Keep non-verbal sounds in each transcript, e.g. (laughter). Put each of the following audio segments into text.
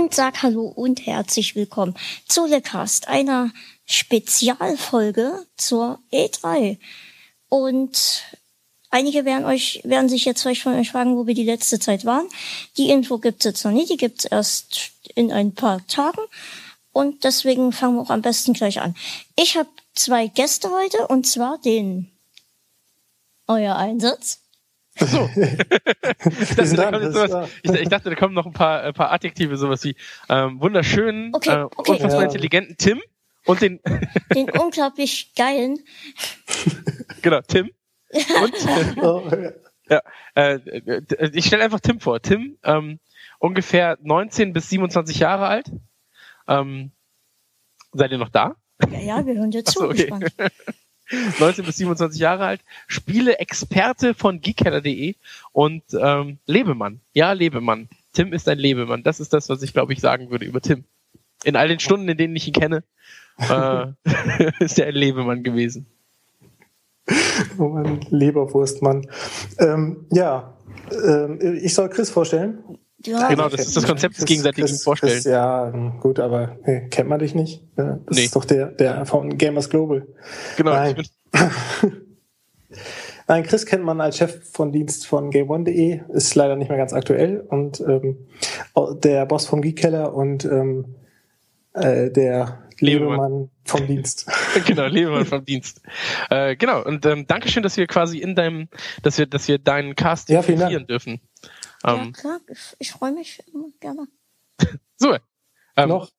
und sag Hallo und herzlich willkommen zu The Cast, einer Spezialfolge zur E3. Und einige werden euch, werden sich jetzt vielleicht von euch fragen, wo wir die letzte Zeit waren. Die Info gibt's jetzt noch nicht, die gibt's erst in ein paar Tagen. Und deswegen fangen wir auch am besten gleich an. Ich habe zwei Gäste heute, und zwar den euer Einsatz. So. (laughs) ich, dachte, da sowas, ich, ich, dachte, da kommen noch ein paar, ein paar Adjektive, sowas wie ähm, wunderschönen, okay, äh, okay. unfassbar ja. intelligenten Tim und den (laughs) den unglaublich geilen. (laughs) genau, Tim. Und oh, ja, äh, ich stelle einfach Tim vor. Tim, ähm, ungefähr 19 bis 27 Jahre alt. Ähm, seid ihr noch da? Ja, ja, wir hören dir zu. So, okay. 19 bis 27 Jahre alt, Spiele-Experte von geekkeller.de und ähm, Lebemann. Ja, Lebemann. Tim ist ein Lebemann. Das ist das, was ich, glaube ich, sagen würde über Tim. In all den Stunden, in denen ich ihn kenne, äh, (laughs) ist er ein Lebemann gewesen. Oh mein Leberwurstmann. Ähm, ja, ähm, ich soll Chris vorstellen. Ja, genau, das ist das Konzept des gegenseitigen Vorstellen. ja, gut, aber nee, kennt man dich nicht? Ja, das nee. ist doch der, der von Gamers Global. Genau. Nein. (laughs) Nein, Chris kennt man als Chef von Dienst von GameOne.de, ist leider nicht mehr ganz aktuell und ähm, der Boss vom Geekkeller und ähm, äh, der Lebemann vom Dienst. (laughs) genau, Lebemann vom Dienst. Äh, genau, und ähm, Dankeschön, dass wir quasi in deinem, dass wir, dass wir deinen Cast ja, dürfen. Ja, ähm, klar, ich, ich freue mich immer gerne. (laughs) so. Ähm, noch?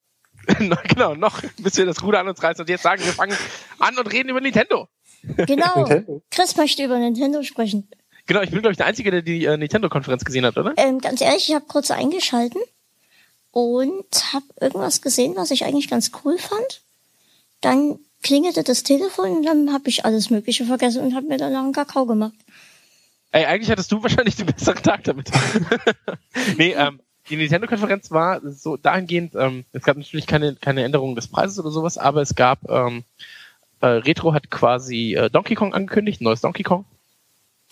(laughs) genau, noch, bis wir das Ruder an uns reißen und jetzt sagen, wir fangen an und reden über Nintendo. Genau. (laughs) Nintendo. Chris möchte über Nintendo sprechen. Genau, ich bin, glaube ich, der Einzige, der die äh, Nintendo-Konferenz gesehen hat, oder? Ähm, ganz ehrlich, ich habe kurz eingeschalten und habe irgendwas gesehen, was ich eigentlich ganz cool fand. Dann klingelte das Telefon und dann habe ich alles Mögliche vergessen und habe mir danach einen Kakao gemacht. Ey, eigentlich hattest du (laughs) wahrscheinlich den besseren Tag damit. (laughs) nee, ähm, die Nintendo-Konferenz war so dahingehend, ähm, es gab natürlich keine, keine Änderung des Preises oder sowas, aber es gab, ähm, äh, Retro hat quasi äh, Donkey Kong angekündigt, ein neues Donkey Kong.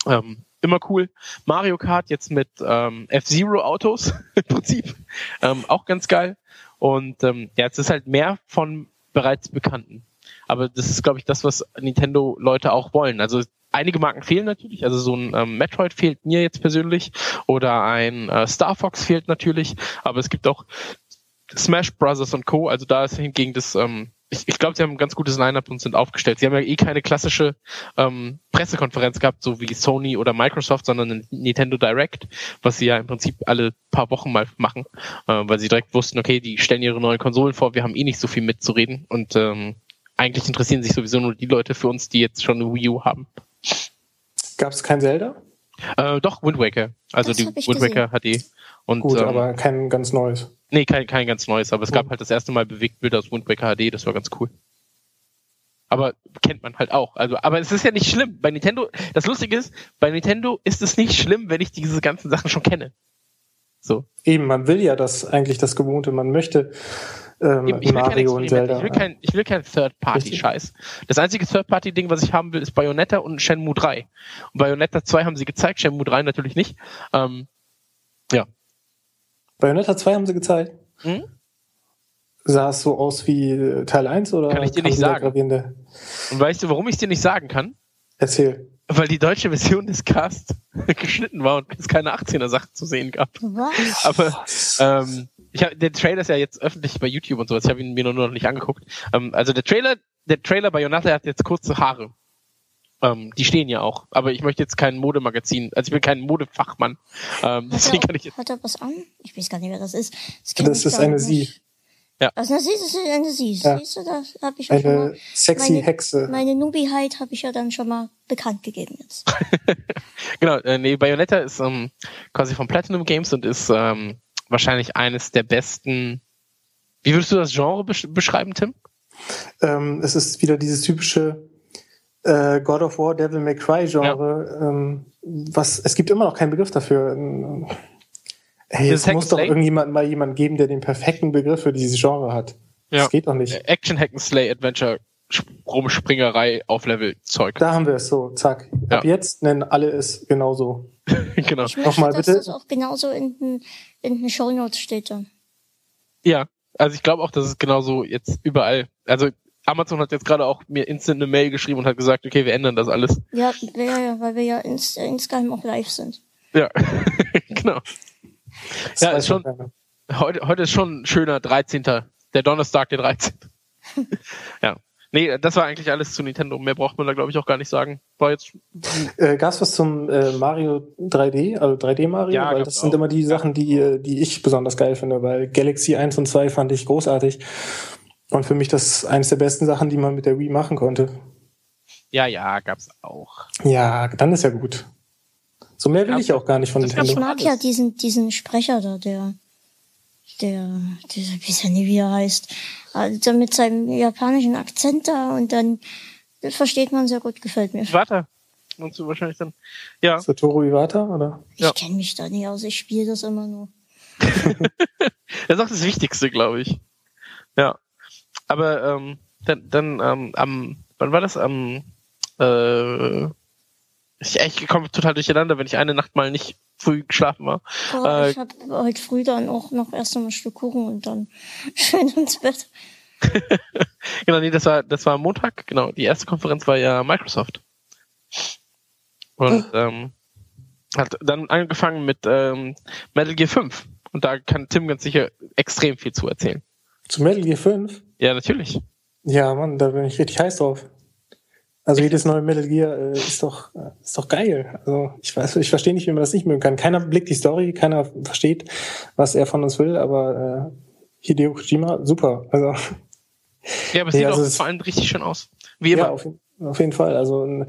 Ähm, immer cool. Mario Kart jetzt mit ähm, F-Zero Autos (laughs) im Prinzip. Ähm, auch ganz geil. Und ähm, ja, es ist halt mehr von bereits Bekannten. Aber das ist, glaube ich, das, was Nintendo-Leute auch wollen. Also einige Marken fehlen natürlich, also so ein ähm, Metroid fehlt mir jetzt persönlich oder ein äh, Star Fox fehlt natürlich, aber es gibt auch Smash Brothers und Co. Also da ist hingegen das, ähm, ich, ich glaube, sie haben ein ganz gutes Line-up und sind aufgestellt. Sie haben ja eh keine klassische ähm, Pressekonferenz gehabt, so wie Sony oder Microsoft, sondern Nintendo Direct, was sie ja im Prinzip alle paar Wochen mal machen, äh, weil sie direkt wussten, okay, die stellen ihre neuen Konsolen vor, wir haben eh nicht so viel mitzureden und ähm, eigentlich interessieren sich sowieso nur die Leute für uns, die jetzt schon eine Wii U haben. Gab es kein Zelda? Äh, doch, Wind Waker. Also das die Wind Waker HD. Und, Gut, ähm, aber kein ganz neues. Nee, kein, kein ganz neues, aber es gab halt das erste Mal Bewegtbilder aus Wind Waker HD, das war ganz cool. Aber kennt man halt auch. Also, aber es ist ja nicht schlimm. Bei Nintendo, das Lustige ist, bei Nintendo ist es nicht schlimm, wenn ich diese ganzen Sachen schon kenne. So. Eben, man will ja das eigentlich das Gewohnte. Man möchte ähm, Eben, ich Mario und Zelda. Ich will kein, ich will kein Third-Party-Scheiß. Das einzige Third-Party-Ding, was ich haben will, ist Bayonetta und Shenmue 3. Und Bayonetta 2 haben sie gezeigt, Shenmue 3 natürlich nicht. Ähm, ja. Bayonetta 2 haben sie gezeigt? Hm? Sah es so aus wie Teil 1 oder? Kann ich dir nicht sagen. Und weißt du, warum ich es dir nicht sagen kann? Erzähl. Weil die deutsche Version des Cast (laughs) geschnitten war und es keine 18er-Sachen zu sehen gab. Was? Aber ähm, ich hab, der Trailer ist ja jetzt öffentlich bei YouTube und sowas. Ich habe ihn mir nur noch nicht angeguckt. Ähm, also der Trailer, der Trailer bei Jonathan hat jetzt kurze Haare. Ähm, die stehen ja auch. Aber ich möchte jetzt kein Modemagazin, also ich bin kein Modefachmann. Ähm, deswegen kann ich jetzt. Hat er was an? Ich weiß gar nicht, wer das ist. Das, das ist eine Sie. Ja. Also das ist eine Sie. Ja. Siehst du, das habe ich eine schon mal. Sexy meine, Hexe. Meine Nubiheit habe ich ja dann schon mal bekannt gegeben jetzt. (laughs) genau, äh, nee, Bayonetta ist ähm, quasi von Platinum Games und ist ähm, wahrscheinlich eines der besten. Wie würdest du das Genre beschreiben, Tim? Ähm, es ist wieder dieses typische äh, God of War, Devil May Cry Genre. Ja. Ähm, was es gibt immer noch keinen Begriff dafür. Hey, es muss doch irgendjemand mal jemand geben, der den perfekten Begriff für dieses Genre hat. Ja. Das geht doch nicht. Action Hack and Slay Adventure Rumspringerei auf Level Zeug. Da haben wir es so, zack. Ja. Ab jetzt nennen alle es genauso. (laughs) genau. Ich möchte, Nochmal bitte. dass das auch genauso in den, in den Show Notes steht dann. Ja, also ich glaube auch, dass es genauso jetzt überall, also Amazon hat jetzt gerade auch mir instant eine Mail geschrieben und hat gesagt, okay, wir ändern das alles. Ja, ja, weil wir ja ins, insgeheim auch live sind. Ja, (laughs) genau. Das ja, ist schon, heute, heute ist schon ein schöner 13. Der Donnerstag, der 13. (laughs) ja. Nee, das war eigentlich alles zu Nintendo. Mehr braucht man da, glaube ich, auch gar nicht sagen. War jetzt. Äh, Gab's was zum äh, Mario 3D, also 3D Mario? Ja, weil das sind auch. immer die Sachen, die, die ich besonders geil finde, weil Galaxy 1 und 2 fand ich großartig. Und für mich das eines der besten Sachen, die man mit der Wii machen konnte. Ja, ja, gab's auch. Ja, dann ist ja gut. So mehr will ja, ich auch gar nicht von Nintendo. Ich mag ja diesen, diesen Sprecher da, der, der, dieser, wie er nie, wie er heißt, also mit seinem japanischen Akzent da und dann das versteht man sehr gut, gefällt mir. Warte. Und du wahrscheinlich dann, ja. Satoru Iwata, oder? Ich ja. kenne mich da nicht aus, ich spiele das immer nur. das ist auch das Wichtigste, glaube ich. Ja. Aber ähm, dann, dann ähm, am, wann war das? Am, äh, ich, ich komme total durcheinander, wenn ich eine Nacht mal nicht früh geschlafen war. Oh, äh, ich habe heute früh dann auch noch erst einmal ein Stück Kuchen und dann (laughs) schön ins Bett. (laughs) genau, nee, das war, das war Montag, genau. Die erste Konferenz war ja Microsoft. Und hm. ähm, hat dann angefangen mit ähm, Metal Gear 5. Und da kann Tim ganz sicher extrem viel zu erzählen. Zu Metal Gear 5? Ja, natürlich. Ja, Mann, da bin ich richtig heiß drauf. Also jedes neue Metal Gear äh, ist doch äh, ist doch geil. Also ich weiß, ich verstehe nicht, wie man das nicht mögen kann. Keiner blickt die Story, keiner versteht, was er von uns will, aber äh, Hideo Kojima, super. Also ja, aber es sieht also auch vor allem richtig schön aus. Wie immer. Ja, auf, auf jeden Fall. Also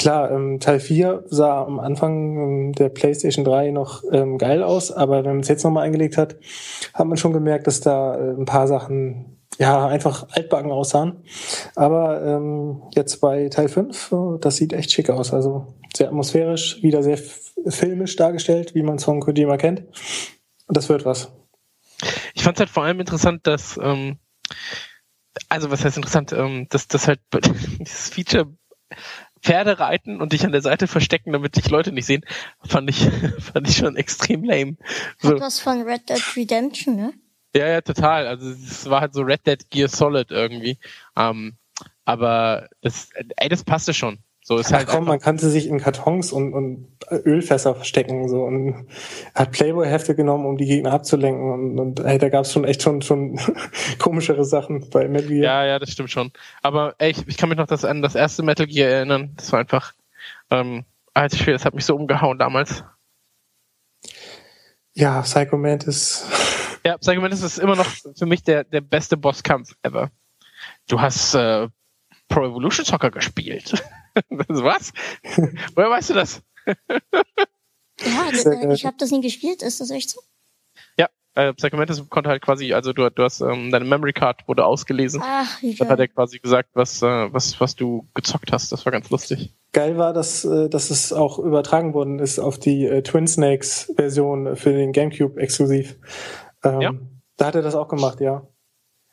klar, ähm, Teil 4 sah am Anfang ähm, der PlayStation 3 noch ähm, geil aus, aber wenn man es jetzt nochmal eingelegt hat, hat man schon gemerkt, dass da äh, ein paar Sachen ja, einfach altbacken aussahen. Aber ähm, jetzt bei Teil 5, das sieht echt schick aus. Also sehr atmosphärisch, wieder sehr filmisch dargestellt, wie man es von Kojima kennt. Und das wird was. Ich fand es halt vor allem interessant, dass, ähm, also was heißt interessant, ähm, dass das halt (laughs) dieses Feature Pferde reiten und dich an der Seite verstecken, damit dich Leute nicht sehen, fand ich, (laughs) fand ich schon extrem lame. So. Hat was von Red Dead Redemption, ne? Ja, ja, total. Also es war halt so Red Dead Gear Solid irgendwie. Ähm, aber das, ey, das passte schon. So ist Ach halt komm, man kannte sich in Kartons und, und Ölfässer verstecken so und hat Playboy-Hefte genommen, um die Gegner abzulenken und, und ey, da gab's schon echt schon schon (laughs) komischere Sachen bei Metal Gear. Ja, ja, das stimmt schon. Aber ey, ich, ich kann mich noch das, an das erste Metal Gear erinnern. Das war einfach, ähm, alter Schwede, das hat mich so umgehauen damals. Ja, Psycho Mantis. Ja, Psycho Mantis ist immer noch für mich der, der beste Bosskampf ever. Du hast äh, Pro Evolution Soccer gespielt. (laughs) Was? Woher weißt du das? ja, äh, ich habe das nie gespielt. Ist das echt so? Ja, äh, Psycho Mantis konnte halt quasi, also du, du hast ähm, deine Memory Card wurde ausgelesen. Ach, wie geil. Dann hat er quasi gesagt, was, äh, was, was du gezockt hast. Das war ganz lustig. Geil war, dass, äh, dass es auch übertragen worden ist auf die äh, Twin Snakes Version für den GameCube exklusiv. Ähm, ja. Da hat er das auch gemacht, ja.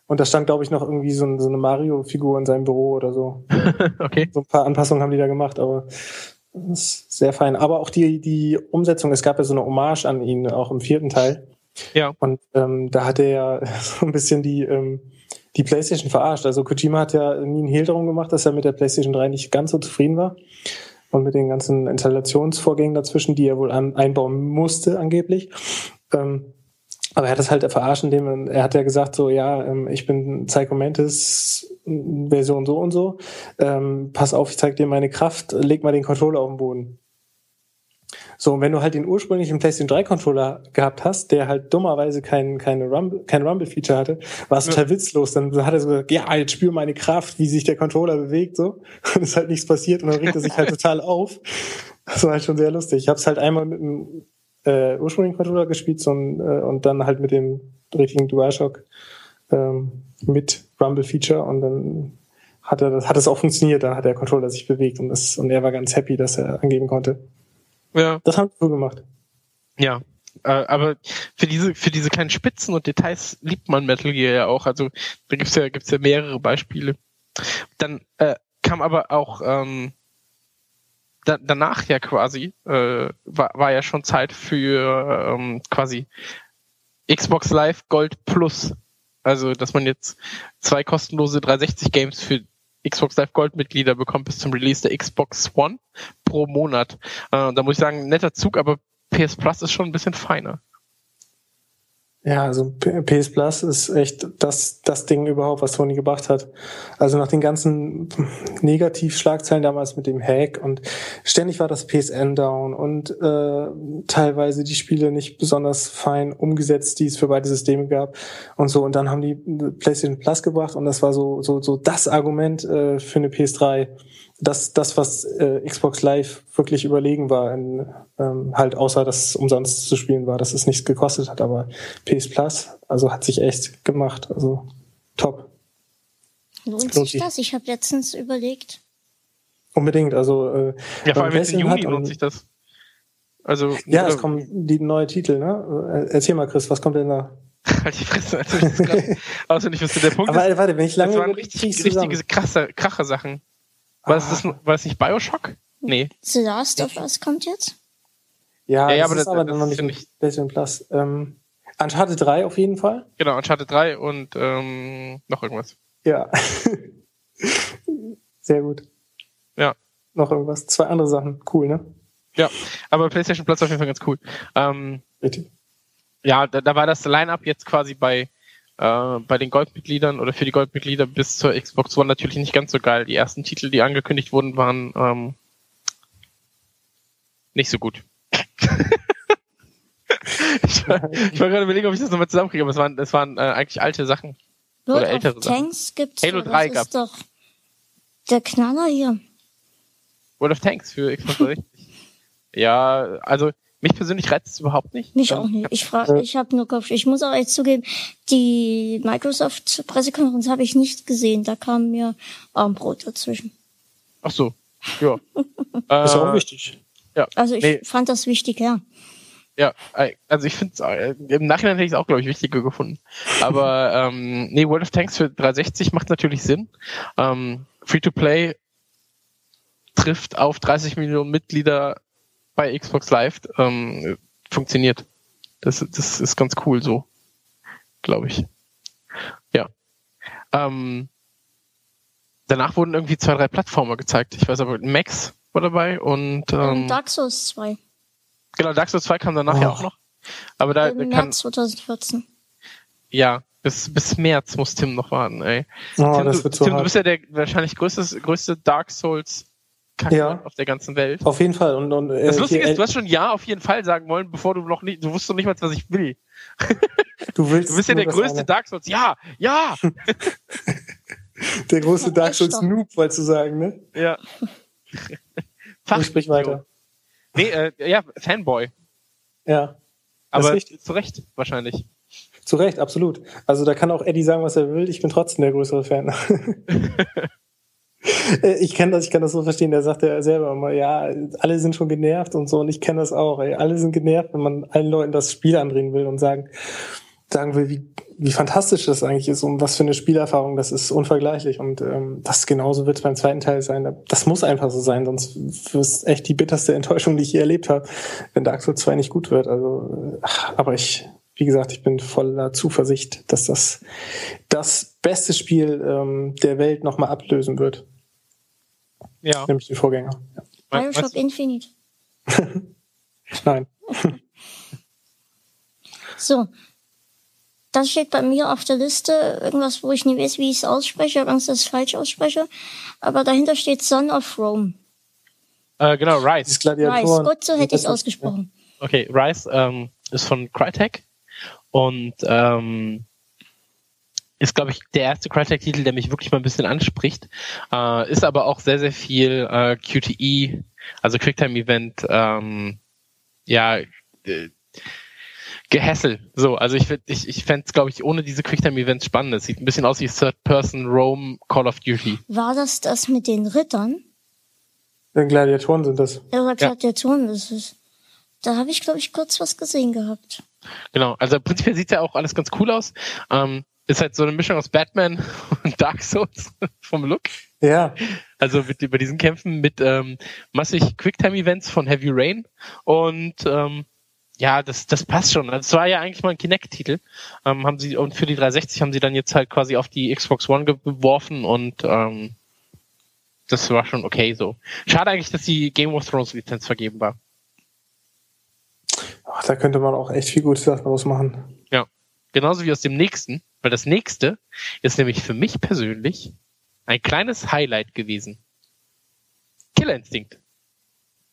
Und da stand, glaube ich, noch irgendwie so, so eine Mario-Figur in seinem Büro oder so. (laughs) okay. So ein paar Anpassungen haben die da gemacht, aber das ist sehr fein. Aber auch die, die Umsetzung, es gab ja so eine Hommage an ihn, auch im vierten Teil. Ja. Und ähm, da hat er ja (laughs) so ein bisschen die, ähm, die PlayStation verarscht. Also Kojima hat ja nie einen Hehl darum gemacht, dass er mit der PlayStation 3 nicht ganz so zufrieden war. Und mit den ganzen Installationsvorgängen dazwischen, die er wohl an, einbauen musste, angeblich. Ähm, aber er hat es halt verarscht, indem er hat ja gesagt so, ja, ähm, ich bin Psycho Mantis Version so und so. Ähm, pass auf, ich zeig dir meine Kraft, leg mal den Controller auf den Boden. So, und wenn du halt den ursprünglichen PlayStation 3 Controller gehabt hast, der halt dummerweise kein, keine Rumble, kein Rumble-Feature hatte, war es ja. total witzlos. Dann hat er so gesagt, ja, jetzt spür meine Kraft, wie sich der Controller bewegt, so. (laughs) Und es ist halt nichts passiert und dann regt er sich halt (laughs) total auf. Das war halt schon sehr lustig. Ich habe es halt einmal mit einem äh, ursprünglichen Controller gespielt so, und, äh, und dann halt mit dem richtigen DualShock ähm, mit Rumble-Feature und dann hat er das, hat es auch funktioniert, dann hat der Controller sich bewegt und, das, und er war ganz happy, dass er angeben konnte. Ja. Das haben wir so gemacht. Ja. Äh, aber für diese, für diese kleinen Spitzen und Details liebt man Metal Gear ja auch. Also da gibt's ja, gibt's ja mehrere Beispiele. Dann äh, kam aber auch ähm, da, danach ja quasi, äh, war, war ja schon Zeit für ähm, quasi Xbox Live Gold Plus. Also, dass man jetzt zwei kostenlose 360 Games für Xbox Live Gold Mitglieder bekommt bis zum Release der Xbox One pro Monat. Äh, da muss ich sagen, netter Zug, aber PS Plus ist schon ein bisschen feiner. Ja, also PS Plus ist echt das, das Ding überhaupt, was Sony gebracht hat. Also nach den ganzen Negativschlagzeilen damals mit dem Hack und ständig war das PSN down und äh, teilweise die Spiele nicht besonders fein umgesetzt, die es für beide Systeme gab und so. Und dann haben die PlayStation Plus gebracht und das war so so so das Argument äh, für eine PS3 das, das was äh, Xbox Live wirklich überlegen war, in, ähm, halt außer dass es umsonst zu spielen war, dass es nichts gekostet hat, aber PS Plus, also hat sich echt gemacht, also top. Lohnt sich das? Ich habe letztens überlegt. Unbedingt, also äh, ja, vor allem jetzt im Juni lohnt sich das. Also ja, es kommen die neue Titel, ne? Erzähl mal, Chris, was kommt denn da? (laughs) halt die Fresse, natürlich. (laughs) Außer nicht, was der Punkt Aber ist. warte, wenn ich lange das waren richtig, richtige krasse, krache Sachen. War, ah. das, war das nicht Bioshock? Nee. The Last of Us kommt jetzt? Ja, ja, ja aber das ist aber das noch nicht, nicht PlayStation Plus. Ähm, Uncharted 3 auf jeden Fall. Genau, Uncharted 3 und ähm, noch irgendwas. Ja. Sehr gut. Ja. Noch irgendwas. Zwei andere Sachen. Cool, ne? Ja, aber PlayStation Plus auf jeden Fall ganz cool. Ähm, Bitte. Ja, da, da war das Line-Up jetzt quasi bei äh, bei den Goldmitgliedern oder für die Goldmitglieder bis zur Xbox One natürlich nicht ganz so geil. Die ersten Titel, die angekündigt wurden, waren ähm, nicht so gut. (laughs) ich war, ich war gerade überlegen, ob ich das nochmal zusammenkriege, aber es waren, es waren äh, eigentlich alte Sachen. World oder ältere Sachen. Tanks gibt's Halo 3 gab doch der Knaller hier. World of Tanks für Xbox (laughs) 360. ja, also mich persönlich reizt es überhaupt nicht. Mich auch nicht. Ich frage, ich habe nur Kopf. Ich muss auch echt zugeben, die Microsoft Pressekonferenz habe ich nicht gesehen. Da kam mir Armbrot dazwischen. Ach so. Ja. (laughs) ist auch wichtig. Ja. Also ich nee. fand das wichtig, ja. Ja, also ich finde äh, im Nachhinein hätte ich es auch, glaube ich, wichtiger gefunden. Aber (laughs) ähm, nee, World of Tanks für 360 macht natürlich Sinn. Ähm, Free-to-Play trifft auf 30 Millionen Mitglieder bei Xbox Live ähm, funktioniert. Das, das ist ganz cool so, glaube ich. Ja. Ähm, danach wurden irgendwie zwei, drei Plattformer gezeigt. Ich weiß aber, Max war dabei und ähm, Dark Souls 2. Genau, Dark Souls 2 kam danach oh. ja auch noch. Aber da Im kann, März 2014. Ja, bis, bis März muss Tim noch warten, ey. Oh, Tim, das du, wird so Tim, hart. du bist ja der wahrscheinlich größte, größte Dark Souls Kacke ja. auf der ganzen Welt. Auf jeden Fall. Und, und, äh, das Lustige ist, du hast schon Ja auf jeden Fall sagen wollen, bevor du noch nicht, du wusstest noch nicht mal, was ich will. (laughs) Du willst. Du bist ja der größte eine. Dark Souls. Ja, ja. (laughs) der große Dark Souls Noob, wolltest du sagen, ne? Ja. (laughs) Fach sprich weiter. Nee, äh, ja, Fanboy. Ja. Aber zu Recht, wahrscheinlich. Zu Recht, absolut. Also da kann auch Eddie sagen, was er will. Ich bin trotzdem der größere Fan. Äh, ich kann das, ich kann das so verstehen. Der sagt ja selber immer, ja, alle sind schon genervt und so. Und ich kenne das auch. Ey. Alle sind genervt, wenn man allen Leuten das Spiel andrehen will und sagen, sagen will, wie, wie fantastisch das eigentlich ist und was für eine Spielerfahrung. Das ist unvergleichlich. Und ähm, das genauso wird beim zweiten Teil sein. Das muss einfach so sein, sonst es echt die bitterste Enttäuschung, die ich je erlebt habe, wenn Dark Souls 2 nicht gut wird. Also, ach, aber ich, wie gesagt, ich bin voller Zuversicht, dass das das beste Spiel ähm, der Welt nochmal ablösen wird. Ja. Nämlich den Vorgänger. Ja. Bioshock Infinite. (laughs) Nein. (laughs) so. Das steht bei mir auf der Liste. Irgendwas, wo ich nicht weiß, wie ich es ausspreche. Angst, dass ich es falsch ausspreche. Aber dahinter steht Son of Rome. Äh, genau, Gladiatoren. Rise, gut, so hätte ich es ausgesprochen. Okay, Rise ähm, ist von Crytek. Und ähm, ist, glaube ich, der erste Crytek-Titel, der mich wirklich mal ein bisschen anspricht. Äh, ist aber auch sehr, sehr viel äh, QTE, also Quicktime-Event, ähm, ja, äh, Gehässel. So, also ich, ich, ich fände es, glaube ich, ohne diese Quicktime-Events spannend. Es sieht ein bisschen aus wie Third-Person Rome Call of Duty. War das das mit den Rittern? Den Gladiatoren sind das. Ja, Gladiatoren ja. ist es. Da habe ich, glaube ich, kurz was gesehen gehabt. Genau, also prinzipiell sieht ja auch alles ganz cool aus. Ähm, ist halt so eine Mischung aus Batman (laughs) und Dark Souls (laughs) vom Look. Ja. Also mit, bei diesen Kämpfen mit ähm, massig Quicktime-Events von Heavy Rain und ähm, ja, das, das passt schon. Das war ja eigentlich mal ein Kinect-Titel. Ähm, haben sie, und für die 360 haben sie dann jetzt halt quasi auf die Xbox One geworfen und ähm, das war schon okay so. Schade eigentlich, dass die Game of Thrones Lizenz vergeben war. Ach, da könnte man auch echt viel gute Sachen draus machen. Ja. Genauso wie aus dem nächsten, weil das nächste ist nämlich für mich persönlich ein kleines Highlight gewesen. Killer Instinct.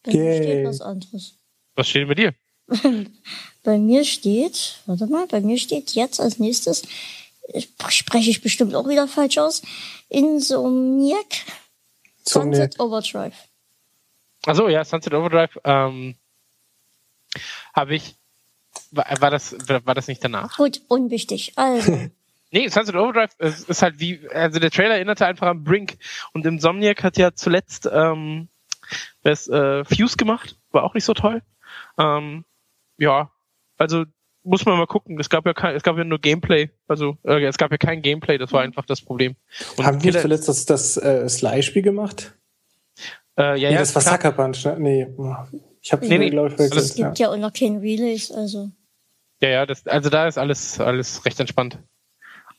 Bei mir steht was anderes. Was steht bei dir? (laughs) bei mir steht, warte mal, bei mir steht jetzt als nächstes, spreche ich bestimmt auch wieder falsch aus, Insomniac Sunset Overdrive. Achso, ja, Sunset Overdrive ähm, habe ich. War, war, das, war das nicht danach? Gut, unwichtig. Also. (laughs) nee, Sunset Overdrive ist, ist, halt wie, also der Trailer erinnerte einfach an Brink und Insomniac hat ja zuletzt ähm, das äh, Fuse gemacht, war auch nicht so toll. Ähm, ja, also muss man mal gucken. Es gab ja kein, es gab ja nur Gameplay. Also äh, es gab ja kein Gameplay, das war mhm. einfach das Problem. Und Haben wir zuletzt das, das äh, Sly-Spiel gemacht? Äh, ja, nee, ja, das war Sucker Punch, ne? Nee. Ich habe nee, nee, glaube ich, vergessen. Es gibt ja. auch noch kein Relays, also. Ja, ja, das, also da ist alles, alles recht entspannt.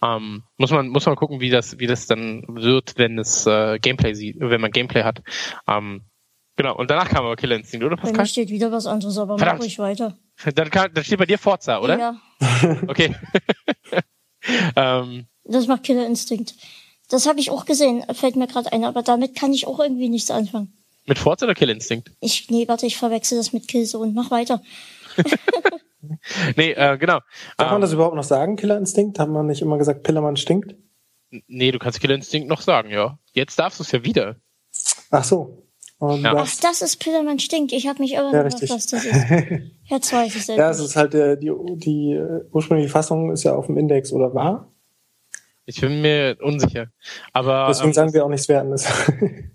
Ähm, muss man, muss man gucken, wie das, wie das dann wird, wenn es äh, Gameplay sieht, wenn man Gameplay hat. Ähm, genau. Und danach kam aber Killer Instinct, oder Pascal? Bei mir steht wieder was anderes, aber Verdammt. mach ruhig weiter. Dann, kann, dann steht bei dir Forza, oder? Ja. (laughs) (laughs) okay. (laughs) ähm, das macht Killer Instinct. Das habe ich auch gesehen, fällt mir gerade ein, aber damit kann ich auch irgendwie nichts anfangen. Mit Forza oder Kill Instinct? Ich, nee, warte, ich verwechsel das mit Killzone. Mach weiter. (laughs) nee, äh, genau. Darf man ähm, das überhaupt noch sagen, Killer Instinct? Haben wir nicht immer gesagt, Pillermann stinkt? Nee, du kannst Killer Instinct noch sagen, ja. Jetzt darfst du es ja wieder. Ach so. Ja. Ach, das ist Pillermann stinkt. Ich habe mich immer ja, was das ist. (laughs) Jetzt weiß ich es Ja, es ist halt äh, die, die äh, ursprüngliche Fassung ist ja auf dem Index oder war. Ich bin mir unsicher. Aber deswegen ähm, sagen wir auch nichts Wertendes. (laughs)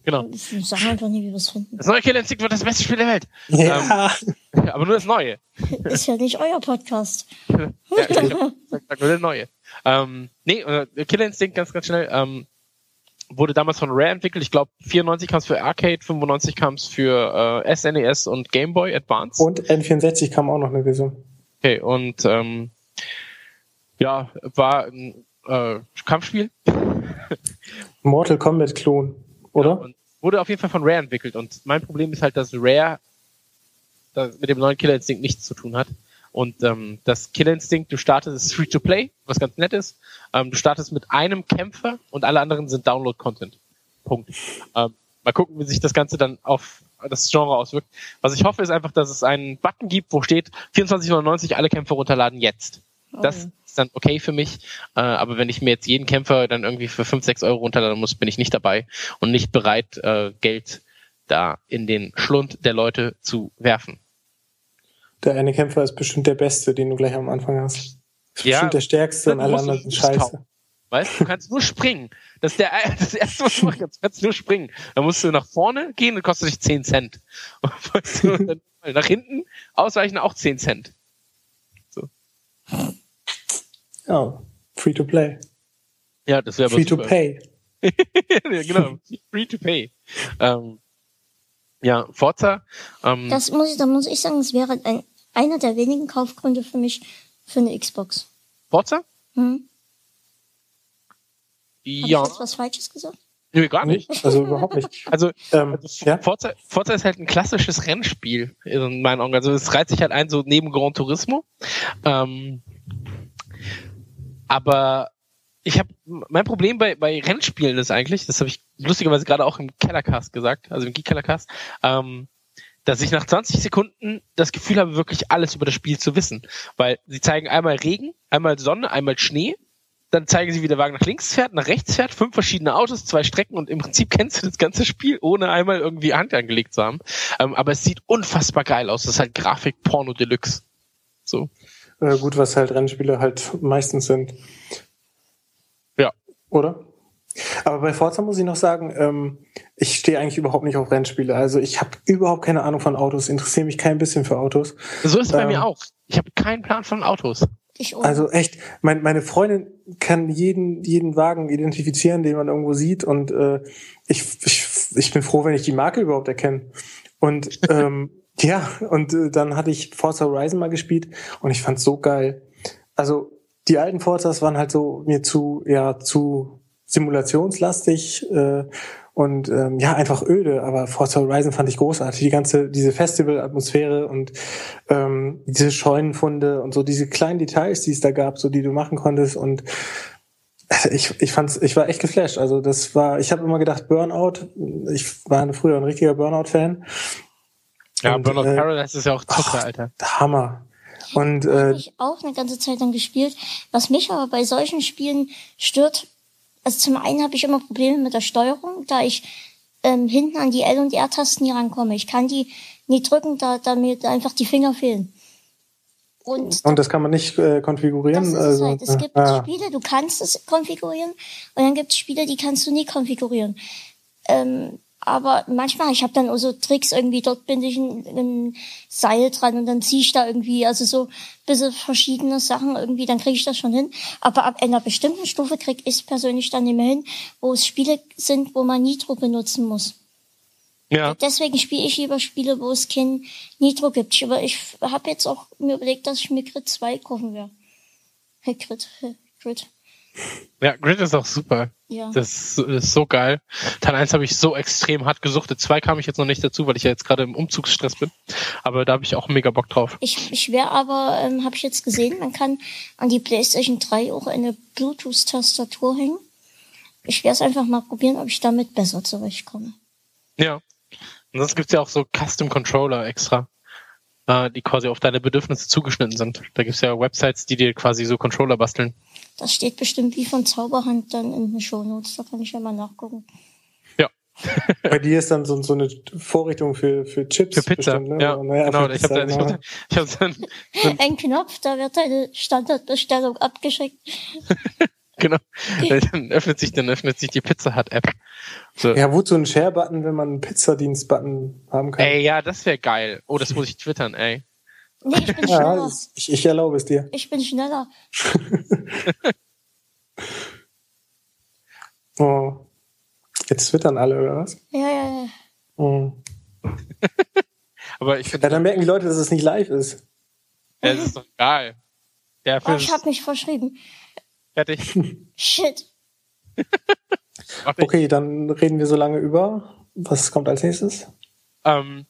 Genau. Wir sagen einfach nie, wie wir es finden. Das neue Killer Instinct wird das beste Spiel der Welt. Ja. Ähm, aber nur das Neue. (laughs) Ist ja nicht euer Podcast. (laughs) ja, ich sag, nur das Neue. Ähm, nee, äh, Killer Instinct ganz, ganz schnell. Ähm, wurde damals von Rare entwickelt. Ich glaube, 94 kam es für Arcade, 95 kam es für äh, SNES e und Game Boy Advance. Und N64 kam auch noch eine Version. Okay, und ähm, ja, war ein äh, Kampfspiel. (laughs) Mortal Kombat Klon, oder? Ja, und wurde auf jeden Fall von Rare entwickelt. Und mein Problem ist halt, dass Rare das mit dem neuen Killer Instinct nichts zu tun hat. Und ähm, das Killer Instinct, du startest, ist free to play, was ganz nett ist. Ähm, du startest mit einem Kämpfer und alle anderen sind Download-Content. Punkt. Ähm, mal gucken, wie sich das Ganze dann auf das Genre auswirkt. Was ich hoffe, ist einfach, dass es einen Button gibt, wo steht 24,99 alle Kämpfer runterladen jetzt. Oh. Das ist dann okay für mich. Äh, aber wenn ich mir jetzt jeden Kämpfer dann irgendwie für 5, 6 Euro runterladen muss, bin ich nicht dabei und nicht bereit, äh, Geld da in den Schlund der Leute zu werfen. Der eine Kämpfer ist bestimmt der Beste, den du gleich am Anfang hast. Ist ja, bestimmt der Stärkste und alle anderen sind scheiße. Weißt du, du kannst nur springen. Das ist der, (laughs) das erste, was du machen kannst. Du kannst nur springen. Dann musst du nach vorne gehen und kostet dich 10 Cent. (laughs) weißt du, dann (laughs) nach hinten ausweichen auch 10 Cent. So. Ja, free to play. Ja, das wäre Free to pay. (laughs) ja, genau, free to pay. Ähm, ja, Forza. Ähm, das muss ich, da muss ich sagen, es wäre ein, einer der wenigen Kaufgründe für mich für eine Xbox. Forza? Hm? Ja. Habe ich jetzt was Falsches gesagt? Nö, gar nicht. Also überhaupt nicht. (laughs) Also, ähm, also ja? Forza, Forza ist halt ein klassisches Rennspiel in meinen Augen. Also es reiht sich halt ein, so neben Gran Turismo. Ähm, aber ich habe mein Problem bei, bei Rennspielen ist eigentlich, das habe ich lustigerweise gerade auch im Kellercast gesagt, also im Geek Kellercast, ähm, dass ich nach 20 Sekunden das Gefühl habe, wirklich alles über das Spiel zu wissen. Weil sie zeigen einmal Regen, einmal Sonne, einmal Schnee, dann zeigen sie, wie der Wagen nach links fährt, nach rechts fährt, fünf verschiedene Autos, zwei Strecken und im Prinzip (laughs) kennst du das ganze Spiel, ohne einmal irgendwie Hand angelegt zu haben. Ähm, aber es sieht unfassbar geil aus. Das ist halt Grafik Porno Deluxe. So. Äh, gut, was halt Rennspiele halt meistens sind. Ja. Oder? Aber bei Forza muss ich noch sagen, ähm, ich stehe eigentlich überhaupt nicht auf Rennspiele. Also ich habe überhaupt keine Ahnung von Autos, interessiere mich kein bisschen für Autos. So ist es ähm, bei mir auch. Ich habe keinen Plan von Autos. Also echt, mein, meine Freundin kann jeden, jeden Wagen identifizieren, den man irgendwo sieht. Und äh, ich, ich, ich bin froh, wenn ich die Marke überhaupt erkenne. Und (laughs) ähm, Ja, und äh, dann hatte ich Forza Horizon mal gespielt und ich fand's so geil. Also die alten Forzas waren halt so mir zu, ja, zu simulationslastig äh, und ähm, ja, einfach öde, aber Forza Horizon fand ich großartig. Die ganze, diese Festival-Atmosphäre und ähm, diese Scheunenfunde und so diese kleinen Details, die es da gab, so die du machen konntest und ich, ich fand's, ich war echt geflasht. Also das war, ich habe immer gedacht, Burnout. Ich war früher ein richtiger Burnout-Fan. Ja, und, Burnout äh, Paradise ist ja auch Zucker, Alter. Hammer. Und äh, habe ich auch eine ganze Zeit lang gespielt. Was mich aber bei solchen Spielen stört, also zum einen habe ich immer Probleme mit der Steuerung, da ich ähm, hinten an die L- und R-Tasten nie rankomme. Ich kann die nie drücken, da, da mir einfach die Finger fehlen. Und, und das kann man nicht äh, konfigurieren. Das also, halt. Es gibt ah. Spiele, du kannst es konfigurieren und dann gibt es Spiele, die kannst du nie konfigurieren. Ähm, aber manchmal, ich habe dann auch so Tricks irgendwie, dort binde ich ein, ein Seil dran und dann ziehe ich da irgendwie, also so bisschen verschiedene Sachen irgendwie, dann kriege ich das schon hin. Aber ab einer bestimmten Stufe krieg ich persönlich dann nicht mehr hin, wo es Spiele sind, wo man Nitro benutzen muss. Ja. Deswegen spiele ich lieber Spiele, wo es kein Nitro gibt. Aber ich habe jetzt auch mir überlegt, dass ich mir Grid 2 kaufen werde. Grid, Grid. Ja, Grid ist auch super. Ja. Das, ist so geil. Teil 1 habe ich so extrem hart gesuchtet. 2 kam ich jetzt noch nicht dazu, weil ich ja jetzt gerade im Umzugsstress bin. Aber da habe ich auch mega Bock drauf. Ich, ich wäre aber, ähm, habe ich jetzt gesehen, man kann an die PlayStation 3 auch eine Bluetooth-Tastatur hängen. Ich werde es einfach mal probieren, ob ich damit besser zurechtkomme. Ja. Und sonst gibt's ja auch so Custom Controller extra, äh, die quasi auf deine Bedürfnisse zugeschnitten sind. Da gibt's ja Websites, die dir quasi so Controller basteln. Das steht bestimmt wie von Zauberhand dann in den Shownotes, da kann ich ja mal nachgucken. Ja. Bei dir ist dann so, so eine Vorrichtung für, für Chips. Für Pizza, bestimmt, ne? ja. Naja, genau, ich habe da, ich hab, ich hab dann Ein Knopf, da wird deine Standardbestellung abgeschickt. (laughs) genau. Dann öffnet sich, dann öffnet sich die Pizza Hut App. So. Ja, wozu ein Share-Button, wenn man einen Pizzadienst-Button haben kann? Ey, ja, das wäre geil. Oh, das muss ich twittern, ey. Nee, ich bin schneller. Ja, ich, ich erlaube es dir. Ich bin schneller. (laughs) oh. Jetzt twittern alle, oder was? Ja, ja, ja. Oh. (laughs) Aber ich finde. Ja, dann merken die Leute, dass es nicht live ist. Ja, es ist doch geil. Ja, oh, ich habe mich verschrieben. Fertig. Shit. (laughs) okay, dann reden wir so lange über. Was kommt als nächstes? Ähm,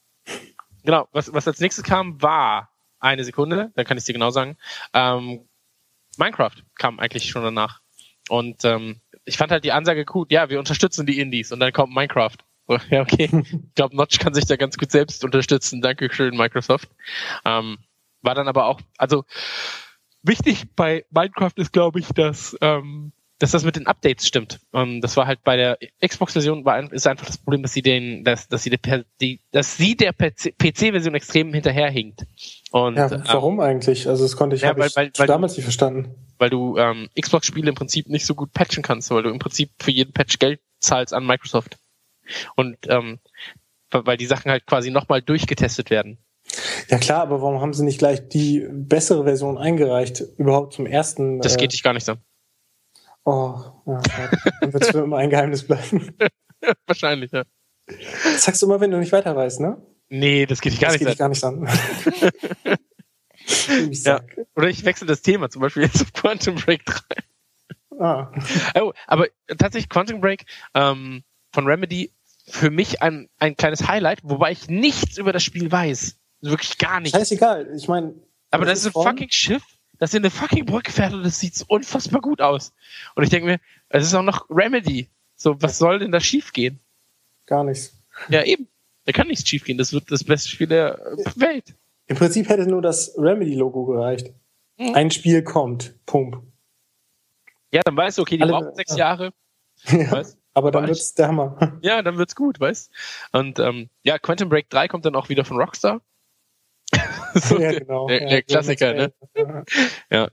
genau, was, was als nächstes kam, war eine Sekunde, dann kann ich dir genau sagen. Ähm, Minecraft kam eigentlich schon danach. Und ähm, ich fand halt die Ansage gut, ja, wir unterstützen die Indies und dann kommt Minecraft. So, (laughs) ja, okay. ich glaube, Notch kann sich da ganz gut selbst unterstützen. Dankeschön, Microsoft. Ähm, war dann aber auch, also wichtig bei Minecraft ist, glaube ich, dass, ähm, dass das mit den Updates stimmt. Ähm, das war halt bei der Xbox-Version war ist einfach das Problem, dass sie den, dass, dass sie der, die, dass sie der PC-Version extrem hinterherhinkt. Und, ja, warum ähm, eigentlich? Also das konnte ich, ja, weil, ich weil, weil damals nicht verstanden. Weil du ähm, Xbox-Spiele im Prinzip nicht so gut patchen kannst, weil du im Prinzip für jeden Patch Geld zahlst an Microsoft. Und ähm, weil die Sachen halt quasi nochmal durchgetestet werden. Ja klar, aber warum haben sie nicht gleich die bessere Version eingereicht, überhaupt zum ersten? Das geht äh, dich gar nicht an. Oh, ja, dann wird es für immer ein Geheimnis bleiben. (laughs) Wahrscheinlich, ja. Das sagst du immer, wenn du nicht weiter weißt, ne? Nee, das geht dich gar das nicht geht an. Dich gar nicht an. (laughs) ja. Oder ich wechsle das Thema, zum Beispiel jetzt auf Quantum Break 3. Ah. Oh, aber tatsächlich Quantum Break ähm, von Remedy für mich ein, ein kleines Highlight, wobei ich nichts über das Spiel weiß. Wirklich gar nichts. Scheißegal, ich meine. Aber das ist ein fucking Schiff, das in eine fucking Brücke fährt und das sieht unfassbar gut aus. Und ich denke mir, es ist auch noch Remedy. So, was soll denn da schiefgehen? Gar nichts. Ja, eben. Da kann nichts schiefgehen. Das wird das beste Spiel der Welt. Im Prinzip hätte nur das Remedy-Logo gereicht. Mhm. Ein Spiel kommt. Punkt. Ja, dann weißt du, okay, die Alle, brauchen sechs ja. Jahre. (laughs) Ja. Weißt? Aber dann wird's der Hammer. (laughs) Ja, dann wird's gut, weißt Und ähm, ja, Quantum Break 3 kommt dann auch wieder von Rockstar. (laughs) so ja, genau. Der, der ja, Klassiker, ne? Ja.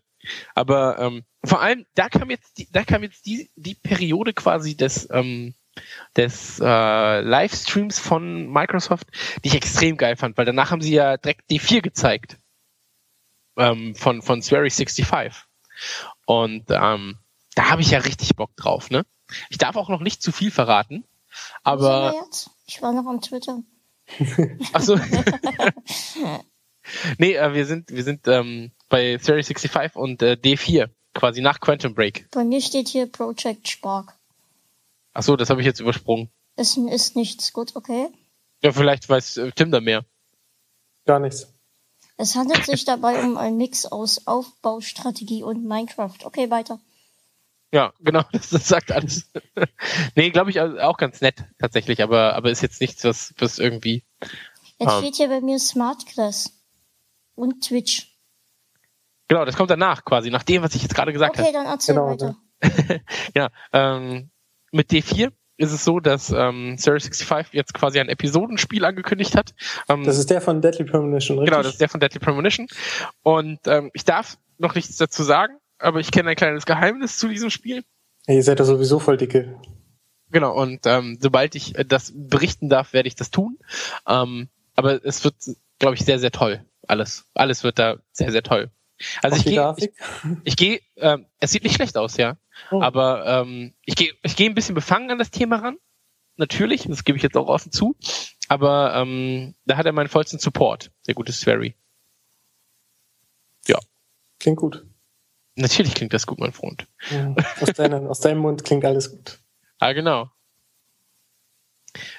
Aber ähm, vor allem, da kam jetzt die, da kam jetzt die, die Periode quasi des, ähm, des äh, Livestreams von Microsoft, die ich extrem geil fand, weil danach haben sie ja direkt die 4 gezeigt. Ähm, von, von Swery 65. Und ähm, da habe ich ja richtig Bock drauf, ne? Ich darf auch noch nicht zu viel verraten, aber. Ich war noch am Twitter. Achso. (laughs) (laughs) nee, äh, wir sind, wir sind ähm, bei Series 65 und äh, D4, quasi nach Quantum Break. Bei mir steht hier Project Spark. Achso, das habe ich jetzt übersprungen. Ist, ist nichts gut, okay. Ja, vielleicht weiß äh, Tim da mehr. Gar nichts. Es handelt sich dabei um einen Mix aus Aufbaustrategie und Minecraft. Okay, weiter. Ja, genau, das, (laughs) das sagt alles. (laughs) nee, glaube ich auch ganz nett tatsächlich, aber, aber ist jetzt nichts, was, was irgendwie. Jetzt ähm, steht hier bei mir Smart Class und Twitch. Genau, das kommt danach quasi, nach dem, was ich jetzt gerade gesagt habe. Okay, dann erzähl genau, weiter. (laughs) ja, ähm, mit D4 ist es so, dass ähm, Series 65 jetzt quasi ein Episodenspiel angekündigt hat. Ähm, das ist der von Deadly Premonition, richtig? Genau, das ist der von Deadly Premonition. Und ähm, ich darf noch nichts dazu sagen, aber ich kenne ein kleines Geheimnis zu diesem Spiel. Ja, ihr seid ja sowieso voll dicke. Genau, und ähm, sobald ich äh, das berichten darf, werde ich das tun. Ähm, aber es wird, glaube ich, sehr, sehr toll. Alles. Alles wird da sehr, sehr toll. Also Auch ich gehe, ich, ich gehe, ähm, es sieht nicht schlecht aus, ja. Oh. Aber ähm, ich gehe, ich gehe ein bisschen befangen an das Thema ran. Natürlich, das gebe ich jetzt auch offen zu. Aber ähm, da hat er meinen vollsten Support. Sehr gutes Swery. Ja. Klingt gut. Natürlich klingt das gut, mein Freund. Ja, aus, deinem, aus deinem Mund klingt alles gut. Ah, genau.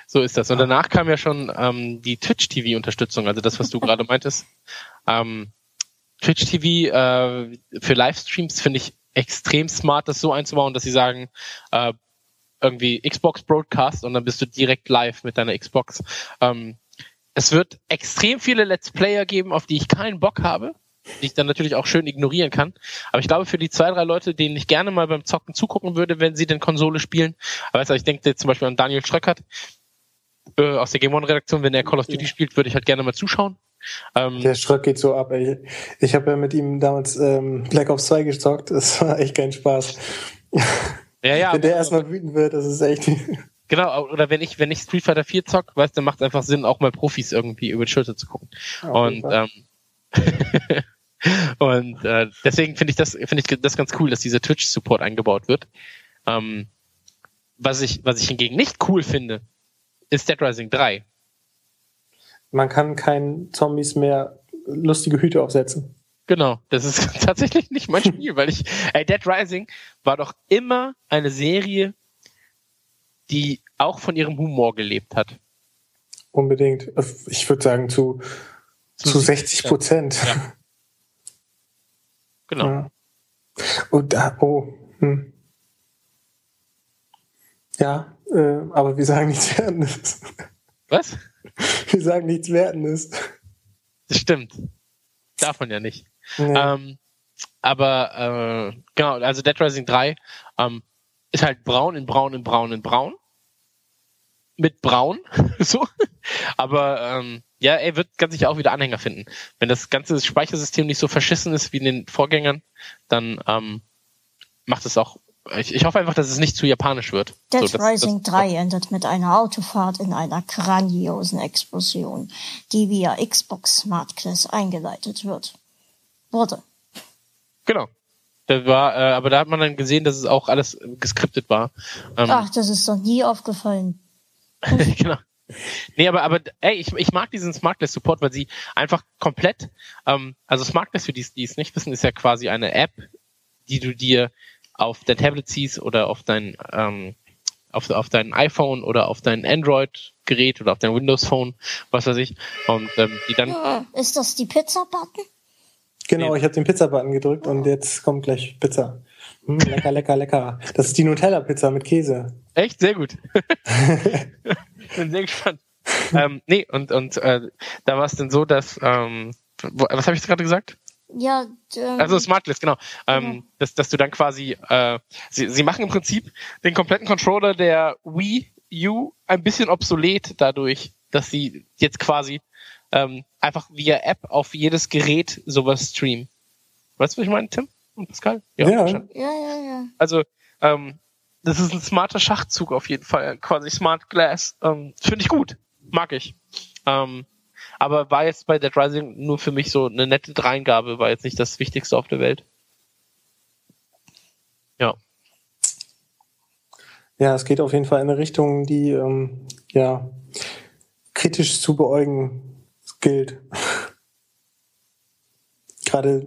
So ist das. Und danach kam ja schon ähm, die Twitch-TV-Unterstützung, also das, was du (laughs) gerade meintest. Ähm, Twitch-TV äh, für Livestreams finde ich extrem smart, das so einzubauen, dass sie sagen, äh, irgendwie Xbox Broadcast und dann bist du direkt live mit deiner Xbox. Ähm, es wird extrem viele Let's Player geben, auf die ich keinen Bock habe, die ich dann natürlich auch schön ignorieren kann. Aber ich glaube, für die zwei, drei Leute, denen ich gerne mal beim Zocken zugucken würde, wenn sie denn Konsole spielen, weißt du, ich denke jetzt zum Beispiel an Daniel Schröckert äh, aus der Game One Redaktion, wenn er Call of Duty ja. spielt, würde ich halt gerne mal zuschauen. Ähm, der Schröck geht so ab, ey. Ich habe ja mit ihm damals ähm, Black Ops 2 gezockt, das war echt kein Spaß. Ja, ja. wenn der erstmal wütend wird, das ist echt. Genau, oder wenn ich, wenn ich Street Fighter 4 zock, weißt du, macht es einfach Sinn, auch mal Profis irgendwie über die Schulter zu gucken. Ja, und ähm, (laughs) und äh, deswegen finde ich das finde ich das ganz cool, dass dieser Twitch Support eingebaut wird. Ähm, was ich was ich hingegen nicht cool finde, ist Dead Rising 3. Man kann keinen Zombies mehr lustige Hüte aufsetzen. Genau, das ist (laughs) tatsächlich nicht mein (laughs) Spiel, weil ich ey, Dead Rising war doch immer eine Serie, die auch von ihrem Humor gelebt hat. Unbedingt. Ich würde sagen zu, zu, zu 60 Prozent. Ja. (laughs) Genau. Ja. Und da, oh, hm. Ja, äh, aber wir sagen nichts Wertendes. Was? Wir sagen nichts Wertendes. Das stimmt. Darf man ja nicht. Nee. Ähm, aber äh, genau, also Dead Rising 3 ähm, ist halt braun in braun in braun in braun. Mit braun. (laughs) so. Aber ähm, ja, er wird ganz sicher auch wieder Anhänger finden. Wenn das ganze Speichersystem nicht so verschissen ist wie in den Vorgängern, dann ähm, macht es auch. Ich, ich hoffe einfach, dass es nicht zu japanisch wird. Dead so, Rising das, 3 endet mit einer Autofahrt in einer grandiosen Explosion, die via Xbox Smart Class eingeleitet wird. Wurde. Genau. Da war, äh, aber da hat man dann gesehen, dass es auch alles geskriptet war. Ähm, Ach, das ist doch nie aufgefallen. (laughs) genau. Nee, aber, aber ey, ich, ich mag diesen Smartless Support, weil sie einfach komplett, ähm, also Smartless, für die, die es nicht wissen, ist ja quasi eine App, die du dir auf dein Tablet ziehst oder auf dein, ähm, auf, auf dein iPhone oder auf dein Android-Gerät oder auf dein Windows-Phone, was weiß ich. Und ähm, die dann. Ist das die Pizza-Button? Genau, nee. ich habe den Pizza-Button gedrückt und jetzt kommt gleich Pizza. Mm, lecker, lecker, lecker. Das ist die Nutella-Pizza mit Käse. Echt? Sehr gut. (laughs) Bin sehr gespannt. ähm, nee, und, und äh, da war es dann so, dass, ähm, wo, was habe ich gerade gesagt? Ja, ähm, also Smartlist, genau. Ähm, genau. dass, dass du dann quasi, äh, sie, sie machen im Prinzip den kompletten Controller der Wii U ein bisschen obsolet dadurch, dass sie jetzt quasi ähm, einfach via App auf jedes Gerät sowas streamen. Weißt du, was ich meine, Tim Pascal? Ja, ja, ja, ja, ja. Also, ähm, das ist ein smarter Schachzug auf jeden Fall, quasi Smart Glass. Ähm, Finde ich gut, mag ich. Ähm, aber war jetzt bei Dead Rising nur für mich so eine nette Dreingabe, war jetzt nicht das Wichtigste auf der Welt. Ja. Ja, es geht auf jeden Fall in eine Richtung, die ähm, ja kritisch zu beäugen gilt. (laughs) Gerade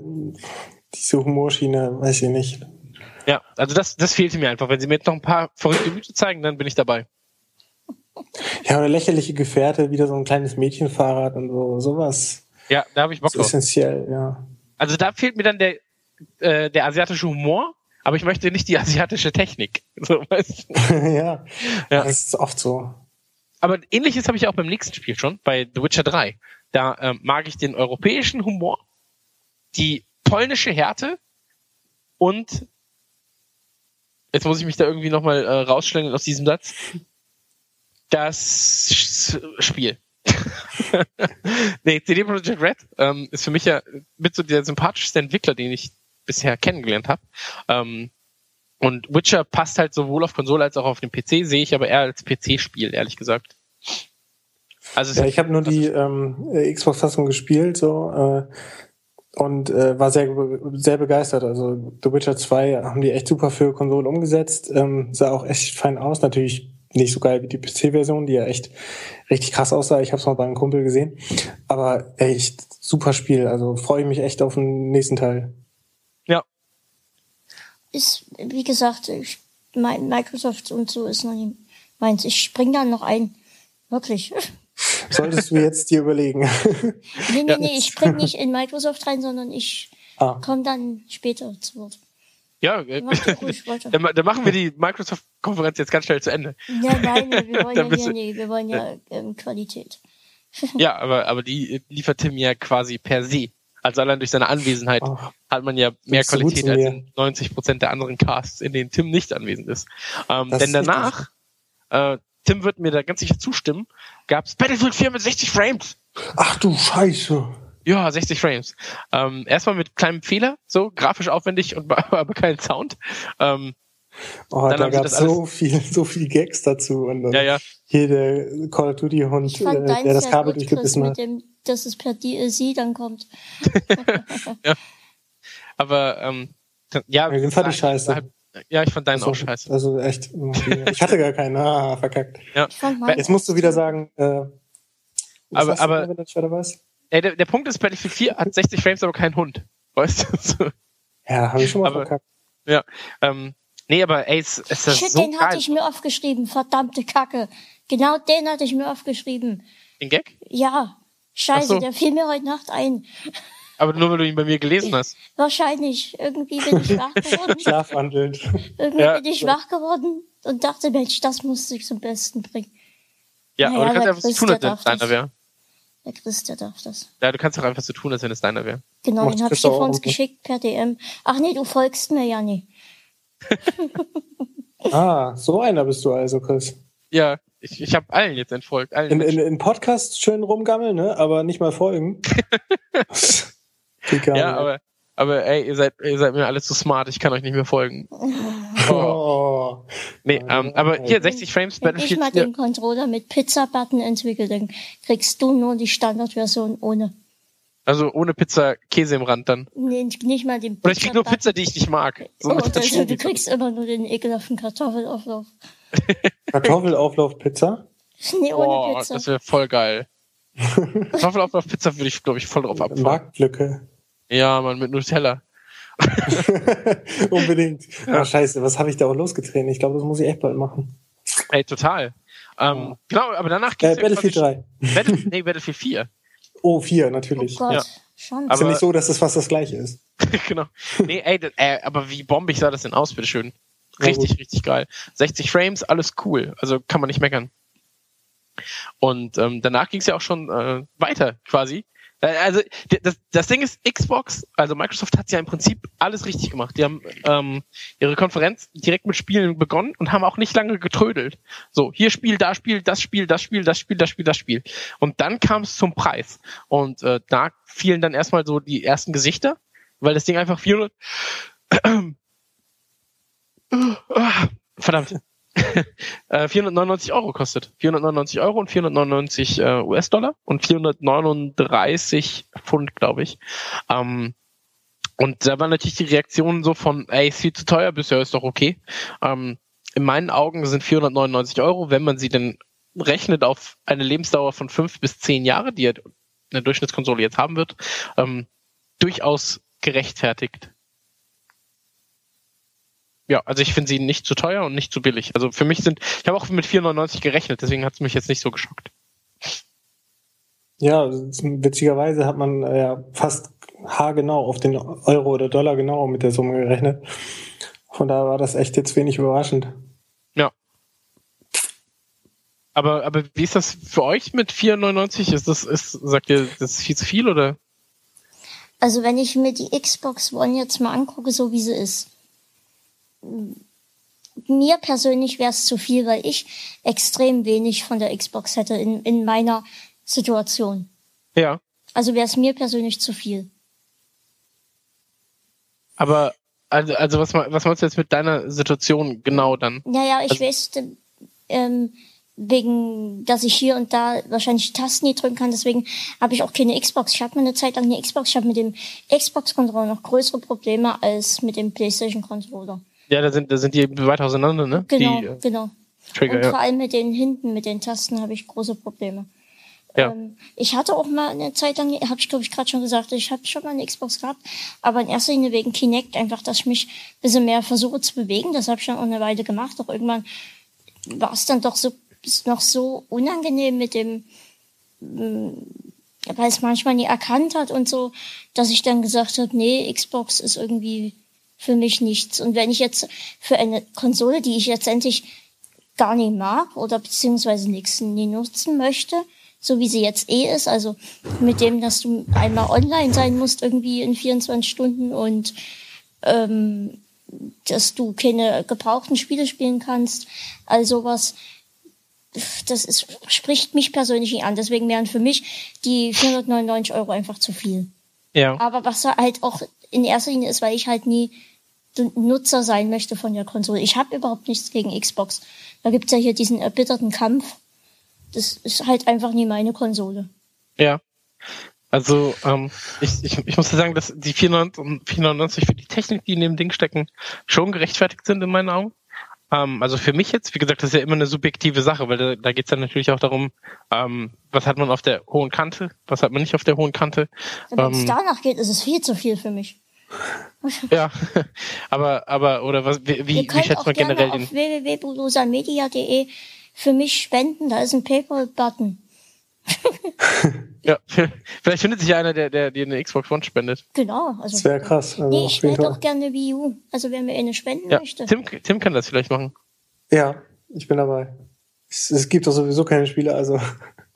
diese Humorschiene, weiß ich nicht. Ja, also das, das fehlte mir einfach. Wenn sie mir jetzt noch ein paar verrückte Güte zeigen, dann bin ich dabei. Ja, oder lächerliche Gefährte, wieder so ein kleines Mädchenfahrrad und so, sowas. Ja, da habe ich Bock drauf. Essentiell, ja. Also da fehlt mir dann der, äh, der asiatische Humor, aber ich möchte nicht die (laughs) asiatische Technik. So, weißt du? (laughs) ja, ja, das ist oft so. Aber ähnliches habe ich auch beim nächsten Spiel schon, bei The Witcher 3. Da ähm, mag ich den europäischen Humor, die polnische Härte und jetzt muss ich mich da irgendwie nochmal äh, rausschlängeln aus diesem Satz. Das Spiel. (laughs) nee, CD Projekt Red ähm, ist für mich ja mit so der sympathischste Entwickler, den ich bisher kennengelernt habe. Ähm, und Witcher passt halt sowohl auf Konsole als auch auf den PC, sehe ich aber eher als PC-Spiel, ehrlich gesagt. Also ja, ich habe nur die ähm, Xbox-Fassung gespielt, so äh, und äh, war sehr sehr begeistert. Also The Witcher 2 haben die echt super für Konsole umgesetzt, ähm, sah auch echt fein aus. Natürlich nicht so geil wie die PC-Version, die ja echt richtig krass aussah. Ich habe es mal bei einem Kumpel gesehen, aber echt super Spiel. Also freue ich mich echt auf den nächsten Teil. Ja. Ist wie gesagt, ich, Microsoft und so ist noch nicht meins. Ich spring dann noch ein, wirklich. (laughs) Solltest du jetzt dir überlegen. nee, nee, nee, ich spring nicht in Microsoft rein, sondern ich ah. komme dann später zu Wort. Ja, äh, (laughs) dann, dann, machen wir die Microsoft-Konferenz jetzt ganz schnell zu Ende. Ja, nein, wir wollen (laughs) ja hier, nee, wir wollen ja ähm, Qualität. (laughs) ja, aber, aber die liefert Tim ja quasi per se. Also allein durch seine Anwesenheit oh, hat man ja mehr Qualität als in 90 Prozent der anderen Casts, in denen Tim nicht anwesend ist. Ähm, denn danach, äh, Tim wird mir da ganz sicher zustimmen, gab's Battlefield 4 mit 60 Frames. Ach du Scheiße. Ja, 60 Frames. Ähm, erstmal mit kleinem Fehler, so grafisch aufwendig und (laughs) aber kein Sound. Ähm, oh, da gab es so viel, so viel Gags dazu und dann ja, ja. hier der Call of Duty Hund, äh, der das Kabel durchgebissen hat. Dem, dass es per DLC dann kommt. (laughs) ja. Aber ähm, ja, ja den fand ich scheiße. Ja, ich fand deinen also, auch scheiße. Also echt, ich hatte gar keinen. Ah, verkackt. Ja. Jetzt musst du wieder sagen, äh, aber, aber, du, Ey, der, der Punkt ist, Battlefield 4 hat 60 Frames, aber kein Hund. Weißt du? Ja, habe ich schon mal aber, verkackt. Ja, ähm, nee, aber ey, es, es ist Shit, so den geil. hatte ich mir aufgeschrieben, verdammte Kacke. Genau den hatte ich mir aufgeschrieben. Den Gag? Ja. Scheiße, so. der fiel mir heute Nacht ein. Aber nur, weil du ihn bei mir gelesen hast. Wahrscheinlich. Irgendwie bin ich wach (laughs) geworden. Schlafwandelnd. Irgendwie ja. bin ich wach geworden und dachte, Mensch, das muss ich zum Besten bringen. Ja, naja, aber du kannst einfach so tun, als wenn es deiner wäre. Der Chris, der darf das. Ja, du kannst doch einfach so tun, als wenn es deiner wäre. Genau, Macht den habe ich dir vor uns geschickt per DM. Ach nee, du folgst mir ja nie. (laughs) ah, so einer bist du also, Chris. Ja, ich, ich habe allen jetzt entfolgt. Allen in, in, in Podcast schön rumgammeln, ne? aber nicht mal folgen. (laughs) ja, aber, aber ey, ihr seid, ihr seid mir alle zu smart, ich kann euch nicht mehr folgen. (laughs) Oh. Nee, ähm, aber hier 60 Frames Wenn ich mal den Controller mit Pizza-Button entwickle, dann kriegst du nur die Standardversion ohne. Also ohne Pizza Käse im Rand dann? Nee, nicht mal den Pizza. Oder ich krieg nur Pizza, die ich nicht mag. So oh, also, du kriegst immer nur den ekelhaften Kartoffelauflauf. (laughs) Kartoffelauflauf-Pizza? Nee, ohne Boah, Pizza. Das wäre voll geil. (laughs) Kartoffelauflauf-Pizza würde ich, glaube ich, voll drauf abfahren. Marktlücke. Ja, man, mit Nutella. (laughs) Unbedingt. Ja. Oh, scheiße, was habe ich da auch losgetreten? Ich glaube, das muss ich echt bald machen. Ey, total. Ähm, ja. Genau, aber danach geht's äh, Battlefield 3. Battle, nee, Battlefield 4. Oh, 4, natürlich. Oh Gott. Ja. Schon. Ist ja nicht so, dass das fast das gleiche ist. (laughs) genau. Nee, ey, ey, aber wie bombig sah das denn aus, bitteschön? Richtig, ja, richtig geil. 60 Frames, alles cool. Also kann man nicht meckern. Und ähm, danach ging es ja auch schon äh, weiter quasi. Äh, also das, das Ding ist, Xbox, also Microsoft hat ja im Prinzip alles richtig gemacht. Die haben ähm, ihre Konferenz direkt mit Spielen begonnen und haben auch nicht lange getrödelt. So, hier Spiel, da Spiel, das Spiel, das Spiel, das Spiel, das Spiel, das Spiel. Und dann kam es zum Preis. Und äh, da fielen dann erstmal so die ersten Gesichter, weil das Ding einfach 400... (clears throat) Verdammt. 499 (laughs) äh, Euro kostet. 499 Euro und 499 äh, US-Dollar und 439 Pfund, glaube ich. Ähm, und da war natürlich die Reaktion so von, ey, ist viel zu teuer, bisher ist doch okay. Ähm, in meinen Augen sind 499 Euro, wenn man sie denn rechnet auf eine Lebensdauer von fünf bis zehn Jahre, die eine Durchschnittskonsole jetzt haben wird, ähm, durchaus gerechtfertigt. Ja, also ich finde sie nicht zu teuer und nicht zu billig. Also für mich sind, ich habe auch mit 4,99 gerechnet, deswegen hat es mich jetzt nicht so geschockt. Ja, witzigerweise hat man äh, ja fast haargenau auf den Euro oder Dollar genau mit der Summe gerechnet. Von daher war das echt jetzt wenig überraschend. Ja. Aber, aber wie ist das für euch mit 4,99? Ist das, ist, sagt ihr, das ist viel zu viel oder? Also wenn ich mir die Xbox One jetzt mal angucke, so wie sie ist, mir persönlich wäre es zu viel, weil ich extrem wenig von der Xbox hätte in, in meiner Situation. Ja. Also wäre es mir persönlich zu viel. Aber also, also was, was meinst du jetzt mit deiner Situation genau dann? Naja, ich also, weiß, ähm, wegen, dass ich hier und da wahrscheinlich Tasten nie drücken kann, deswegen habe ich auch keine Xbox. Ich hatte mir eine Zeit lang eine Xbox. Ich habe mit dem Xbox-Controller noch größere Probleme als mit dem PlayStation-Controller. Ja, da sind, da sind die weit auseinander, ne? Genau, die, äh, genau. Trigger, und vor allem mit den hinten, mit den Tasten habe ich große Probleme. Ja. Ähm, ich hatte auch mal eine Zeit lang, habe ich glaube ich gerade schon gesagt, ich habe schon mal eine Xbox gehabt, aber in erster Linie wegen Kinect einfach, dass ich mich ein bisschen mehr versuche zu bewegen. Das habe ich dann auch eine Weile gemacht. Doch irgendwann war es dann doch so noch so unangenehm mit dem, mm, weil es manchmal nie erkannt hat und so, dass ich dann gesagt habe, nee, Xbox ist irgendwie für mich nichts. Und wenn ich jetzt für eine Konsole, die ich letztendlich gar nicht mag oder beziehungsweise nichts nie nutzen möchte, so wie sie jetzt eh ist, also mit dem, dass du einmal online sein musst irgendwie in 24 Stunden und ähm, dass du keine gebrauchten Spiele spielen kannst, also sowas, das ist, spricht mich persönlich nicht an. Deswegen wären für mich die 499 Euro einfach zu viel. Ja. Aber was halt auch in erster Linie ist, weil ich halt nie Nutzer sein möchte von der Konsole. Ich habe überhaupt nichts gegen Xbox. Da gibt's ja hier diesen erbitterten Kampf das ist halt einfach nie meine Konsole. Ja. Also ähm, ich, ich, ich muss sagen, dass die 499 für die Technik, die in dem Ding stecken, schon gerechtfertigt sind in meinen Augen. Ähm, also für mich jetzt, wie gesagt, das ist ja immer eine subjektive Sache, weil da, da geht es dann natürlich auch darum, ähm, was hat man auf der hohen Kante, was hat man nicht auf der hohen Kante. Wenn es ähm, danach geht, ist es viel zu viel für mich. Ja, (laughs) aber aber oder was wie, wie, wie schätzt man generell den www.bulusamedia.de für mich spenden, da ist ein PayPal-Button. (laughs) ja, (laughs) vielleicht findet sich ja einer, der, der dir eine Xbox One spendet. Genau. Also, das wäre krass. Also nee, ich spende auch gerne Wii U. Also wer mir eine spenden ja, möchte. Tim, Tim kann das vielleicht machen. Ja, ich bin dabei. Es, es gibt doch sowieso keine Spiele, also.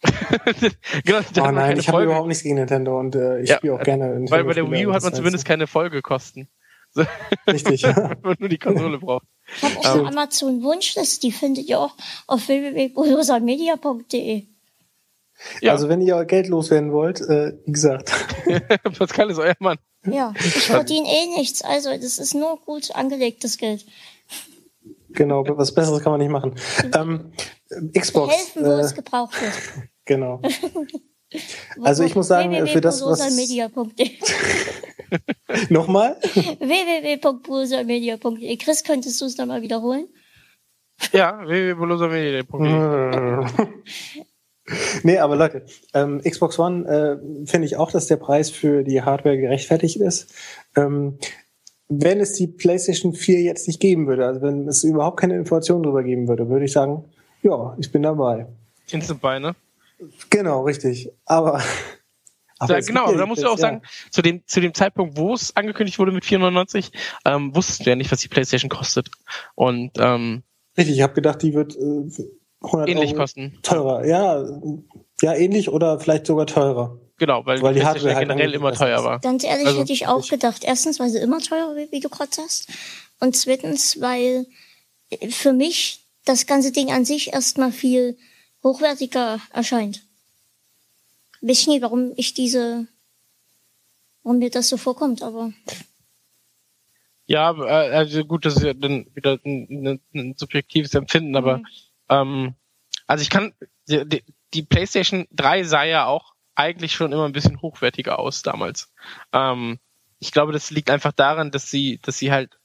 (laughs) genau, oh nein, ich habe überhaupt nichts gegen Nintendo und äh, ich ja, spiele auch gerne Nintendo. Weil bei der Wii U hat man zumindest keine Folgekosten. (laughs) Richtig, ja. (laughs) Wenn man nur die Konsole braucht. Ich habe auch eine Amazon Wunschliste, die findet ihr auch auf www.media.de. Ja. Also wenn ihr Geld loswerden wollt, äh, wie gesagt. Pascal ist euer Mann. Ja, ich verdiene eh nichts, also das ist nur gut angelegtes Geld. Genau, was Besseres kann man nicht machen. Ähm, Xbox. Helfen, wo äh, es gebraucht wird. (laughs) Genau. (laughs) also ich muss sagen, für das, was... (laughs) Nochmal? www.bulusamedia.de. Chris, könntest du es nochmal wiederholen? Ja, www.bulusamedia.de. nee, aber Leute, ähm, Xbox One äh, finde ich auch, dass der Preis für die Hardware gerechtfertigt ist. Ähm, wenn es die PlayStation 4 jetzt nicht geben würde, also wenn es überhaupt keine Informationen darüber geben würde, würde ich sagen, ja, ich bin dabei. Instant Buy, ne? Genau, richtig. Aber (laughs) da, genau, da musst du auch sagen, zu dem, zu dem Zeitpunkt, wo es angekündigt wurde mit 499, ähm, wusstest du ja nicht, was die PlayStation kostet. Und ähm, Richtig, ich habe gedacht, die wird äh, 100 ähnlich Euro kosten. Teurer, ja, ja, ähnlich oder vielleicht sogar teurer. Genau, weil, weil die, die Hardware halt generell immer teuer war. Ganz ehrlich also, hätte ich auch gedacht. Erstens, weil sie immer teurer wie, wie du gerade sagst. Und zweitens, weil für mich das ganze Ding an sich erstmal viel hochwertiger erscheint weiß nicht, warum ich diese, warum mir das so vorkommt, aber. Ja, äh, also gut, das ist ja dann wieder ein, ein subjektives Empfinden, aber mhm. ähm, also ich kann die, die PlayStation 3 sah ja auch eigentlich schon immer ein bisschen hochwertiger aus damals. Ähm, ich glaube, das liegt einfach daran, dass sie, dass sie halt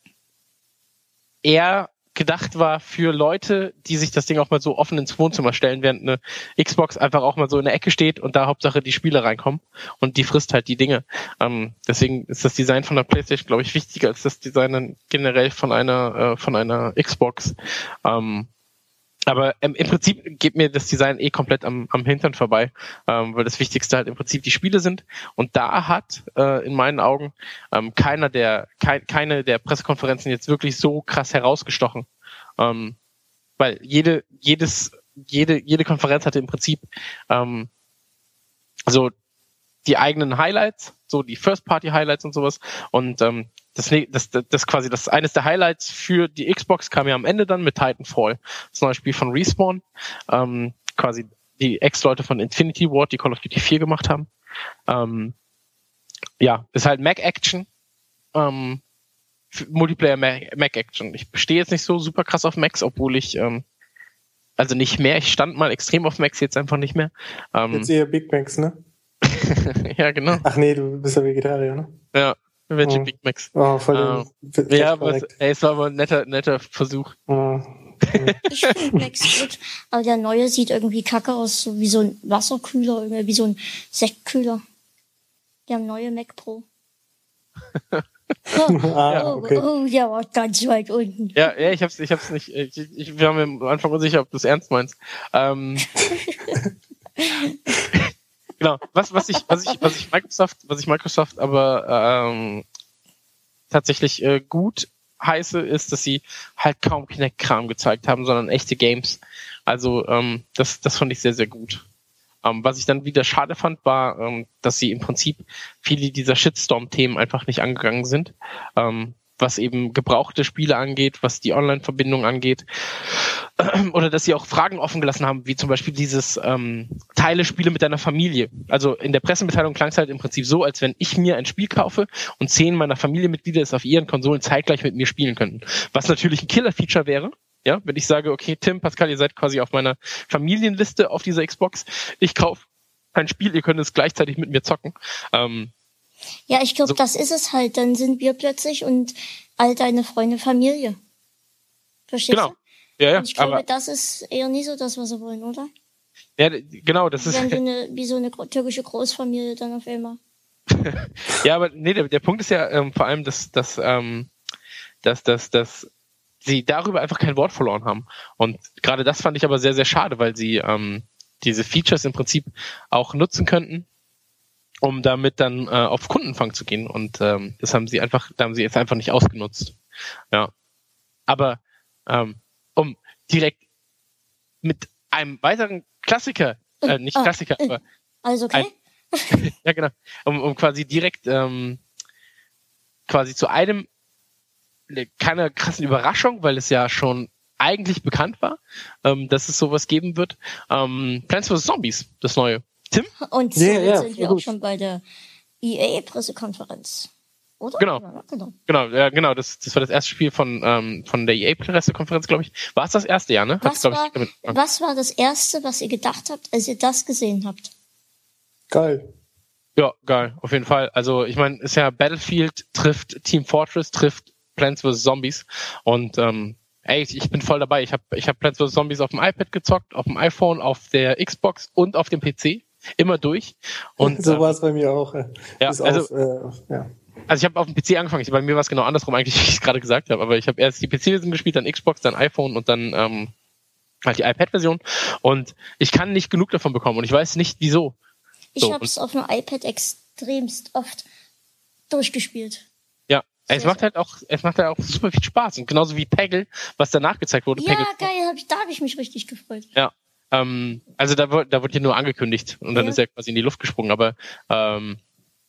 eher gedacht war für Leute, die sich das Ding auch mal so offen ins Wohnzimmer stellen, während eine Xbox einfach auch mal so in der Ecke steht und da Hauptsache die Spiele reinkommen und die frisst halt die Dinge. Ähm, deswegen ist das Design von der PlayStation, glaube ich, wichtiger als das Design generell von einer äh, von einer Xbox. Ähm, aber ähm, im Prinzip geht mir das Design eh komplett am, am Hintern vorbei, ähm, weil das Wichtigste halt im Prinzip die Spiele sind. Und da hat äh, in meinen Augen ähm, keiner der kein, keine der Pressekonferenzen jetzt wirklich so krass herausgestochen, ähm, weil jede jedes jede jede Konferenz hatte im Prinzip ähm, so die eigenen Highlights, so die First-Party-Highlights und sowas. Und ähm, das, das, das, das quasi das eines der Highlights für die Xbox kam ja am Ende dann mit Titanfall, das neue Spiel von Respawn, ähm, quasi die Ex-Leute von Infinity Ward, die Call of Duty 4 gemacht haben. Ähm, ja, ist halt Mac Action, ähm, Multiplayer Mac Action. Ich bestehe jetzt nicht so super krass auf Macs, obwohl ich ähm, also nicht mehr. Ich stand mal extrem auf Macs, jetzt einfach nicht mehr. Ähm, jetzt eher Big Macs, ne? (laughs) ja, genau. Ach nee, du bist ja Vegetarier, ne? Ja, Veggie oh. Big Macs. Oh, voll äh, ja, aber es, ey, es war aber ein netter, netter Versuch. Oh. ich finde Macs (laughs) gut, aber der neue sieht irgendwie kacke aus, so wie so ein Wasserkühler, irgendwie wie so ein Sektkühler. Der neue Mac Pro. (laughs) Oh, ah, okay. oh, oh, der war ganz weit unten. Ja, ja, ich hab's, ich hab's nicht, ich, ich, wir haben am Anfang unsicher, ob du es ernst meinst. Ähm, (laughs) genau. Was, was ich, was ich, was ich Microsoft, was ich Microsoft aber ähm, tatsächlich äh, gut heiße, ist, dass sie halt kaum Kinect-Kram gezeigt haben, sondern echte Games. Also ähm, das, das fand ich sehr, sehr gut. Ähm, was ich dann wieder schade fand, war, ähm, dass sie im Prinzip viele dieser Shitstorm-Themen einfach nicht angegangen sind. Ähm, was eben gebrauchte Spiele angeht, was die Online-Verbindung angeht. (clears throat) Oder dass sie auch Fragen offen gelassen haben, wie zum Beispiel dieses ähm, Teile Spiele mit deiner Familie. Also in der Pressemitteilung klang es halt im Prinzip so, als wenn ich mir ein Spiel kaufe und zehn meiner Familienmitglieder es auf ihren Konsolen zeitgleich mit mir spielen könnten. Was natürlich ein Killer-Feature wäre. Ja, wenn ich sage, okay, Tim, Pascal, ihr seid quasi auf meiner Familienliste auf dieser Xbox. Ich kaufe ein Spiel, ihr könnt es gleichzeitig mit mir zocken. Ähm, ja, ich glaube, so. das ist es halt. Dann sind wir plötzlich und all deine Freunde Familie. Verstehst genau. du? Ja, ja. Und ich glaube, das ist eher nie so das, was sie wollen, oder? Ja, genau, das ist. Wie, eine, (laughs) wie so eine türkische Großfamilie dann auf einmal. (laughs) ja, aber nee, der, der Punkt ist ja ähm, vor allem, dass, dass, ähm, dass, dass, dass sie darüber einfach kein Wort verloren haben. Und gerade das fand ich aber sehr, sehr schade, weil sie ähm, diese Features im Prinzip auch nutzen könnten, um damit dann äh, auf Kundenfang zu gehen. Und ähm, das haben sie einfach, da haben sie jetzt einfach nicht ausgenutzt. Ja. Aber ähm, um direkt mit einem weiteren Klassiker, äh, nicht oh, Klassiker, oh, aber also okay. Ein, (laughs) ja, genau. Um, um quasi direkt ähm, quasi zu einem keine krassen Überraschung, weil es ja schon eigentlich bekannt war, ähm, dass es sowas geben wird. Ähm, Plants vs. Zombies, das neue. Tim? Und so yeah, yeah, sind wir auch schon bei der EA-Pressekonferenz. Oder? Genau. Ja, genau. Genau, ja, genau. Das, das war das erste Spiel von, ähm, von der EA-Pressekonferenz, glaube ich. War es das erste Jahr, ne? Was, war, ich, was war das erste, was ihr gedacht habt, als ihr das gesehen habt? Geil. Ja, geil, auf jeden Fall. Also ich meine, ist ja Battlefield trifft Team Fortress, trifft Plants vs. Zombies und ähm, ey, ich bin voll dabei. Ich habe ich hab Plants vs. Zombies auf dem iPad gezockt, auf dem iPhone, auf der Xbox und auf dem PC immer durch. Und, (laughs) so war es bei mir auch. Ja, also, auf, äh, ja. Also ich habe auf dem PC angefangen. Bei mir war es genau andersrum eigentlich, (laughs) wie ich es gerade gesagt habe. Aber ich habe erst die PC-Version gespielt, dann Xbox, dann iPhone und dann ähm, halt die iPad-Version. Und ich kann nicht genug davon bekommen und ich weiß nicht wieso. Ich so, habe es auf dem iPad extremst oft durchgespielt. Ja, es macht halt auch, es macht halt auch super viel Spaß und genauso wie Peggle, was danach gezeigt wurde. Ja, Peggle geil, hab ich, da habe ich mich richtig gefreut. Ja, ähm, also da, da wurde ja nur angekündigt und dann ja. ist er quasi in die Luft gesprungen. Aber ähm,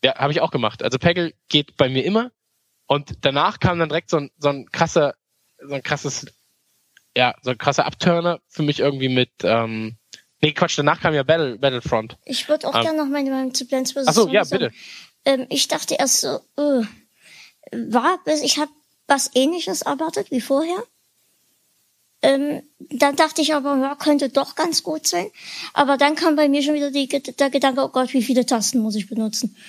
ja, habe ich auch gemacht. Also Peggle geht bei mir immer und danach kam dann direkt so ein, so ein krasser, so ein krasses, ja, so ein krasser Abturner für mich irgendwie mit, ähm, nee, Quatsch, danach kam ja Battle, Battlefront. Ich würde auch ähm, gerne noch meine Meinung zu Plants vs. Achso, ja, bitte. Ähm, ich dachte erst so, uh, war, ich habe was ähnliches erwartet wie vorher. Ähm, dann dachte ich aber, ja, könnte doch ganz gut sein. Aber dann kam bei mir schon wieder die, der Gedanke, oh Gott, wie viele Tasten muss ich benutzen? (laughs)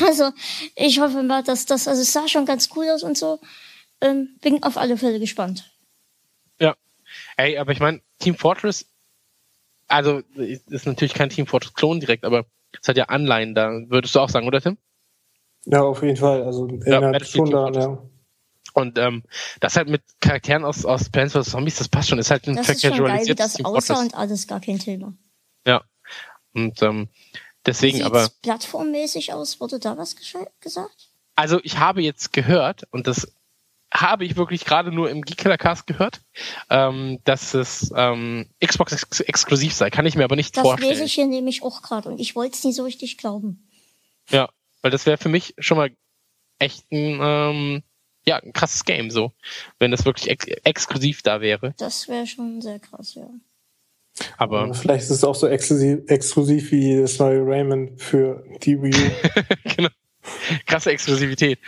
Also ich hoffe mal, dass das, also es sah schon ganz cool aus und so. Ähm, bin auf alle Fälle gespannt. Ja. Ey, aber ich meine, Team Fortress, also ist natürlich kein Team Fortress-Klon direkt, aber es hat ja Anleihen da, würdest du auch sagen, oder Tim? Ja, auf jeden Fall. Also erinnert ja, schon daran, ja. Und ähm, das halt mit Charakteren aus, aus Plants vs. Zombies, das passt schon. Ist halt ein das vercasualisiertes Das aussah und alles gar kein Thema. Ja. Und ähm, deswegen Sieht's aber. plattformmäßig aus? Wurde da was gesagt? Also ich habe jetzt gehört, und das habe ich wirklich gerade nur im Geekkiller Cast gehört, ähm, dass es ähm, Xbox ex exklusiv sei. Kann ich mir aber nicht das vorstellen. Das lese ich hier nämlich auch gerade und ich wollte es nie so richtig glauben. Ja, weil das wäre für mich schon mal echt ein, ähm, ja, ein krasses Game, so. Wenn das wirklich ex exklusiv da wäre. Das wäre schon sehr krass, ja. Aber vielleicht ist es auch so exklusiv, exklusiv wie das neue Rayman für die Wii U. (laughs) genau. Krasse Exklusivität.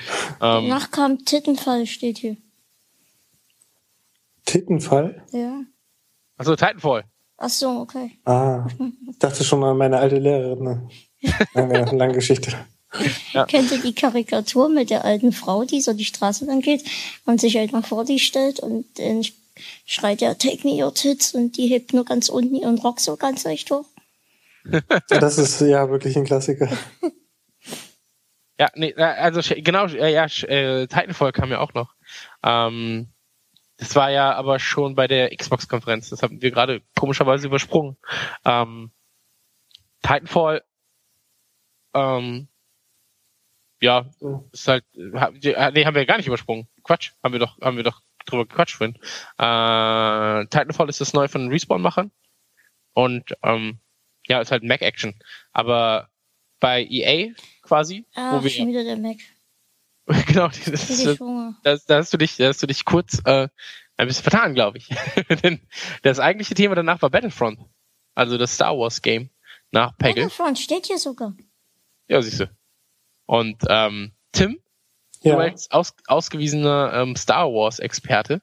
Ähm, Danach kam Tittenfall, steht hier. Tittenfall? Ja. Achso, Titanfall. Ach so, okay. Ah, ich dachte schon an meine alte Lehrerin. Ne? (laughs) Lange, lange Geschichte. Ja. (laughs) Kennt ihr die Karikatur mit der alten Frau, die so die Straße lang geht und sich halt nach vor die stellt und dann schreit ja, take me your tits und die hebt nur ganz unten ihren Rock so ganz leicht hoch? (laughs) Das ist ja wirklich ein Klassiker. (laughs) Ja, nee, also genau, ja, äh, Titanfall kam ja auch noch. Ähm, das war ja aber schon bei der Xbox-Konferenz. Das haben wir gerade komischerweise übersprungen. Ähm, Titanfall, ähm, ja, ist halt, nee, haben wir gar nicht übersprungen. Quatsch, haben wir doch, haben wir doch drüber gequatscht vorhin. Äh, Titanfall ist das neue von Respawn-Machern. Und, ähm, ja, ist halt Mac-Action. Aber bei EA quasi. Ah, wo wir, schon wieder der Mac. (laughs) genau, das, ist, das, da hast du dich, da hast du dich kurz äh, ein bisschen vertan, glaube ich. (laughs) Denn das eigentliche Thema danach war Battlefront. Also das Star Wars Game nach Peggle. Battlefront steht hier sogar. Ja, siehst du. Und ähm, Tim, ja. du als aus, ausgewiesener ähm, Star Wars Experte.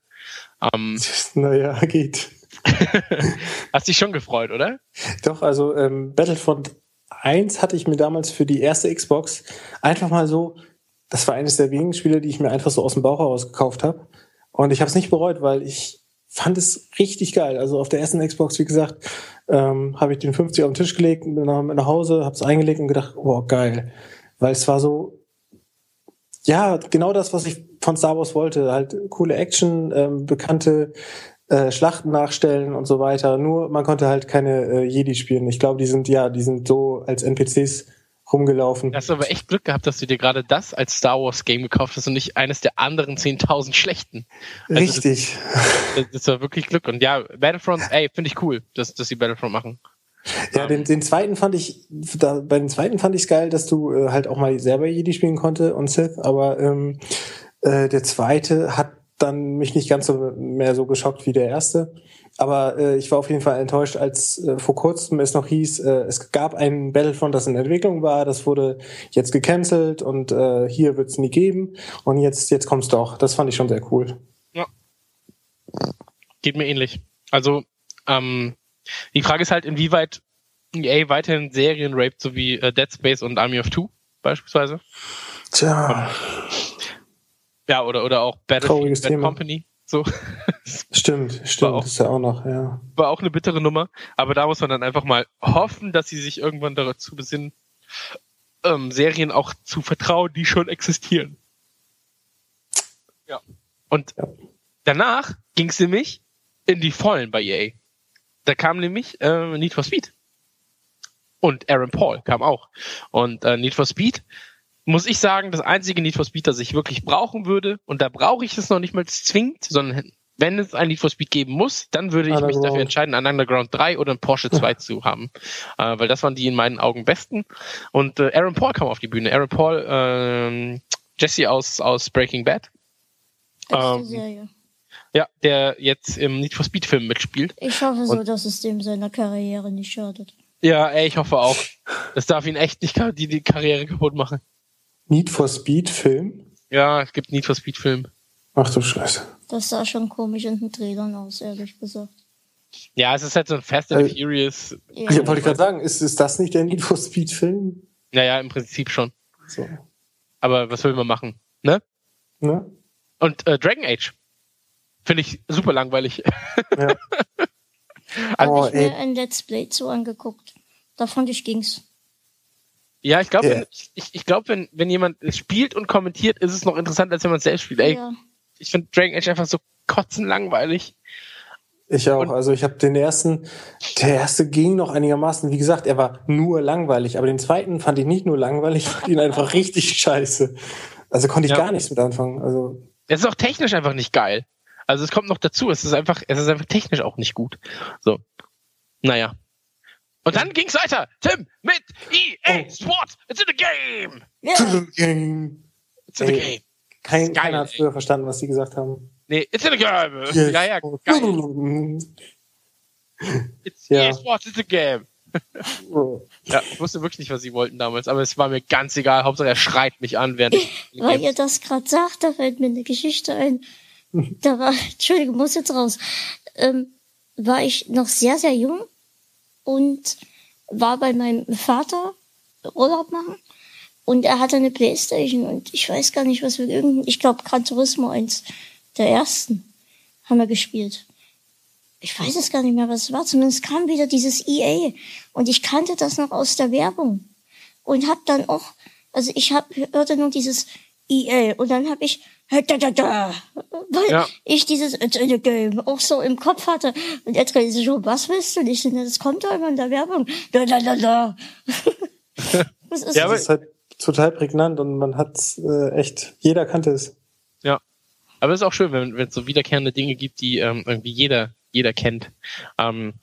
Ähm, (laughs) naja, geht. (laughs) hast dich schon gefreut, oder? Doch, also ähm, Battlefront 1 hatte ich mir damals für die erste Xbox einfach mal so, das war eines der wenigen Spiele, die ich mir einfach so aus dem Bauch heraus gekauft habe. Und ich habe es nicht bereut, weil ich fand es richtig geil. Also auf der ersten Xbox, wie gesagt, ähm, habe ich den 50 auf den Tisch gelegt, bin nach, nach Hause, habe es eingelegt und gedacht, oh geil. Weil es war so, ja, genau das, was ich von Star Wars wollte. Halt coole Action, ähm, bekannte äh, Schlachten nachstellen und so weiter. Nur man konnte halt keine äh, Jedi spielen. Ich glaube, die sind ja, die sind so als NPCs rumgelaufen. Du hast aber echt Glück gehabt, dass du dir gerade das als Star Wars Game gekauft hast und nicht eines der anderen 10.000 schlechten. Also Richtig. (laughs) Das, das, war wirklich Glück. Und ja, Battlefront, ey, finde ich cool, dass, dass sie Battlefront machen. Ja, den, den zweiten fand ich, da, bei den zweiten fand ich es geil, dass du äh, halt auch mal selber Jedi spielen konnte und Sith, aber ähm, äh, der zweite hat dann mich nicht ganz so mehr so geschockt wie der erste. Aber äh, ich war auf jeden Fall enttäuscht, als äh, vor kurzem es noch hieß, äh, es gab ein Battlefront, das in Entwicklung war, das wurde jetzt gecancelt und äh, hier wird es nie geben. Und jetzt, jetzt kommt's doch. Das fand ich schon sehr cool. Ja. Geht mir ähnlich. Also, ähm, die Frage ist halt, inwieweit EA weiterhin Serien raped, so wie äh, Dead Space und Army of Two beispielsweise. Tja. Ja, oder, oder auch Battlefield Bad Company. So. (laughs) Stimmt, stimmt, auch, ist ja auch noch, ja. War auch eine bittere Nummer, aber da muss man dann einfach mal hoffen, dass sie sich irgendwann dazu besinnen, ähm, Serien auch zu vertrauen, die schon existieren. Ja. Und ja. danach ging es nämlich in die Vollen bei EA. Da kam nämlich äh, Need for Speed. Und Aaron Paul kam auch. Und äh, Need for Speed muss ich sagen, das einzige Need for Speed, das ich wirklich brauchen würde, und da brauche ich es noch nicht mal zwingend, sondern wenn es ein Need for Speed geben muss, dann würde ich mich dafür entscheiden, ein Underground 3 oder ein Porsche 2 (laughs) zu haben. Äh, weil das waren die in meinen Augen besten. Und äh, Aaron Paul kam auf die Bühne. Aaron Paul, äh, Jesse aus, aus Breaking Bad. Ähm, ja, der jetzt im Need for Speed Film mitspielt. Ich hoffe so, und, dass es dem seiner Karriere nicht schadet. Ja, ey, ich hoffe auch. Das darf ihn echt nicht die, die Karriere kaputt machen. Need for Speed Film? Ja, es gibt Need for Speed Film. Ach du Scheiße. Das sah schon komisch in den Trailern aus, ehrlich gesagt. Ja, es ist halt so ein Fast and äh, Furious. Ja. Ich wollte gerade sagen, ist, ist das nicht der Need for Speed Film? Naja, im Prinzip schon. So. Aber was will man machen? Ne? Ne? Und äh, Dragon Age. Finde ich super langweilig. (laughs) Ja. (laughs) also, oh, ich mir ein Let's Play zu angeguckt. Davon ich ging's. Ja, ich glaube, yeah. ich, ich glaube, wenn, wenn jemand spielt und kommentiert, ist es noch interessanter, als wenn man es selbst spielt. Ey, ja. Ich finde Dragon Age einfach so kotzen langweilig. Ich auch. Und also ich habe den ersten, der erste ging noch einigermaßen. Wie gesagt, er war nur langweilig, aber den zweiten fand ich nicht nur langweilig, ich (laughs) fand ihn einfach richtig scheiße. Also konnte ich ja. gar nichts mit anfangen. Also es ist auch technisch einfach nicht geil. Also es kommt noch dazu, es ist einfach, es ist einfach technisch auch nicht gut. So. Naja. Und dann ging's weiter. Tim mit EA oh. Sport. It's in the game. Yeah. It's in the game. It's in the game. Kein, keiner hat früher verstanden, was sie gesagt haben. Nee, it's in the game. Yes. Ja, ja, geil. It's ja. EA Sports, it's a game. (laughs) ja, ich wusste wirklich nicht, was sie wollten damals, aber es war mir ganz egal. Hauptsache er schreit mich an, während ich. Weil ihr das gerade sagt, da fällt mir eine Geschichte ein. Da war, Entschuldigung, muss jetzt raus. Ähm, war ich noch sehr, sehr jung und war bei meinem Vater Urlaub machen und er hatte eine Playstation und ich weiß gar nicht, was wir irgendein, ich glaube Gran Turismo 1 der ersten haben wir gespielt. Ich weiß es gar nicht mehr, was es war. Zumindest kam wieder dieses EA und ich kannte das noch aus der Werbung und hab dann auch, also ich hab, hörte nur dieses EA und dann habe ich weil ja. ich dieses Game auch so im Kopf hatte und jetzt kann ich so, was willst du nicht? Das kommt doch immer in der Werbung. Da, da, da, da. das ist, ja, aber ist halt total prägnant und man hat äh, echt, jeder kannte es. Ja. Aber es ist auch schön, wenn, es so wiederkehrende Dinge gibt, die ähm, irgendwie jeder, jeder kennt. Ähm,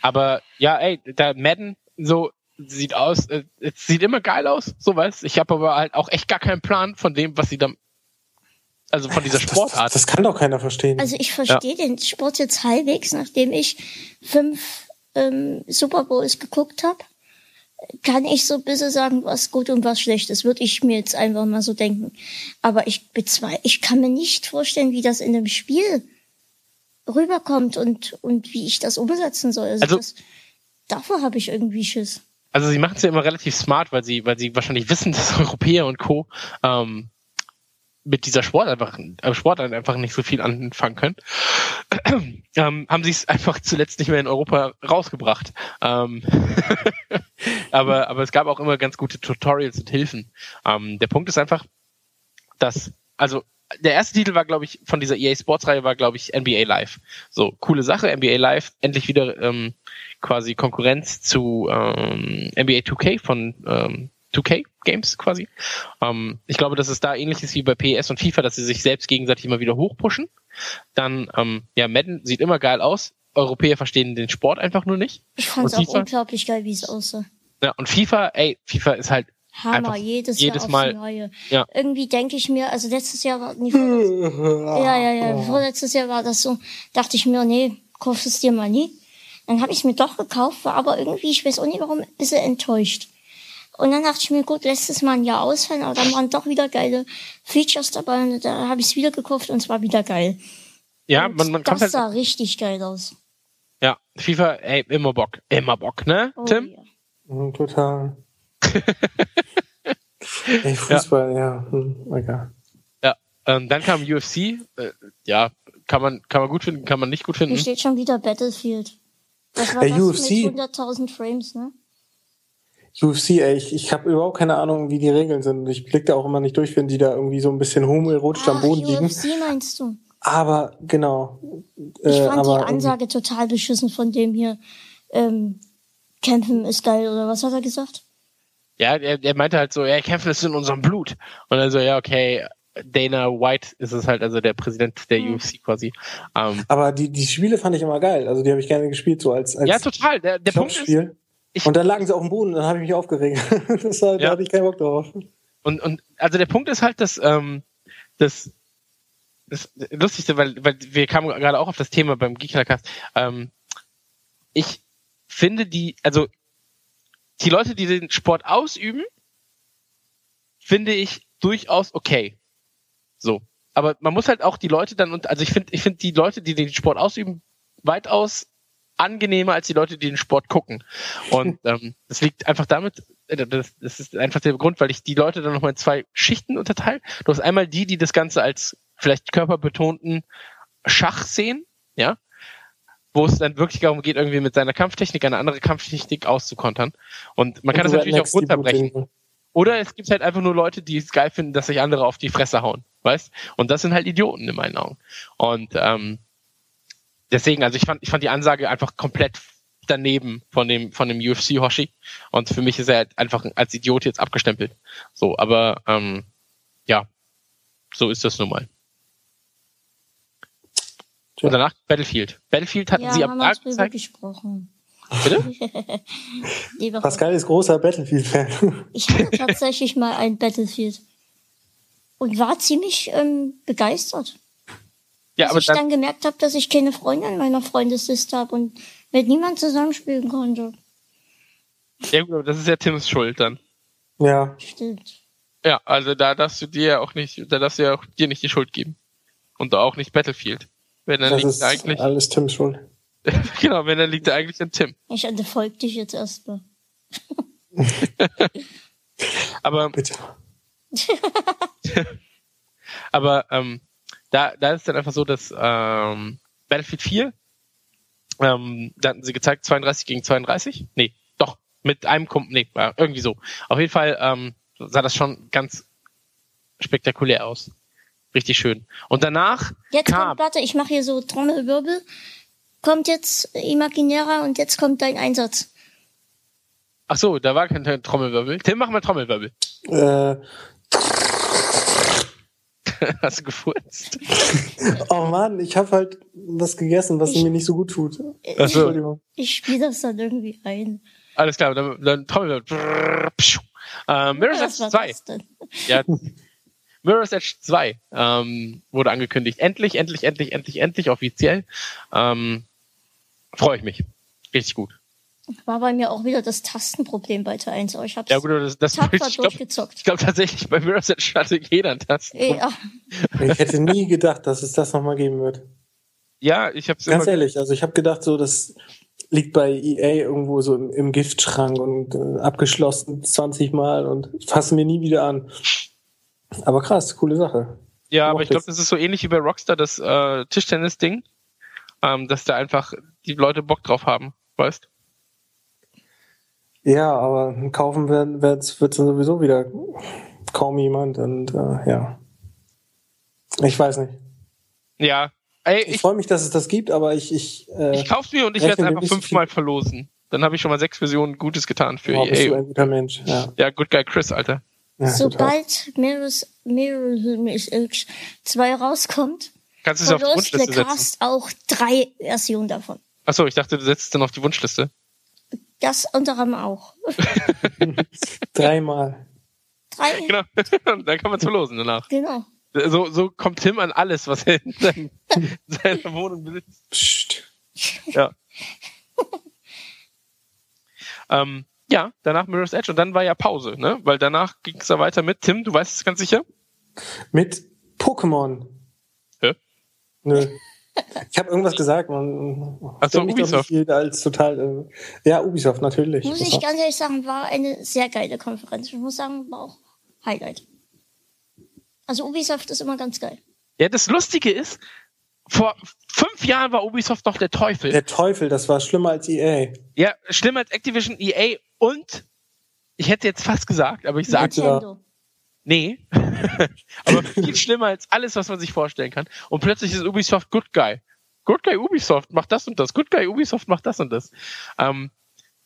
aber ja, ey, da Madden, so sieht aus, äh, es sieht immer geil aus, so weißt Ich habe aber halt auch echt gar keinen Plan von dem, was sie da also von dieser Sportart. Das, das, kann doch keiner verstehen. Also ich verstehe ja. den Sport jetzt halbwegs, nachdem ich fünf ähm, Super Bowls geguckt habe kann ich so ein bisschen sagen, was gut und was schlecht ist, würde ich mir jetzt einfach mal so denken. Aber ich bezweifle, ich kann mir nicht vorstellen, wie das in einem Spiel rüberkommt und, und wie ich das umsetzen soll. Also, also das, davor habe ich irgendwie Schiss. Also sie machen es ja immer relativ smart, weil sie, weil sie wahrscheinlich wissen, (laughs) dass Europäer und Co. Ähm, mit dieser Sport einfach, äh, Sportart einfach nicht so viel anfangen können, (clears throat) ähm, haben sie es einfach zuletzt nicht mehr in Europa rausgebracht. Ähm (laughs) aber, aber es gab auch immer ganz gute Tutorials und Hilfen. Ähm, der Punkt ist einfach, dass, also der erste Titel war, glaube ich, von dieser EA Sports Reihe war, glaube ich, NBA Live. So, coole Sache, NBA Live, endlich wieder ähm, quasi Konkurrenz zu ähm, NBA 2K von ähm, 2K Games quasi. Ähm, ich glaube, dass es da ähnlich ist wie bei PS und FIFA, dass sie sich selbst gegenseitig immer wieder hochpushen. Dann, ähm, ja, Madden sieht immer geil aus. Europäer verstehen den Sport einfach nur nicht. Ich fand es auch FIFA, unglaublich geil, wie es aussah. Ja, und FIFA, ey, FIFA ist halt Hammer, jedes, jedes Jahr Mal. Neue. Ja. Irgendwie denke ich mir, also letztes Jahr war, nee, ja, ja, ja, vorletztes Jahr war das so, dachte ich mir, nee, kaufst es dir mal nie. Dann habe ich es mir doch gekauft, war aber irgendwie, ich weiß auch nicht warum, ein bisschen enttäuscht. Und dann dachte ich mir, gut, lässt es mal ein Jahr ausfallen, aber dann waren doch wieder geile Features dabei und da habe ich es wieder gekauft und es war wieder geil. Ja, und man, man das halt sah richtig geil aus. Ja, FIFA, ey, immer Bock, immer Bock, ne, oh, Tim? Ja. Mhm, total. (laughs) ey, Fußball, ja, ja. Hm, okay. Ja, ähm, dann kam UFC, äh, ja, kann man, kann man gut finden, kann man nicht gut finden. Hier steht schon wieder Battlefield. Das war ey, das UFC. mit 100.000 Frames, ne? UFC, ey, ich, ich habe überhaupt keine Ahnung, wie die Regeln sind. Ich blick da auch immer nicht durch, wenn die da irgendwie so ein bisschen homoerotisch Ach, am Boden UFC liegen. UFC meinst du? Aber, genau. Ich äh, fand aber, die Ansage total beschissen von dem hier. Ähm, Kämpfen ist geil, oder was hat er gesagt? Ja, er, er meinte halt so, ja, Kämpfen ist in unserem Blut. Und dann so, ja, okay, Dana White ist es halt, also der Präsident der mhm. UFC quasi. Ähm, aber die, die Spiele fand ich immer geil. Also die habe ich gerne gespielt, so als, als Ja, total. Der, der Punkt ist, ich, und dann lagen sie auf dem Boden und dann habe ich mich aufgeregt. (laughs) das war, ja. Da hatte ich keinen Bock drauf. Und, und also der Punkt ist halt, dass ähm, das, das Lustigste, weil, weil wir kamen gerade auch auf das Thema beim Geeklercast. Ähm, ich finde die, also die Leute, die den Sport ausüben, finde ich durchaus okay. So. Aber man muss halt auch die Leute dann, und also ich finde, ich finde die Leute, die den Sport ausüben, weitaus angenehmer als die Leute, die den Sport gucken. Und (laughs) ähm, das liegt einfach damit, äh, das, das ist einfach der Grund, weil ich die Leute dann nochmal in zwei Schichten unterteile. Du hast einmal die, die das Ganze als vielleicht körperbetonten Schachszenen, ja, wo es dann wirklich darum geht, irgendwie mit seiner Kampftechnik eine andere Kampftechnik auszukontern. Und man kann und das natürlich auch runterbrechen. Oder es gibt halt einfach nur Leute, die es geil finden, dass sich andere auf die Fresse hauen, weißt? Und das sind halt Idioten in meinen Augen. Und ähm, deswegen, also ich fand, ich fand die Ansage einfach komplett daneben von dem von dem UFC Hoshi und für mich ist er halt einfach als Idiot jetzt abgestempelt. So, aber ähm, ja, so ist das nun mal. Und danach Battlefield. Battlefield hatten ja, sie am Tag gezeigt. gesprochen. Bitte? (laughs) Pascal ist großer Battlefield-Fan. (laughs) ich hatte tatsächlich mal ein Battlefield und war ziemlich ähm, begeistert. Ja, Bis aber ich dann, dann gemerkt habe, dass ich keine Freunde in meiner Freundesliste habe und mit niemand zusammenspielen konnte. Ja gut, aber das ist ja Tims Schuld dann. Ja. Stimmt. Ja, also da darfst du dir auch nicht, da darfst du ja auch dir nicht die Schuld geben. Und auch nicht Battlefield. Wenn dann das liegt ist eigentlich. Alles Tims Schuld. (laughs) genau, wenn dann liegt er eigentlich an Tim. Ich entfolge dich jetzt erstmal. (laughs) aber. Bitte. (laughs) aber ähm, da, da ist dann einfach so, dass ähm, Battlefield 4, ähm, da hatten sie gezeigt, 32 gegen 32. Nee, doch, mit einem Kumpel, nee, war irgendwie so. Auf jeden Fall ähm, sah das schon ganz spektakulär aus richtig schön. Und danach jetzt kam, kommt, warte, ich mache hier so Trommelwirbel. Kommt jetzt Imaginärer und jetzt kommt dein Einsatz. Ach so, da war kein Trommelwirbel. Tim, mach mal Trommelwirbel. Äh. (laughs) Hast du gefurzt? (laughs) oh Mann, ich habe halt was gegessen, was ich, mir nicht so gut tut. Entschuldigung. Ich spiele das dann irgendwie ein. Alles klar, dann, dann Trommelwirbel. Äh, Mirror's Edge 2. Ja, (laughs) Mirror's Edge 2 ähm, wurde angekündigt. Endlich, endlich, endlich, endlich, endlich offiziell. Ähm, Freue ich mich. Richtig gut. War bei mir auch wieder das Tastenproblem bei Teil 1. ich hab's ja, gut, das, das tapfer ich durchgezockt. Ich glaube tatsächlich, bei Mirror's Edge hatte jeder ein Tastenproblem. Ja. Ich hätte nie gedacht, dass es das nochmal geben wird. Ja, ich habe Ganz ehrlich, also ich habe gedacht, so das liegt bei EA irgendwo so im, im Giftschrank und äh, abgeschlossen 20 Mal und fassen wir nie wieder an. Aber krass, coole Sache. Ja, aber ich glaube, das ist so ähnlich wie bei Rockstar, das äh, Tischtennis-Ding, ähm, dass da einfach die Leute Bock drauf haben, weißt? Ja, aber kaufen wird wird's, wird's sowieso wieder kaum jemand und äh, ja. Ich weiß nicht. Ja. Ey, ich, ich freue mich, dass es das gibt, aber ich ich äh, ich kauf's mir und ich werde es einfach fünfmal verlosen. Dann habe ich schon mal sechs Versionen Gutes getan für oh, EA. Bist du ein guter Mensch. Ja, ja Good Guy Chris, Alter. Ja, Sobald Mirror's, Mirror's Edge 2 rauskommt, Kannst du es auf die Wunschliste setzen? Cast auch drei Versionen davon. Achso, ich dachte, du setzt es dann auf die Wunschliste. Das unter anderem auch. (laughs) Dreimal. Drei. Genau. dann kann man es verlosen danach. Genau. So, so kommt Tim an alles, was er in, seinem, (laughs) seiner Wohnung besitzt. Psst. Ja. ähm, ja, danach Mirror's Edge und dann war ja Pause, ne? Weil danach ging es ja weiter mit Tim, du weißt es ganz sicher? Mit Pokémon. Hä? Nö. Ich habe irgendwas gesagt, man. Achso, Ubisoft. Als total, äh, ja, Ubisoft, natürlich. Muss ich ganz ehrlich sagen, war eine sehr geile Konferenz. Ich muss sagen, war auch Highlight. Also Ubisoft ist immer ganz geil. Ja, das Lustige ist, vor fünf Jahren war Ubisoft noch der Teufel. Der Teufel, das war schlimmer als EA. Ja, schlimmer als Activision, EA und ich hätte jetzt fast gesagt, aber ich sage ja. Nee. (laughs) aber viel schlimmer als alles, was man sich vorstellen kann. Und plötzlich ist Ubisoft Good Guy. Good Guy Ubisoft macht das und das. Good Guy Ubisoft macht das und das. Ähm,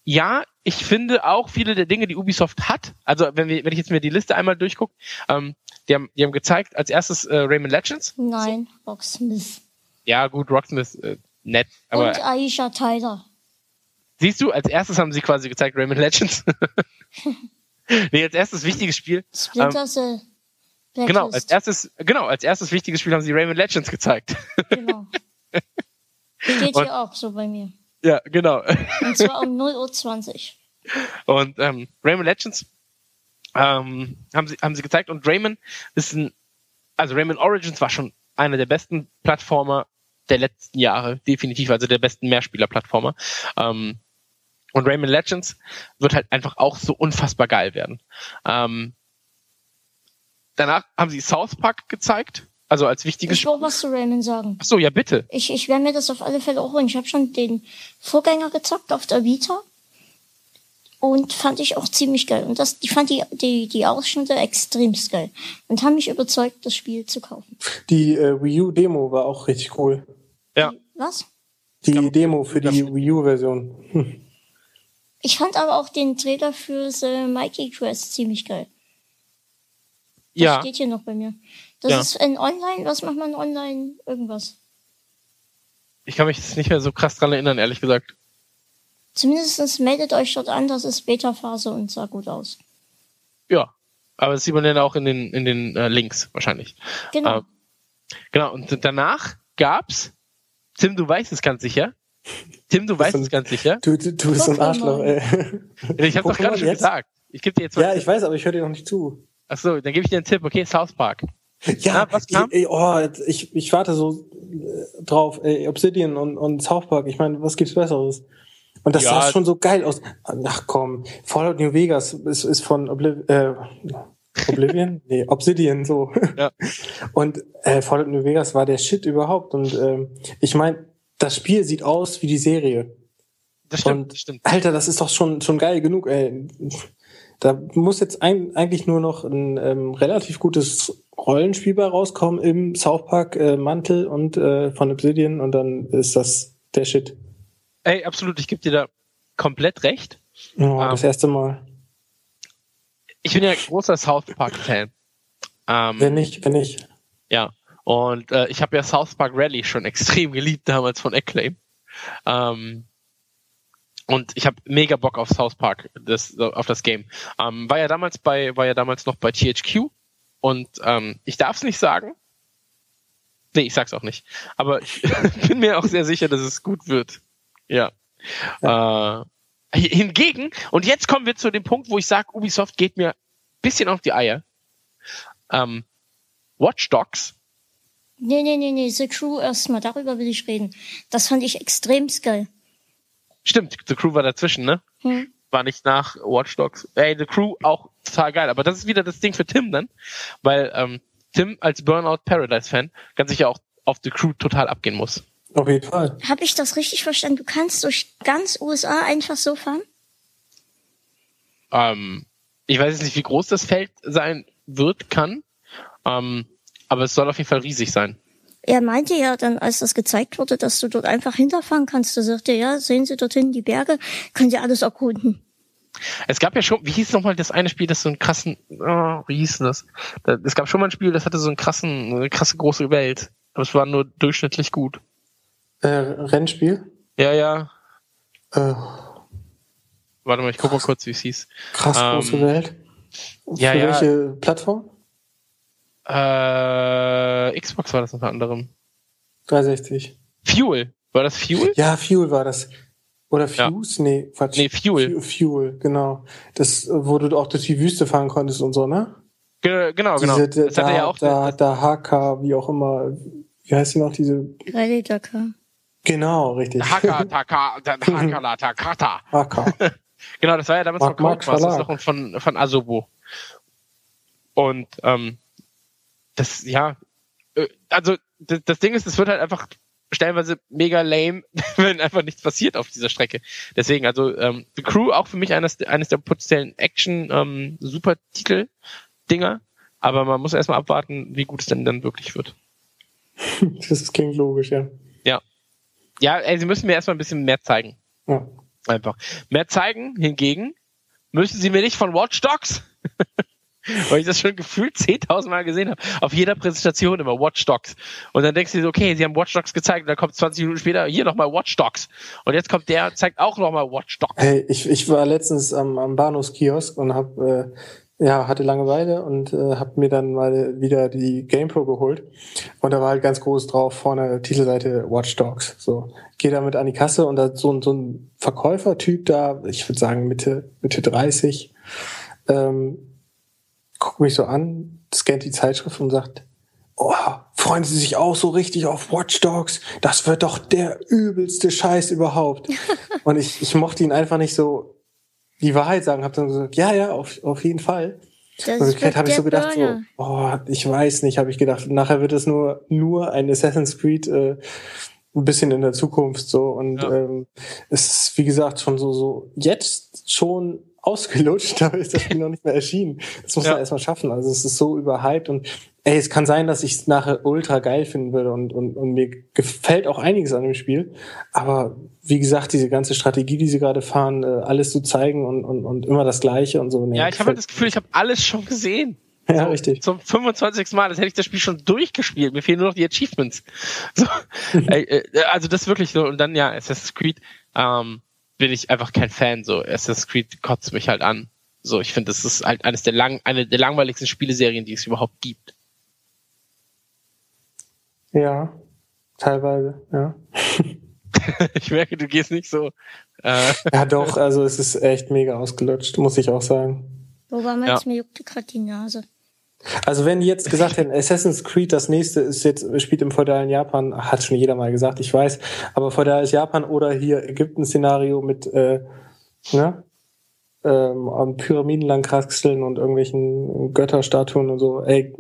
ja, ich finde auch viele der Dinge, die Ubisoft hat, also wenn, wir, wenn ich jetzt mir die Liste einmal durchgucke, ähm, die, haben, die haben gezeigt als erstes äh, Rayman Legends. Nein, Rocksmith. Ja, gut, Rocksmith, äh, nett. Aber und Aisha Tyler. Siehst du, als erstes haben sie quasi gezeigt Rayman Legends. (laughs) nee, als erstes wichtiges Spiel. Splinter ähm, Cell. Ähm, genau, als erstes, genau, als erstes wichtiges Spiel haben sie Rayman Legends gezeigt. genau. (laughs) Steht hier auch so bei mir. Ja, genau. Und zwar um 0.20 Uhr. Und ähm, Rayman Legends ähm, haben, sie, haben sie gezeigt und Rayman ist ein, also Rayman Origins war schon einer der besten Plattformer der letzten Jahre, definitiv, also der besten Mehrspieler-Plattformer. Ähm, und Rayman Legends wird halt einfach auch so unfassbar geil werden. Ähm, danach haben sie South Park gezeigt, Also als wichtiges Ich will auch was zu Rayman sagen. Ach so, ja bitte. Ich, ich werde mir das auf alle Fälle auch holen. Ich habe schon den Vorgänger gezockt auf der Vita. Und fand ich auch ziemlich geil. Und das, ich fand die, die, die Ausschnitte extremst geil. Und haben mich überzeugt, das Spiel zu kaufen. Die äh, Wii U Demo war auch richtig cool. Ja. Was? Die Demo für die Wii U Version. Hm. (laughs) Ich fand aber auch den Trailer für The Mikey Quest ziemlich geil. Das Ja. steht hier noch bei mir. Das Ja. ist in online, was macht man online? Irgendwas. Ich kann mich jetzt nicht mehr so krass dran erinnern, ehrlich gesagt. Zumindest meldet euch dort an, das ist Beta-Phase und sah gut aus. Ja. Aber das sieht man dann auch in den, in den äh, Links wahrscheinlich. Genau. Ähm, genau, und danach gab's, Tim, du weißt es ganz sicher. Tim, du weißt es ganz sicher. Du, du, du bist so ein. Arschloch, ey. Ich habe doch gerade schon jetzt? gesagt. Ich gebe dir jetzt Ja, ich weiß, aber ich höre dir noch nicht zu. Achso, dann gebe ich dir einen Tipp. Okay, South Park. Ja, Na, was kam? Ich, ey, oh, ich, ich warte so äh, drauf. Ey, Obsidian und, und South Park. Ich meine, was gibt's Besseres? Und das Ja. sah schon so geil aus. Ach komm, Fallout New Vegas ist, ist von Obliv äh, Oblivion? (laughs) nee, Obsidian so. Ja. Und äh, Fallout New Vegas war der Shit überhaupt. Und ähm, ich meine, das Spiel sieht aus wie die Serie. Das stimmt, Und das stimmt. Alter, das ist doch schon schon geil genug. Ey. Da muss jetzt ein, eigentlich nur noch ein ähm, relativ gutes Rollenspiel bei rauskommen im South Park äh, Mantel und äh, von Obsidian und dann ist das der Shit. Ey, absolut, ich gebe dir da komplett recht. Oh, Ah. Das erste Mal. Ich bin ja großer South Park-Fan. Ähm, Wenn nicht, wenn nicht. Ja. Und äh, ich habe ja South Park Rally schon (laughs) extrem geliebt damals von Acclaim. Ähm, und ich habe mega Bock auf South Park, das, auf das Game. Ähm, war ja damals bei, war ja damals noch bei THQ und ähm, ich darf es nicht sagen. Nee, ich sag's auch nicht. Aber ich (laughs) bin mir auch sehr sicher, dass es gut wird. Ja. Äh, hingegen, und jetzt kommen wir zu dem Punkt, wo ich sage, Ubisoft geht mir bisschen auf die Eier. Ähm, Watch Dogs Nee, nee, nee, nee, The Crew erstmal, darüber will ich reden. Das fand ich extremst geil. Stimmt, The Crew war dazwischen, ne? Hm. War nicht nach Watch Dogs. Ey, The Crew auch total geil. Aber das ist wieder das Ding für Tim dann, weil ähm, Tim als Burnout Paradise Fan ganz sicher auch auf The Crew total abgehen muss. Auf jeden Fall. Habe ich das richtig verstanden? Du kannst durch ganz USA einfach so fahren? Ähm, ich weiß jetzt nicht, wie groß das Feld sein wird, kann, ähm, aber es soll auf jeden Fall riesig sein. Er meinte ja dann, als das gezeigt wurde, dass du dort einfach hinterfahren kannst. Da sagte er, ja, sehen Sie dorthin die Berge, können Sie alles erkunden. Es gab ja schon, wie hieß nochmal das eine Spiel, das so einen krassen, oh, wie hieß das? Da- Es gab schon mal ein Spiel, das hatte so einen krassen, eine krasse große Welt. Aber es war nur durchschnittlich gut. Äh, Rennspiel. Ja, ja. Äh, Warte mal, ich guck mal kurz, wie es hieß. krass Ähm, große Welt. ja, Für ja. welche Plattform? Äh, Xbox war das unter anderem. 360. Fuel. War das Fuel? Ja, Fuel war das. Oder Ja. Fuse? Nee, Quatsch. Nee, Fuel. Fu- Fuel, genau. Das, wo du auch durch die Wüste fahren konntest und so, ne? Ge genau, genau. Diese, Das da, hatte ja auch. da, da HK, wie auch immer. Wie heißt die noch, diese? Rallye Dakar. Genau, richtig. Haka, (laughs) Taka, Takala, (laughs) Takata. HK. (laughs) Genau, das war ja damals Mark- von Mark Codemasters Verlag. noch von, von Asobo. Und ähm, das, ja, äh, also das, das Ding ist, es wird halt einfach stellenweise mega lame, (laughs) wenn einfach nichts passiert auf dieser Strecke. Deswegen, also ähm, The Crew auch für mich eines, eines der potenziellen Action-Super-Titel-Dinger. Aber man muss erstmal abwarten, wie gut es denn dann wirklich wird. (laughs) das klingt logisch, ja. Ja, ey, sie müssen mir erstmal ein bisschen mehr zeigen. ja. Einfach. Mehr zeigen hingegen müssen sie mir nicht von Watch Dogs. (laughs) Weil ich das schon gefühlt 10.000 Mal gesehen habe. Auf jeder Präsentation immer Watch Dogs. Und dann denkst du dir okay, sie haben Watch Dogs gezeigt und dann kommt 20 Minuten später hier nochmal Watch Dogs. Und jetzt kommt der, zeigt auch nochmal Watch Dogs. Hey, ich, ich war letztens am, am Bahnhofskiosk und hab, äh, ja, hatte Langeweile und äh, hab mir dann mal wieder die GamePro geholt. Und da war halt ganz groß drauf vorne Titelseite Watch Dogs. So, geh damit an die Kasse und da so, so ein Verkäufertyp da, ich würde sagen Mitte, Mitte 30, ähm, guckt mich so an, scannt die Zeitschrift und sagt, oh, freuen Sie sich auch so richtig auf Watch Dogs? Das wird doch der übelste Scheiß überhaupt. (laughs) und ich, ich mochte ihn einfach nicht so die Wahrheit sagen, habe dann gesagt, ja, ja, auf, auf jeden Fall. Das Wirklichkeit habe ich so gedacht, so, oh, ich weiß nicht, habe ich gedacht, nachher wird es nur, nur ein Assassin's Creed äh, ein bisschen in der Zukunft so. Und ja. ähm, es ist, wie gesagt, schon so, so jetzt schon ausgelutscht, (laughs) aber ist das Spiel noch nicht mehr erschienen. Das muss ja. man erstmal schaffen. Also es ist so überhyped und ey, es kann sein, dass ich es nachher ultra geil finden würde und, und, und mir gefällt auch einiges an dem Spiel. Aber wie gesagt, diese ganze Strategie, die sie gerade fahren, äh, alles zu zeigen und, und, und immer das Gleiche und so. Nee, ja, ich habe halt das Gefühl, ich habe alles schon gesehen. Ja, so, richtig. Zum 25. Mal, das hätte ich das Spiel schon durchgespielt. Mir fehlen nur noch die Achievements. (laughs) So, (laughs) äh, also das wirklich so. Und dann ja, Assassin's Creed ähm, bin ich einfach kein Fan. So Assassin's Creed kotzt mich halt an. So, ich finde, das ist halt eines der lang, eine der langweiligsten Spieleserien, die es überhaupt gibt. Ja, teilweise, ja. (laughs) ich merke, du gehst nicht so. Äh. Ja, doch, also es ist echt mega ausgelutscht, muss ich auch sagen. Wo war ja. mir juckte gerade die Nase. Also wenn die jetzt gesagt hätten, Assassin's Creed, das nächste ist jetzt, spielt im feudalen Japan, hat schon jeder mal gesagt, ich weiß, aber feudales Japan oder hier Ägypten-Szenario mit, äh, ne? ähm, am Pyramiden lang kraxeln und irgendwelchen Götterstatuen und so. Ey,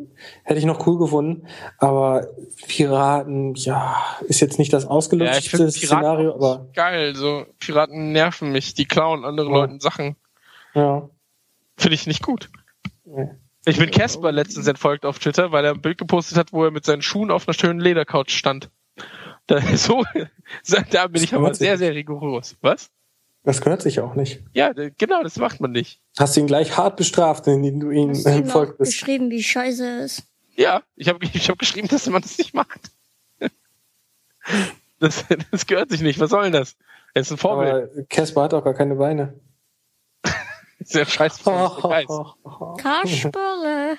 hätte ich noch cool gefunden. Aber Piraten, ja, ist jetzt nicht das ausgelutschte ja, Szenario, aber. Geil, so Piraten nerven mich, die klauen andere ja. Leuten Sachen. Ja. Finde ich nicht gut. Nee. Ich bin Casper letztens entfolgt auf Twitter, weil er ein Bild gepostet hat, wo er mit seinen Schuhen auf einer schönen Ledercouch stand. (laughs) Da, so, da bin ich aber sehr, sehr rigoros. Was? Das gehört sich auch nicht. Ja, genau, das macht man nicht. Hast du ihn gleich hart bestraft, indem du ihn Hast entfolgt bist. geschrieben, wie scheiße er ist. Ja, ich habe ich hab geschrieben, dass man das nicht macht. (laughs) Das, das gehört sich nicht. Was soll denn das? Er ist ein Vorbild. Aber Casper hat auch gar keine Beine. Der scheißfreundliche Geist. Kasperle.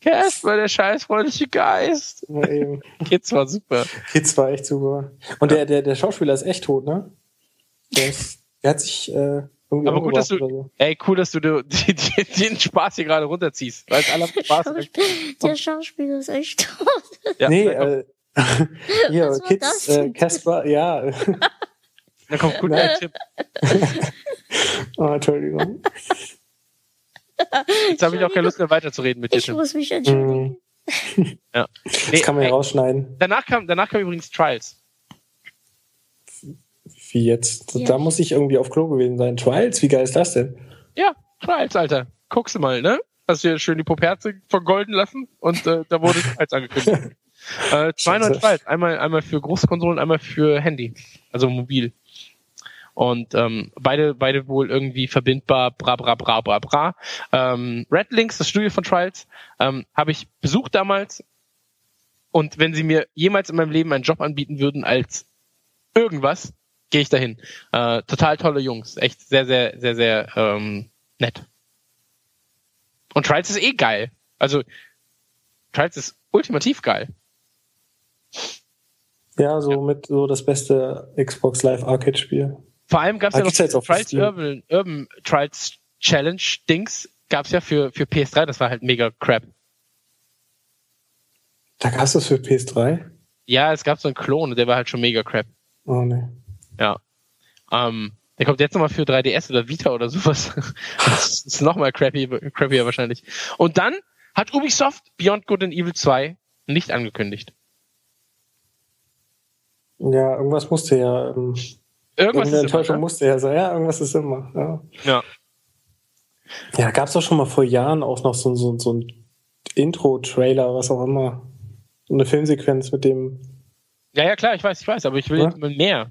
Casper, der scheißfreundliche Geist. Ja, eben. Kids war super. Kids war echt super. Und ja. der, der, der Schauspieler ist echt tot, ne? Der ist er hat sich äh, irgendwie Aber gut, dass du, so. ey, cool, dass du die, die, den Spaß hier gerade runterziehst. Weil alle Spaß der Schauspieler ist echt tot. Ja, nee, äh, (laughs) hier, Kids, äh, Casper, ja. Da kommt gut ein Tipp. (laughs) oh, Entschuldigung. Jetzt habe ich auch keine Lust mehr weiterzureden mit dir. Ich muss mich entschuldigen. ja. Nee, das kann man ja rausschneiden. Danach kam, danach kam übrigens Trials. Wie jetzt? Ja. Da muss ich irgendwie auf Klo gewesen sein. Trials, wie geil ist das denn? Ja, Trials, Alter. Guckst du mal, ne? Hast dir schön die Poperze vergolden lassen und äh, da wurde Trials angekündigt. (laughs) äh, zwei neue Trials. Einmal, einmal für große Konsolen, einmal für Handy. Also mobil. Und ähm, beide, beide wohl irgendwie verbindbar, bra bra bra bra bra. Ähm, Red Links, das Studio von Trials, ähm, habe ich besucht damals. Und wenn sie mir jemals in meinem Leben einen Job anbieten würden als irgendwas, gehe ich dahin. Äh, total tolle Jungs, echt sehr, sehr, sehr, sehr ähm, nett. Und Trials ist eh geil. Also Trials ist ultimativ geil. Ja, so ja. mit so das beste Xbox Live Arcade Spiel. Vor allem gab es ja noch jetzt Trials Urban, Urban Trials Challenge Dings gab es ja für, für PS3, das war halt mega crap. Da gab es das für PS3? Ja, es gab so einen Klon, der war halt schon mega crap. Oh ne. Ja. Ähm, der kommt jetzt nochmal für 3DS oder Vita oder sowas. (laughs) das ist nochmal crappy, crappier wahrscheinlich. Und dann hat Ubisoft Beyond Good and Evil 2 nicht angekündigt. Ja, irgendwas musste ja. Ähm, irgendwas ist Enttäuschung immer, ne? musste ja sein. Ja, irgendwas ist immer. Ja. Ja, ja gab es doch schon mal vor Jahren auch noch so, so, so ein Intro-Trailer, was auch immer. So eine Filmsequenz mit dem. Ja, ja, klar, ich weiß, ich weiß, aber ich will ja? mehr.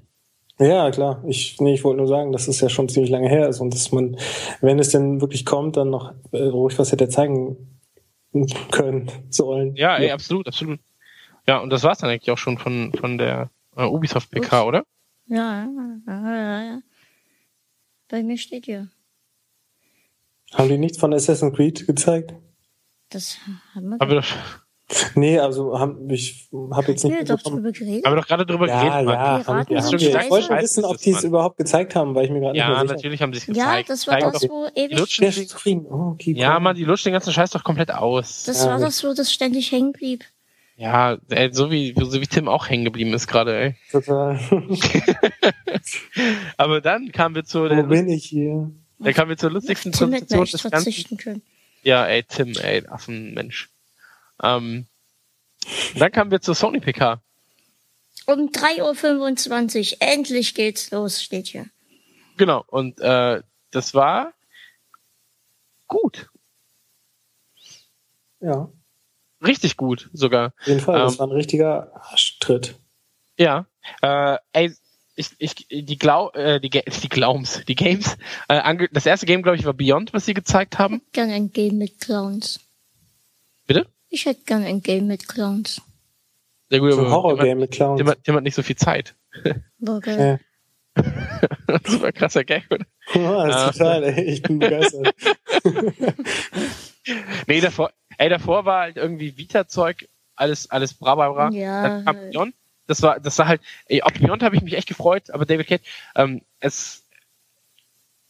Ja, klar. Ich, nee, ich wollte nur sagen, dass es ja schon ziemlich lange her ist und dass man, wenn es denn wirklich kommt, dann noch äh, ruhig was hätte zeigen können (laughs) sollen. Ja, ja. Ey, absolut, absolut. Ja, und das war's dann eigentlich auch schon von, von der äh, Ubisoft PK, oder? Ja, ja, ja, ja. Bei mir steht hier. Haben die nichts von Assassin's Creed gezeigt? Das haben wir. Aber doch. Nee, also haben, ich habe jetzt nicht. Ja, doch drüber geredet. Haben wir doch gerade drüber ja, geredet. Ja, ja, haben, ja, haben ich wollte wissen, ob die es überhaupt gezeigt haben, weil ich mir gerade ja, nicht mehr sicher Ja, natürlich haben sie es gezeigt. Ja, das war das, wo ewig... Lutschen, oh, okay, ja, man, die lutschen den ganzen Scheiß doch komplett aus. Das war das, wo das ständig hängen blieb. Ja, ey, so wie, so wie Tim auch hängen geblieben ist gerade, ey. Total. (laughs) Aber dann kamen wir zu Wo bin ich hier? Dann kamen wir zur lustigsten Präsentation des Ganzen. Können. Ja, ey, Tim, ey, Affenmensch. Ähm, dann kamen wir zur Sony PK. Um 3.25 Uhr, endlich geht's los, steht hier. Genau, und äh, das war gut. Ja. Richtig gut sogar. Auf jeden Fall, ähm, das war ein richtiger Arschtritt. Ja. Äh, ey, ich, ich, die Glau, äh, die, die Glaums, die Games, äh, das erste Game, glaube ich, war Beyond, was sie gezeigt haben. Ich hätte gerne ein Game mit Clowns. Bitte? Ich hätte gerne ein Game mit Clowns. Ja gut, aber ein Horror-Game mit Clowns. Tim hat nicht so viel Zeit. Okay. (laughs) das war ein krasser Gag, oder? Ja, das ist total, ey. Ich bin begeistert. (laughs) nee, davor, ey, davor war halt irgendwie Vita-Zeug, alles, alles bra, bra, bra. Ja. Dann kam Beyond. Das war, das war halt, ey, auf Beyond habe ich mich echt gefreut, aber David Cage, ähm, es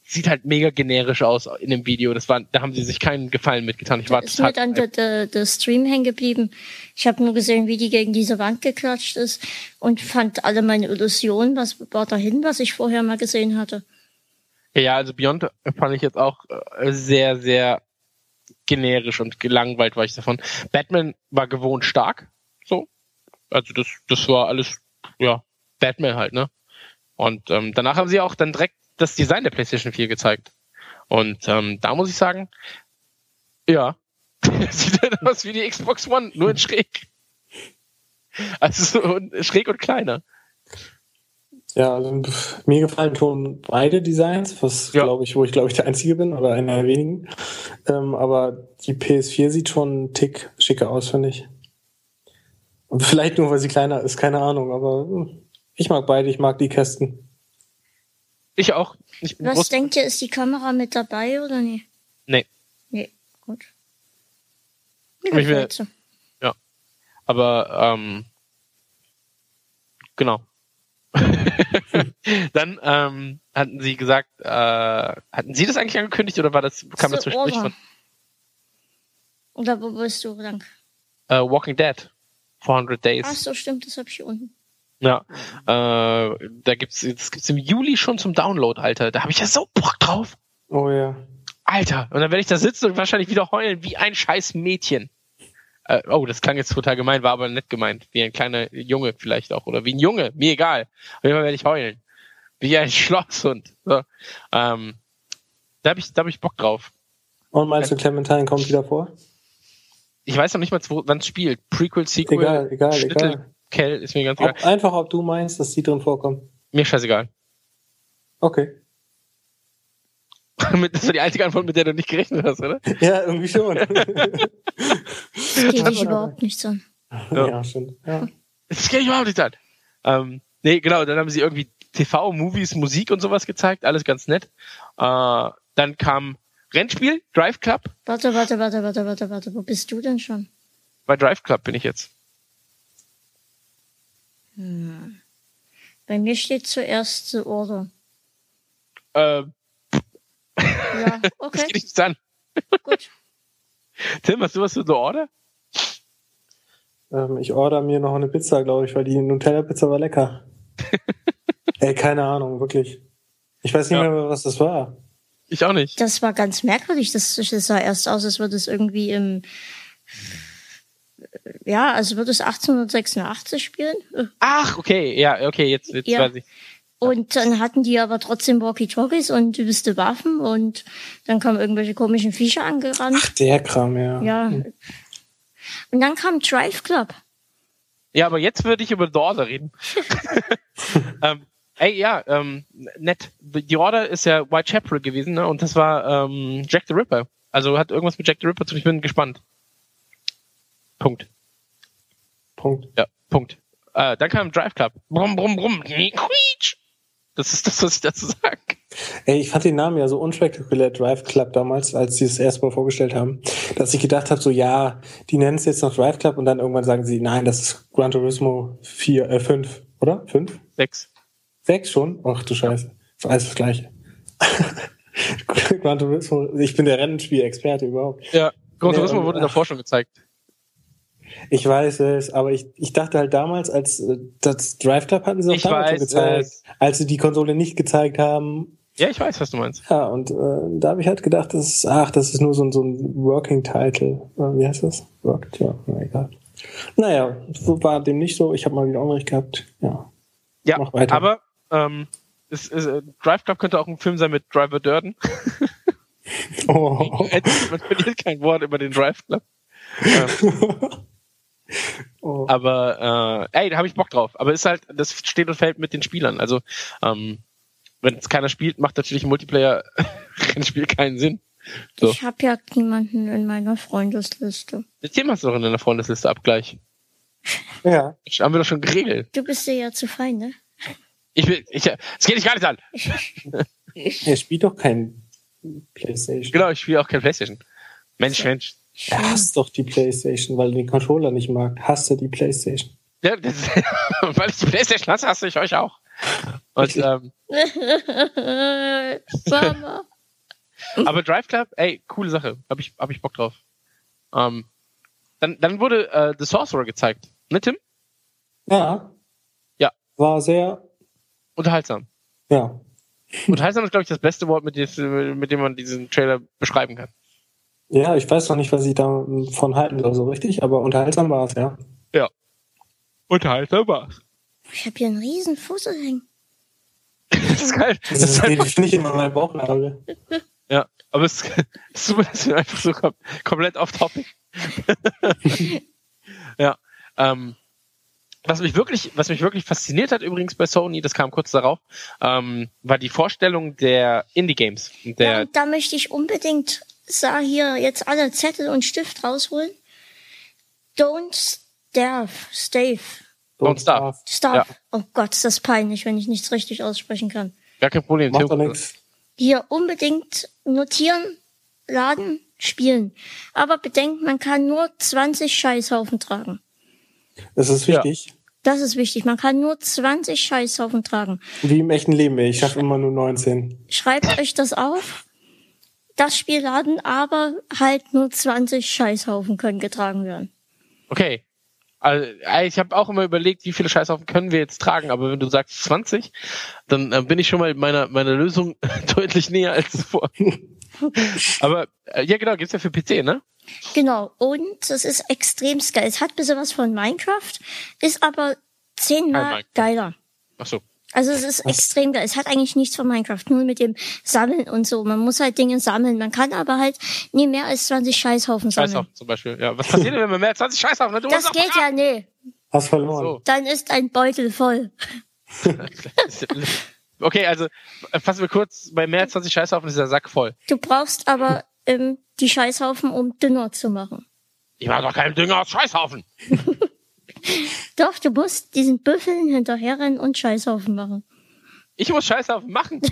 sieht halt mega generisch aus in dem Video. Das war, da haben sie sich keinen Gefallen mitgetan. Ich war ist mir dann der, der, der Stream hängen geblieben. Ich habe nur gesehen, wie die gegen diese Wand geklatscht ist und fand alle meine Illusionen, was war dahin, was ich vorher mal gesehen hatte. Ja, also Beyond fand ich jetzt auch äh, sehr, sehr generisch und gelangweilt war ich davon. Batman war gewohnt stark, so. Also das, das war alles, ja, Batman halt, ne? Und ähm, danach haben sie auch dann direkt das Design der PlayStation 4 gezeigt. Und ähm, da muss ich sagen, ja, (laughs) sieht halt aus wie die Xbox One, nur in schräg. Also so schräg und kleiner. Ja, also, mir gefallen schon beide Designs, was ja. glaube ich, wo ich glaube ich der Einzige bin oder einer der wenigen. Ähm, aber die PS4 sieht schon einen Tick schicker aus, finde ich. Und vielleicht nur, weil sie kleiner ist, keine Ahnung, aber hm, ich mag beide, ich mag die Kästen. Ich auch. Ich Was groß... denkt ihr, ist die Kamera mit dabei oder nicht? Nee. Nee, gut. Mir will, ja. Aber, ähm, genau. (laughs) Dann ähm, hatten sie gesagt, äh, hatten sie das eigentlich angekündigt oder war das kam das zwischendurch von? Oder wo bist du lang? Uh, Walking Dead, 400 Days. Ach so, stimmt, das habe ich hier unten. Ja, äh, da gibt's, das gibt's im Juli schon zum Download, Alter. Da habe ich ja so Bock drauf. Oh ja. Alter, und dann werde ich da sitzen und wahrscheinlich wieder heulen wie ein scheiß Mädchen. Äh, oh, das klang jetzt total gemein, war aber nett gemeint. Wie ein kleiner Junge vielleicht auch. Oder wie ein Junge, mir egal. Auf jeden Fall werde ich heulen. Wie ein (laughs) Schlosshund. So. Ähm, da habe ich, da hab ich Bock drauf. Und meinst du, Clementine kommt wieder vor? Ich weiß noch nicht mal, wann es spielt. Prequel, Sequel, egal, egal, Schnitte, egal. Kell, ist mir ganz ob, egal. Einfach, ob du meinst, dass die drin vorkommen. Mir scheißegal. Okay. (laughs) das war die einzige Antwort, mit der du nicht gerechnet hast, oder? Ja, irgendwie schon. das geht dich überhaupt nichts an. Ja, ja stimmt. Ja. Das geht überhaupt nicht an. Ähm, nee, genau, dann haben sie irgendwie TV, Movies, Musik und sowas gezeigt, alles ganz nett. Äh, dann kam Rennspiel, Drive Club. Warte, warte, warte, warte, warte, warte, wo bist du denn schon? Bei Drive Club bin ich jetzt. Hm. Bei mir steht zuerst The Order. Äh, ja, (laughs) okay. Das geht nichts an. Gut. (laughs) Tim, hast du was für The Order? Ähm, ich order mir noch eine Pizza, glaube ich, weil die Nutella-Pizza war lecker. (laughs) Ey, keine Ahnung, wirklich. Ich weiß nicht ja. mehr, was das war. Ich auch nicht. Das war ganz merkwürdig. Das, das sah erst aus, als würde es irgendwie im ja, also wird es 1886 spielen. Ach, okay, ja, okay, jetzt, jetzt ja. weiß ich. Und dann hatten die aber trotzdem Walkie-Talkies und übelste Waffen und dann kamen irgendwelche komischen Viecher angerannt. Ach, der Kram, ja. Ja. Und dann kam Drive Club. Ja, aber jetzt würde ich über The Order reden. (laughs) (laughs) ähm, ey, ja, ähm, nett. Die Order ist ja Whitechapel gewesen, ne? Und das war ähm, Jack the Ripper. Also hat irgendwas mit Jack the Ripper zu tun. Ich bin gespannt. Punkt. Punkt. Ja, Punkt. Äh, dann kam Drive Club. Brumm, brumm, brumm. Quietsch. Das ist das, was ich dazu sage. Ey, ich fand den Namen ja so unspektakulär, Drive Club damals, als sie es erst mal vorgestellt haben, dass ich gedacht habe, so ja, die nennen es jetzt noch Drive Club und dann irgendwann sagen sie, nein, das ist Gran Turismo 4, äh, 5, oder? 5? 6. 6 schon? Ach du Scheiße. Ist alles das Gleiche. (laughs) Gran Turismo, ich bin der Rennspiel-Experte überhaupt. Ja, Gran Turismo wurde davor schon gezeigt. Ich weiß es, aber ich, ich dachte halt damals, als äh, das Drive Club hatten sie auch ich damals weiß gezeigt, es. als sie die Konsole nicht gezeigt haben. Ja, ich weiß, was du meinst. Ja, und äh, da habe ich halt gedacht, das ist, ach, das ist nur so, so ein Working Title. Wie heißt das? Worked, ja, na egal. Naja, so war dem nicht so. Ich habe mal wieder Unrecht gehabt. Ja. Ja, aber ähm, es, es, äh, Drive Club könnte auch ein Film sein mit Driver Durden. (laughs) oh. (laughs) Man verliert kein Wort über den Drive Club. Ähm, (laughs) (laughs) oh. Aber äh, ey, da habe ich Bock drauf. Aber ist halt, das steht und fällt mit den Spielern. Also ähm, wenn es keiner spielt, macht natürlich ein Multiplayer-Rennspiel (laughs) keinen Sinn. So. Ich habe ja niemanden in meiner Freundesliste. Jetzt Thema ist doch in deiner Freundesliste ab gleich. Ja. Das haben wir doch schon geregelt. Du bist dir ja zu fein, ne? Ich will, ich, es geht dich gar nicht an. er spielt doch kein Playstation. Genau, ich spiele auch kein Playstation. Mensch, Mensch. Er hasst doch die Playstation, weil du den Controller nicht mag. Hasst er die Playstation. Ja, das, (laughs) weil ich die Playstation hasse, hasse ich euch auch. Und, ähm, (laughs) (laughs) aber Drive Club, ey, coole Sache. Hab ich, hab ich Bock drauf. Ähm, dann, dann wurde äh, The Sorcerer gezeigt. Ne, Tim? Ja. Ja. War sehr unterhaltsam. Ja. Unterhaltsam ist, glaube ich, das beste Wort, mit dem, mit dem man diesen Trailer beschreiben kann. Ja, ich weiß noch nicht, was ich davon halten soll, so richtig, aber unterhaltsam war es, ja. Ja. Unterhaltsam war es. Ich habe hier einen riesen Fussel hängen. das ist geil. Das, das ist geht nicht immer mein Bauchnabel. Ja, aber (laughs) es ist super, dass wir einfach so kom komplett off topic. (laughs) ja. Ähm, was mich wirklich, was mich wirklich fasziniert hat übrigens bei Sony, das kam kurz darauf, ähm, war die Vorstellung der Indie-Games. Ja, da möchte ich unbedingt sagen, hier jetzt alle Zettel und Stift rausholen. Don't starve, stave. Don't starve. Starve. Ja. Oh Gott, ist das peinlich, wenn ich nichts richtig aussprechen kann. Gar kein Problem. Macht nichts. Hier unbedingt notieren, laden, spielen. Aber bedenkt, man kann nur 20 Scheißhaufen tragen. Das ist wichtig. Ja. Das ist wichtig. Man kann nur 20 Scheißhaufen tragen. Wie im echten Leben. Ich schaffe immer nur 19. Schreibt euch das auf. Das Spiel laden, aber halt nur 20 Scheißhaufen können getragen werden. Okay. Also, ich habe auch immer überlegt, wie viele Scheißhaufen können wir jetzt tragen, aber wenn du sagst 20, dann äh, bin ich schon mal meiner meiner Lösung (laughs) deutlich näher als zuvor. (laughs) aber äh, ja genau, gibt's ja für PC, ne? Genau, und es ist extrem geil. Es hat ein bisschen was von Minecraft, ist aber zehnmal geiler. Ach so. Also es ist extrem geil. Es hat eigentlich nichts von Minecraft, nur mit dem Sammeln und so. Man muss halt Dinge sammeln. Man kann aber halt nie mehr als 20 Scheißhaufen sammeln. Scheißhaufen zum Beispiel. Ja, was passiert denn, wenn man mehr als 20 Scheißhaufen hat? das geht ja nee. Hast verloren. So. Dann ist ein Beutel voll. (laughs) okay, also fassen wir kurz, bei mehr als 20 Scheißhaufen ist der Sack voll. Du brauchst aber ähm, die Scheißhaufen, um Dünger zu machen. Ich mache doch keinen Dünger aus Scheißhaufen. (laughs) doch, du musst diesen Büffeln hinterherrennen und Scheißhaufen machen. Ich muss Scheißhaufen machen? (laughs)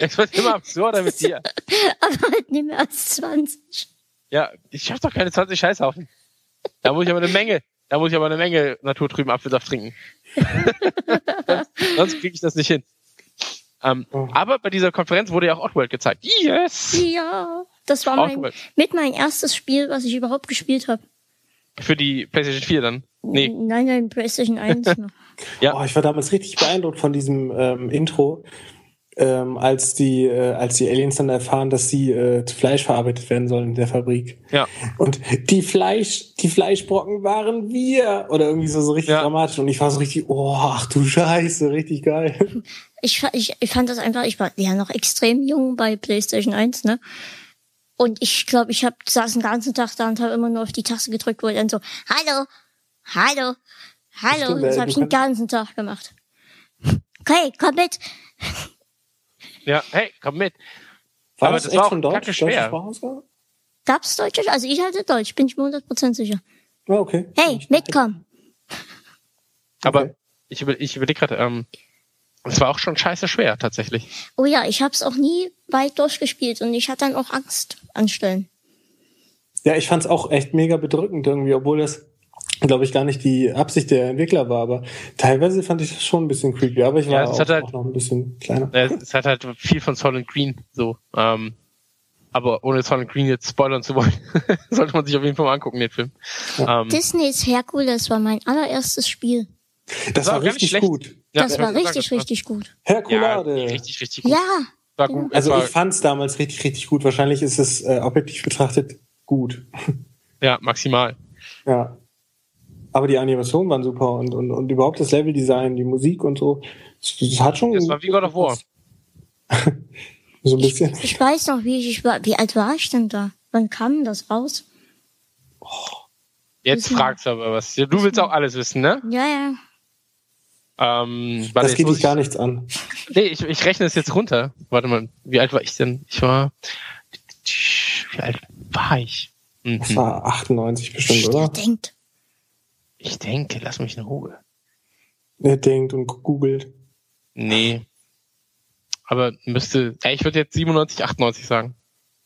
Es wird immer absurder mit dir. Aber halt nicht mehr als 20. Ja, ich schaff doch keine 20 Scheißhaufen. Da muss ich aber eine Menge, da muss ich aber eine Menge naturtrüben Apfelsaft trinken. sonst sonst kriege ich das nicht hin. Ähm, oh. Aber bei dieser Konferenz wurde ja auch Oddworld gezeigt. Yes! Ja, das war mein, mit mein erstes Spiel, was ich überhaupt gespielt habe. Für die PlayStation 4 dann? Nee. Nein, nein, PlayStation 1 (laughs) noch. ja. Oh, ich war damals richtig beeindruckt von diesem ähm, Intro ähm, als die äh, als die Aliens dann erfahren, dass sie äh, zu Fleisch verarbeitet werden sollen in der Fabrik. Ja. Und die Fleisch die Fleischbrocken waren wir oder irgendwie so so richtig ja. dramatisch und ich war so richtig oh ach du Scheiße richtig geil. Ich, ich ich fand das einfach ich war ja noch extrem jung bei PlayStation 1 ne und ich glaube ich hab saß den ganzen Tag da und habe immer nur auf die Taste gedrückt wo dann so hallo hallo hallo Stimmt, das habe ich den ganzen Tag gemacht. Okay, komm mit. Ja, hey, komm mit. War Aber das, das echt war schon Deutsch? Schwer. Gab's Deutsch? Also ich hatte Deutsch, bin ich mir 100% sicher. Ah, okay. Hey, mitkommen. Aber okay. ich, über, ich überlege gerade, ähm, es war auch schon scheiße schwer, tatsächlich. Oh ja, ich hab's auch nie weit durchgespielt und ich hatte dann auch Angst anstellen. Ja, ich fand's auch echt mega bedrückend irgendwie, obwohl das glaube ich, gar nicht die Absicht der Entwickler war, aber teilweise fand ich das schon ein bisschen creepy, aber ich war ja, auch, halt, auch, noch ein bisschen kleiner. Es hat halt viel von Solid Green so. Ähm, aber ohne Solid Green jetzt spoilern zu wollen, (laughs) sollte man sich auf jeden Fall mal angucken, den Film. Ja. Ähm, Disneys Herkules war mein allererstes Spiel. Das, das war, war richtig gut. Ja, das war richtig, sagen, richtig gut. Herkulade. Ja, richtig, richtig gut. Ja. War gut. Also ich fand es damals richtig, richtig gut. Wahrscheinlich ist es äh, objektiv betrachtet gut. (laughs) Ja, maximal. Ja. Aber die Animationen waren super und, und, und überhaupt das Leveldesign, die Musik und so. Das, hat schon. Das war wie God of War. (laughs) so ein bisschen. Ich, ich, weiß noch, wie ich, war. Wie alt war ich denn da? Wann kam das raus? Oh, jetzt fragst du aber was. Du willst auch alles wissen, ne? Ja, ja. Ähm, das geht dich gar nichts an. Nee, ich, ich rechne es jetzt runter. Warte mal, wie alt war ich denn? Ich war. Wie alt war ich? Mhm. Das war 98 bestimmt, oder? Er denkt. Ich denke, lass mich in Ruhe. Er denkt und googelt. Nee. Aber müsste, ja, ich würde jetzt 97, 98 sagen.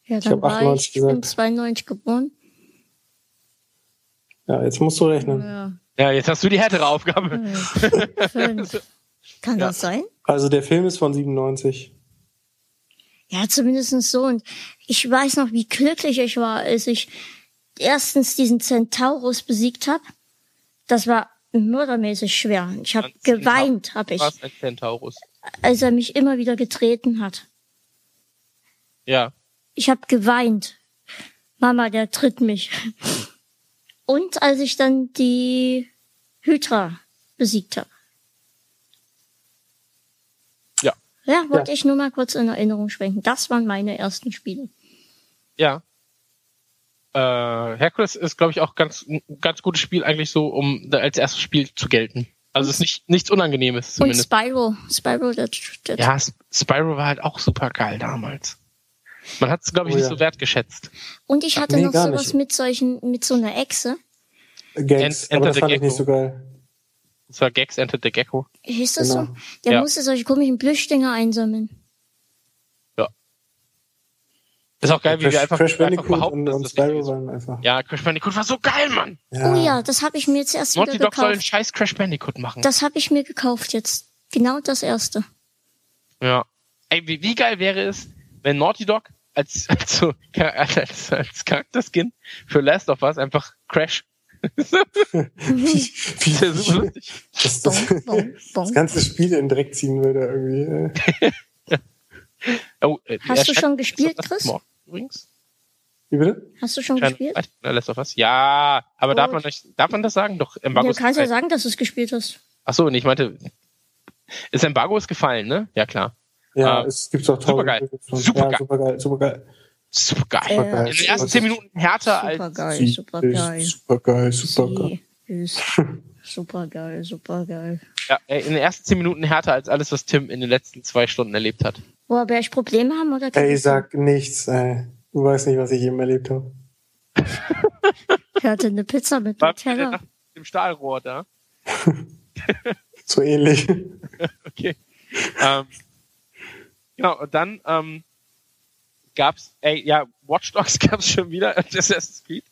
Ja, dann ich, war 98 ich, ich bin 92 geboren. Ja, jetzt musst du rechnen. Ja, ja jetzt hast du die härtere Aufgabe. (laughs) Fünf. Kann ja. das sein? Also der Film ist von 97. Ja, zumindest so. Und ich weiß noch, wie glücklich ich war, als ich erstens diesen Centaurus besiegt habe. Das war mördermäßig schwer. Ich habe geweint, habe ich. Was ein Centaurus? Als er mich immer wieder getreten hat. Ja. Ich habe geweint. Mama, der tritt mich. Und als ich dann die Hydra besiegt habe. Ja, wollte ja. ich nur mal kurz in Erinnerung schwenken. Das waren meine ersten Spiele. Ja. Äh, Hercules ist, glaube ich, auch ganz, ein ganz gutes Spiel eigentlich so, um als erstes Spiel zu gelten. Also es ist nicht, nichts Unangenehmes zumindest. Und Spyro. Spyro, das, das Ja, Spyro war halt auch super geil damals. Man hat es, glaube ich, oh, nicht ja. so wertgeschätzt. Und ich hatte nee, noch sowas mit solchen, mit so einer Echse. Gags, Ent aber das fand ich nicht so geil. Das war Gags Enter the Gecko. Hieß das genau. so? Der ja. musste solche komischen Plüschdinger einsammeln. Ja. Ist auch geil, wie Crash, wir einfach, Crash einfach behaupten, und, und Spyro waren einfach. Ja, Crash Bandicoot war so geil, Mann! Ja. Oh ja, das habe ich mir jetzt erst Naughty wieder Dog soll einen scheiß Crash Bandicoot machen. Das habe ich mir gekauft jetzt. Genau das erste. Ja. Ey, wie, wie geil wäre es, wenn Naughty Dog als, (laughs) als, so, als, als Charakterskin für Last of Us einfach Crash ja. Das, das, das ganze Spiel in Dreck ziehen würde irgendwie. oh, äh, Hast du schon gespielt, Chris? Übrigens. Wie bitte? Hast du schon Schein, gespielt? Last of Us? Ja, aber darf man, nicht, darf man das sagen? Doch, Embargo Du kannst ja sagen, dass du es gespielt hast. Ach so, und ich meinte, ist Embargo ist gefallen, ne? Ja, klar. Ja, uh, es gibt auch tolle Super geil. Super geil. Super geil. Super geil. Super geil. Super geil. In den ersten zehn Minuten härter super als. Geil, super geil. Super geil, super geil. Super geil, super geil. Ja, in den ersten zehn Minuten härter als alles, was Tim in den letzten zwei Stunden erlebt hat. Boah, werde ich Probleme haben oder Ey, ich sag nichts, ey. Du weißt nicht, was ich eben erlebt habe. (laughs) ich hatte eine Pizza mit War Nutella. Nach dem Stahlrohr da. (laughs) (laughs) so ähnlich. okay. Ähm, genau, und dann ähm, gab's, ey, ja, Watch Dogs (laughs) gab's schon wieder, Assassin's Creed.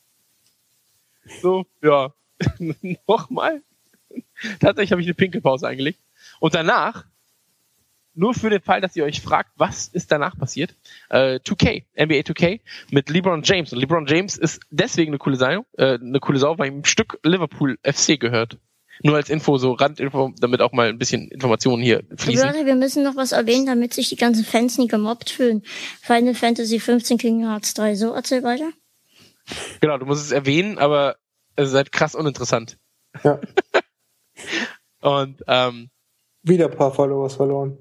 So, ja, (laughs) nochmal. Tatsächlich habe ich eine Pinkelpause eingelegt. Und danach, nur für den Fall, dass ihr euch fragt, was ist danach passiert, äh, 2K, NBA 2K mit LeBron James. Und LeBron James ist deswegen eine coole Sau, äh, eine coole Sau, weil ihm ein Stück Liverpool FC gehört. Nur als Info, so Randinfo, damit auch mal ein bisschen Informationen hier fließen. Leute, wir müssen noch was erwähnen, damit sich die ganzen Fans nie gemobbt fühlen. Final Fantasy 15 King Hearts 3. So, erzähl weiter. Genau, du musst es erwähnen, aber es ist halt krass uninteressant. Ja. (laughs) Und ähm, wieder ein paar Followers verloren.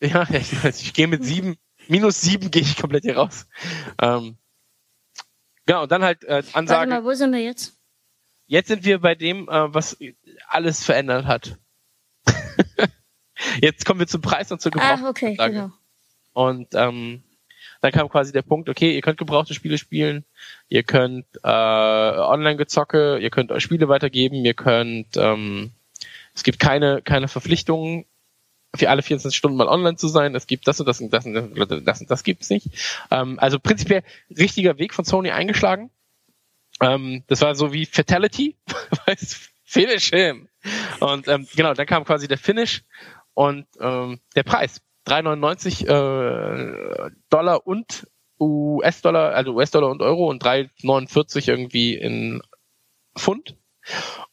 Ja, (laughs) ich, ich gehe mit sieben, minus sieben gehe ich komplett hier raus. Ähm, genau, und dann halt äh, Ansage. Warte mal, wo sind wir jetzt? Jetzt sind wir bei dem, äh, was alles verändert hat. (laughs) Jetzt kommen wir zum Preis und zur Gebrauchsage. Ah, okay, genau. Und ähm, dann kam quasi der Punkt, okay, ihr könnt gebrauchte Spiele spielen, ihr könnt äh, Online-Gezocke, ihr könnt euch Spiele weitergeben, ihr könnt, ähm, es gibt keine, keine Verpflichtungen, für alle 24 Stunden mal online zu sein. Es gibt das und das und das und das, das, und das gibt's nicht. Ähm, also prinzipiell richtiger Weg von Sony eingeschlagen. Ähm, das war so wie Fatality, (laughs) Finish him. Und ähm, genau, dann kam quasi der Finish und ähm, der Preis. 3,99 äh, Dollar und US-Dollar, also US-Dollar und Euro und 3,49 irgendwie in Pfund.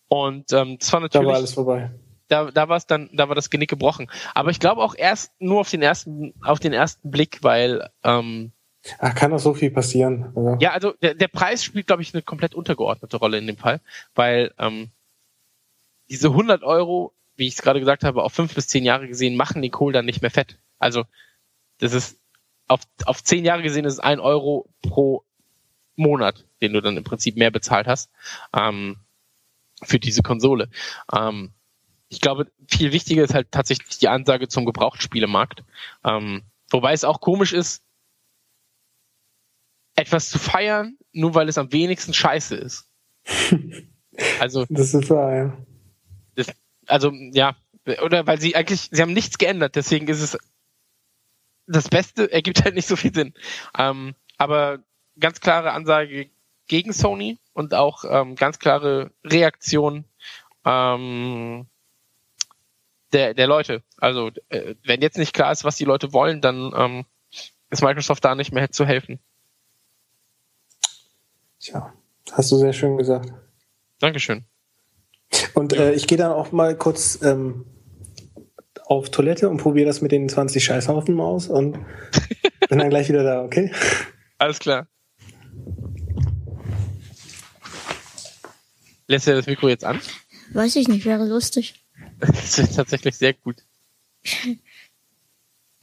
Und ähm, das war natürlich. Da war alles vorbei. da, da war es dann, da war das Genick gebrochen. Aber ich glaube auch erst nur auf den ersten, auf den ersten Blick, weil ähm, Ach, kann doch so viel passieren. Also. Ja, also der, der Preis spielt, glaube ich, eine komplett untergeordnete Rolle in dem Fall, weil ähm, diese 100 Euro, wie ich es gerade gesagt habe, auf fünf bis zehn Jahre gesehen, machen den Kohl dann nicht mehr fett. Also das ist auf, auf zehn Jahre gesehen ist es ein Euro pro Monat, den du dann im Prinzip mehr bezahlt hast ähm, für diese Konsole. Ähm, ich glaube, viel wichtiger ist halt tatsächlich die Ansage zum Gebrauchtspielemarkt. Ähm, wobei es auch komisch ist, etwas zu feiern, nur weil es am wenigsten scheiße ist. (laughs) Also. das ist wahr, ja. Also, ja. Oder weil sie eigentlich, sie haben nichts geändert, deswegen ist es das Beste, ergibt halt nicht so viel Sinn. Ähm, aber ganz klare Ansage gegen Sony und auch ähm, ganz klare Reaktion ähm, der, der Leute. Also äh, wenn jetzt nicht klar ist, was die Leute wollen, dann ähm, ist Microsoft da nicht mehr zu helfen. Tja, hast du sehr schön gesagt. Dankeschön. Und äh, ich gehe dann auch mal kurz ähm, auf Toilette und probiere das mit den 20 Scheißhaufen aus und (laughs) bin dann gleich wieder da, okay? Alles klar. Lässt er das Mikro jetzt an? Weiß ich nicht, wäre lustig. (laughs) Das ist tatsächlich sehr gut. (laughs)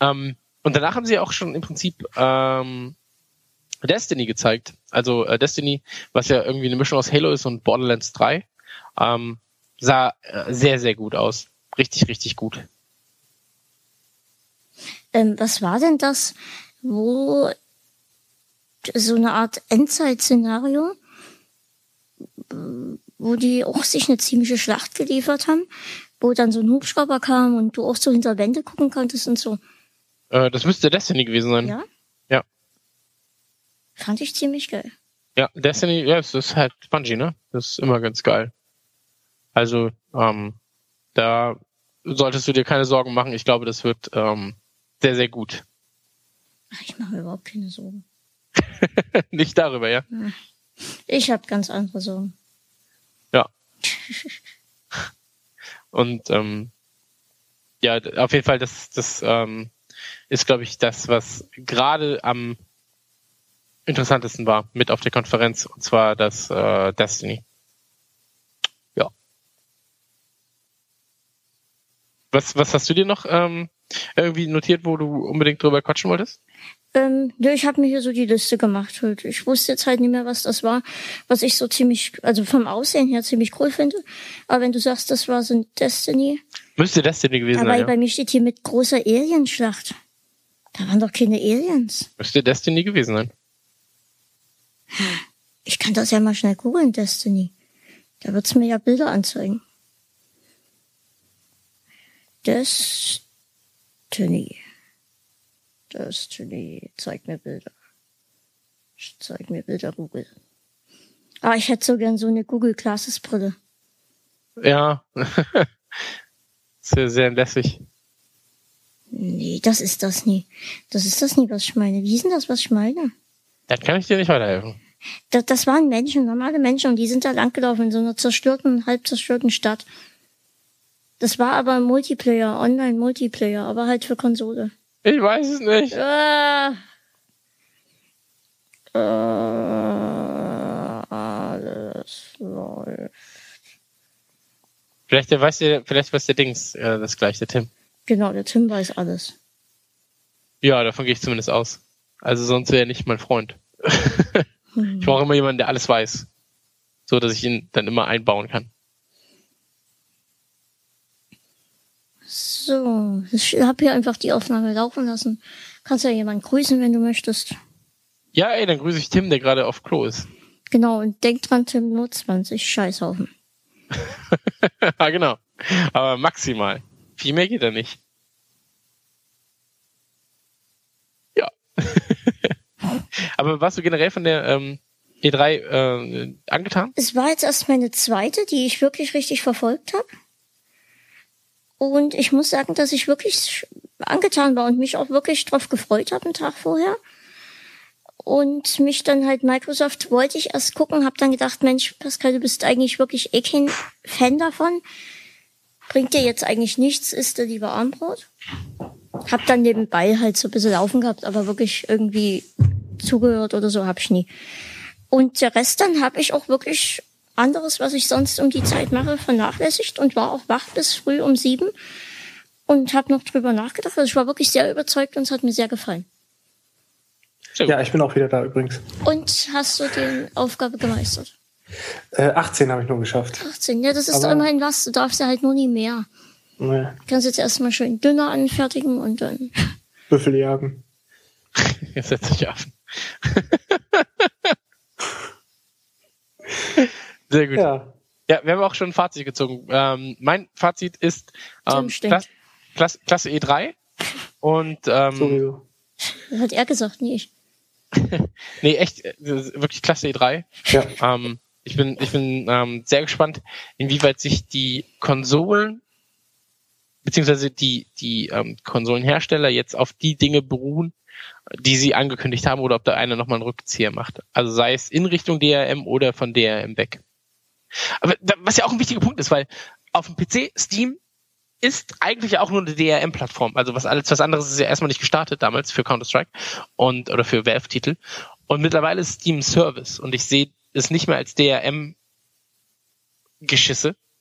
ähm, und danach haben sie auch schon im Prinzip ähm, Destiny gezeigt. Also äh, Destiny, was ja irgendwie eine Mischung aus Halo ist und Borderlands 3, ähm, sah äh, sehr, sehr gut aus. Richtig, richtig gut. Ähm, was war denn das, wo so eine Art Endzeit-Szenario, wo die auch sich eine ziemliche Schlacht geliefert haben, wo dann so ein Hubschrauber kam und du auch so hinter Wände gucken konntest und so. Äh, das müsste Destiny gewesen sein. Ja? Ja. Fand ich ziemlich geil. Ja, Destiny, ja, es ist halt Bungie, ne? Das ist immer ganz geil. Also, ähm, da solltest du dir keine Sorgen machen. Ich glaube, das wird ähm, sehr, sehr gut. Ich mache mir überhaupt keine Sorgen. (laughs) Nicht darüber, ja? Ich habe ganz andere Sorgen. Ja. (laughs) Und ähm, ja, auf jeden Fall, das, das ähm, ist, glaube ich, das, was gerade am interessantesten war mit auf der Konferenz, und zwar das äh, Destiny. Was, was hast du dir noch ähm, irgendwie notiert, wo du unbedingt drüber quatschen wolltest? Ähm, ja, ich habe mir hier so die Liste gemacht. Halt. Ich wusste jetzt halt nicht mehr, was das war, was ich so ziemlich, also vom Aussehen her ziemlich cool finde. Aber wenn du sagst, das war so ein Destiny. Müsste Destiny gewesen aber sein. Aber bei mir steht hier mit großer Alienschlacht. Da waren doch keine Aliens. Müsste Destiny gewesen sein. Ich kann das ja mal schnell googeln, Destiny. Da wird's mir ja Bilder anzeigen. Destiny. Destiny. Zeig mir Bilder. Zeig mir Bilder, Google. Ah, ich hätte so gern so eine Google Glasses Brille. Ja. (laughs) sehr, sehr lässig. Nee, das ist das nie. Das ist das nie, was ich meine. Wie ist denn das, was ich meine? Dann kann ich dir nicht weiterhelfen. Das, das waren Menschen, normale Menschen, und die sind da langgelaufen in so einer zerstörten, halb zerstörten Stadt. Das war aber Multiplayer, Online-Multiplayer, aber halt für Konsole. Ich weiß es nicht. Äh, äh, alles läuft. Vielleicht weiß der, vielleicht weiß der Dings äh, das gleich, der Tim. Genau, der Tim weiß alles. Ja, davon gehe ich zumindest aus. Also sonst wäre er nicht mein Freund. hm. (laughs) Ich brauche immer jemanden, der alles weiß. So, dass ich ihn dann immer einbauen kann. So, ich habe hier einfach die Aufnahme laufen lassen. Kannst ja jemanden grüßen, wenn du möchtest. Ja, ey, dann grüße ich Tim, der gerade auf Klo ist. Genau, und denk dran, Tim, nur 20 Scheißhaufen. (laughs) ja, genau. Aber maximal. Viel mehr geht er nicht. Ja. (laughs) Aber warst du generell von der ähm, E3 äh, angetan? Es war jetzt erst meine zweite, die ich wirklich richtig verfolgt habe. Und ich muss sagen, dass ich wirklich angetan war und mich auch wirklich drauf gefreut habe, einen Tag vorher. Und mich dann halt Microsoft wollte ich erst gucken, habe dann gedacht, Mensch, Pascal, du bist eigentlich wirklich eh kein Fan davon. bringt dir jetzt eigentlich nichts, isst du lieber Armbrot. Hab dann nebenbei halt so ein bisschen laufen gehabt, aber wirklich irgendwie zugehört oder so hab ich nie. Und der Rest dann habe ich auch wirklich anderes, was ich sonst um die Zeit mache, vernachlässigt und war auch wach bis früh um sieben und habe noch drüber nachgedacht. Also ich war wirklich sehr überzeugt und es hat mir sehr gefallen. Ja, ich bin auch wieder da übrigens. Und hast du die Aufgabe gemeistert? Äh, 18 habe ich nur geschafft. 18, ja, das ist Aber doch immerhin was. Du darfst ja halt nur nie mehr. Nee. Du kannst jetzt erstmal schön dünner anfertigen und dann. Büffel jagen. (laughs) Jetzt setz dich auf. (laughs) Sehr gut. Ja. ja, wir haben auch schon ein Fazit gezogen. Ähm, mein Fazit ist ähm, Klasse, Klasse, Klasse E3 und ähm, Sowieso. Hat er gesagt, nie ich. (laughs) nee, echt, äh, wirklich Klasse E3. Ja. Ähm, ich bin, ich bin ähm, sehr gespannt, inwieweit sich die Konsolen beziehungsweise die, die ähm, Konsolenhersteller jetzt auf die Dinge beruhen, die sie angekündigt haben, oder ob da einer nochmal einen Rückzieher macht. Also sei es in Richtung DRM oder von DRM weg. Aber was ja auch ein wichtiger Punkt ist, weil auf dem PC Steam ist eigentlich auch nur eine DRM-Plattform. Also was alles, was anderes ist ja erstmal nicht gestartet damals für Counter-Strike und oder für Valve-Titel. Und mittlerweile ist Steam Service und ich sehe es nicht mehr als DRM-Geschisse,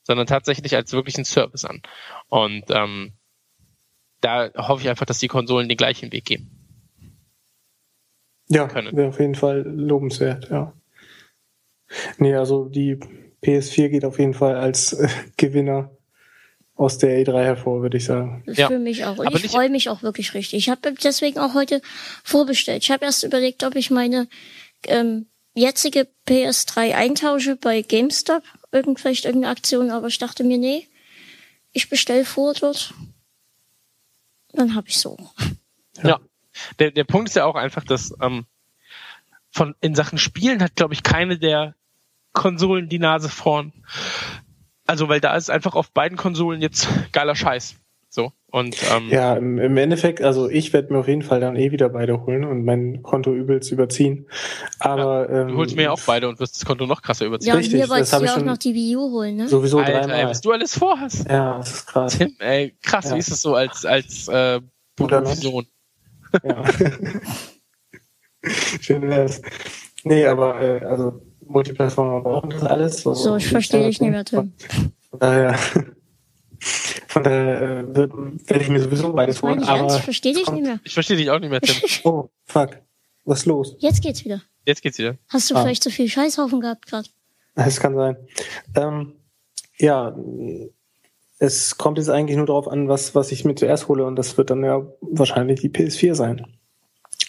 sondern tatsächlich als wirklich ein Service an. Und ähm, da hoffe ich einfach, dass die Konsolen den gleichen Weg gehen. Ja, wäre auf jeden Fall lobenswert, ja. Nee, also die PS4 geht auf jeden Fall als äh, Gewinner aus der E3 hervor, würde ich sagen. Ja. Für mich auch. Und Aber ich freue mich auch wirklich richtig. Ich habe deswegen auch heute vorbestellt. Ich habe erst überlegt, ob ich meine ähm, jetzige PS3 eintausche bei GameStop, irgend, vielleicht irgendeine Aktion, aber ich dachte mir, nee, ich bestell vor dort. Dann habe ich so. Ja. ja. Der, der Punkt ist ja auch einfach, dass ähm, von in Sachen Spielen hat, glaube ich, keine der Konsolen die Nase vorn. Also, weil da ist einfach auf beiden Konsolen jetzt geiler Scheiß. So. Und, ähm, ja, im, im Endeffekt, also ich werde mir auf jeden Fall dann eh wieder beide holen und mein Konto übelst überziehen. Aber ja, du holst mir ja auch beide und wirst das Konto noch krasser überziehen. Ja, und Richtig, hier wolltest du ja auch noch die Wii U holen, ne? Sowieso Alter, dreimal. Ey, was du alles vorhast. Ja, das ist krass. Tim, ey, krass, ja. wie ist es so als als äh, Sohn? Ja. (laughs) Schön wär's. Nee, aber äh, also Multiplattform brauchen das alles. So, so ich verstehe dich nicht mehr, Tim. Von daher, von daher äh, werde ich mir sowieso beides holen. Aber ich verstehe dich nicht mehr. Ich verstehe dich auch nicht mehr, Tim. (laughs) oh, fuck. Was ist los? Jetzt geht's wieder. Jetzt geht's wieder. Hast du ah. vielleicht zu viel Scheißhaufen gehabt gerade? Das kann sein. Ähm, ja, es kommt jetzt eigentlich nur darauf an, was, was ich mir zuerst hole und das wird dann ja wahrscheinlich die PS4 sein.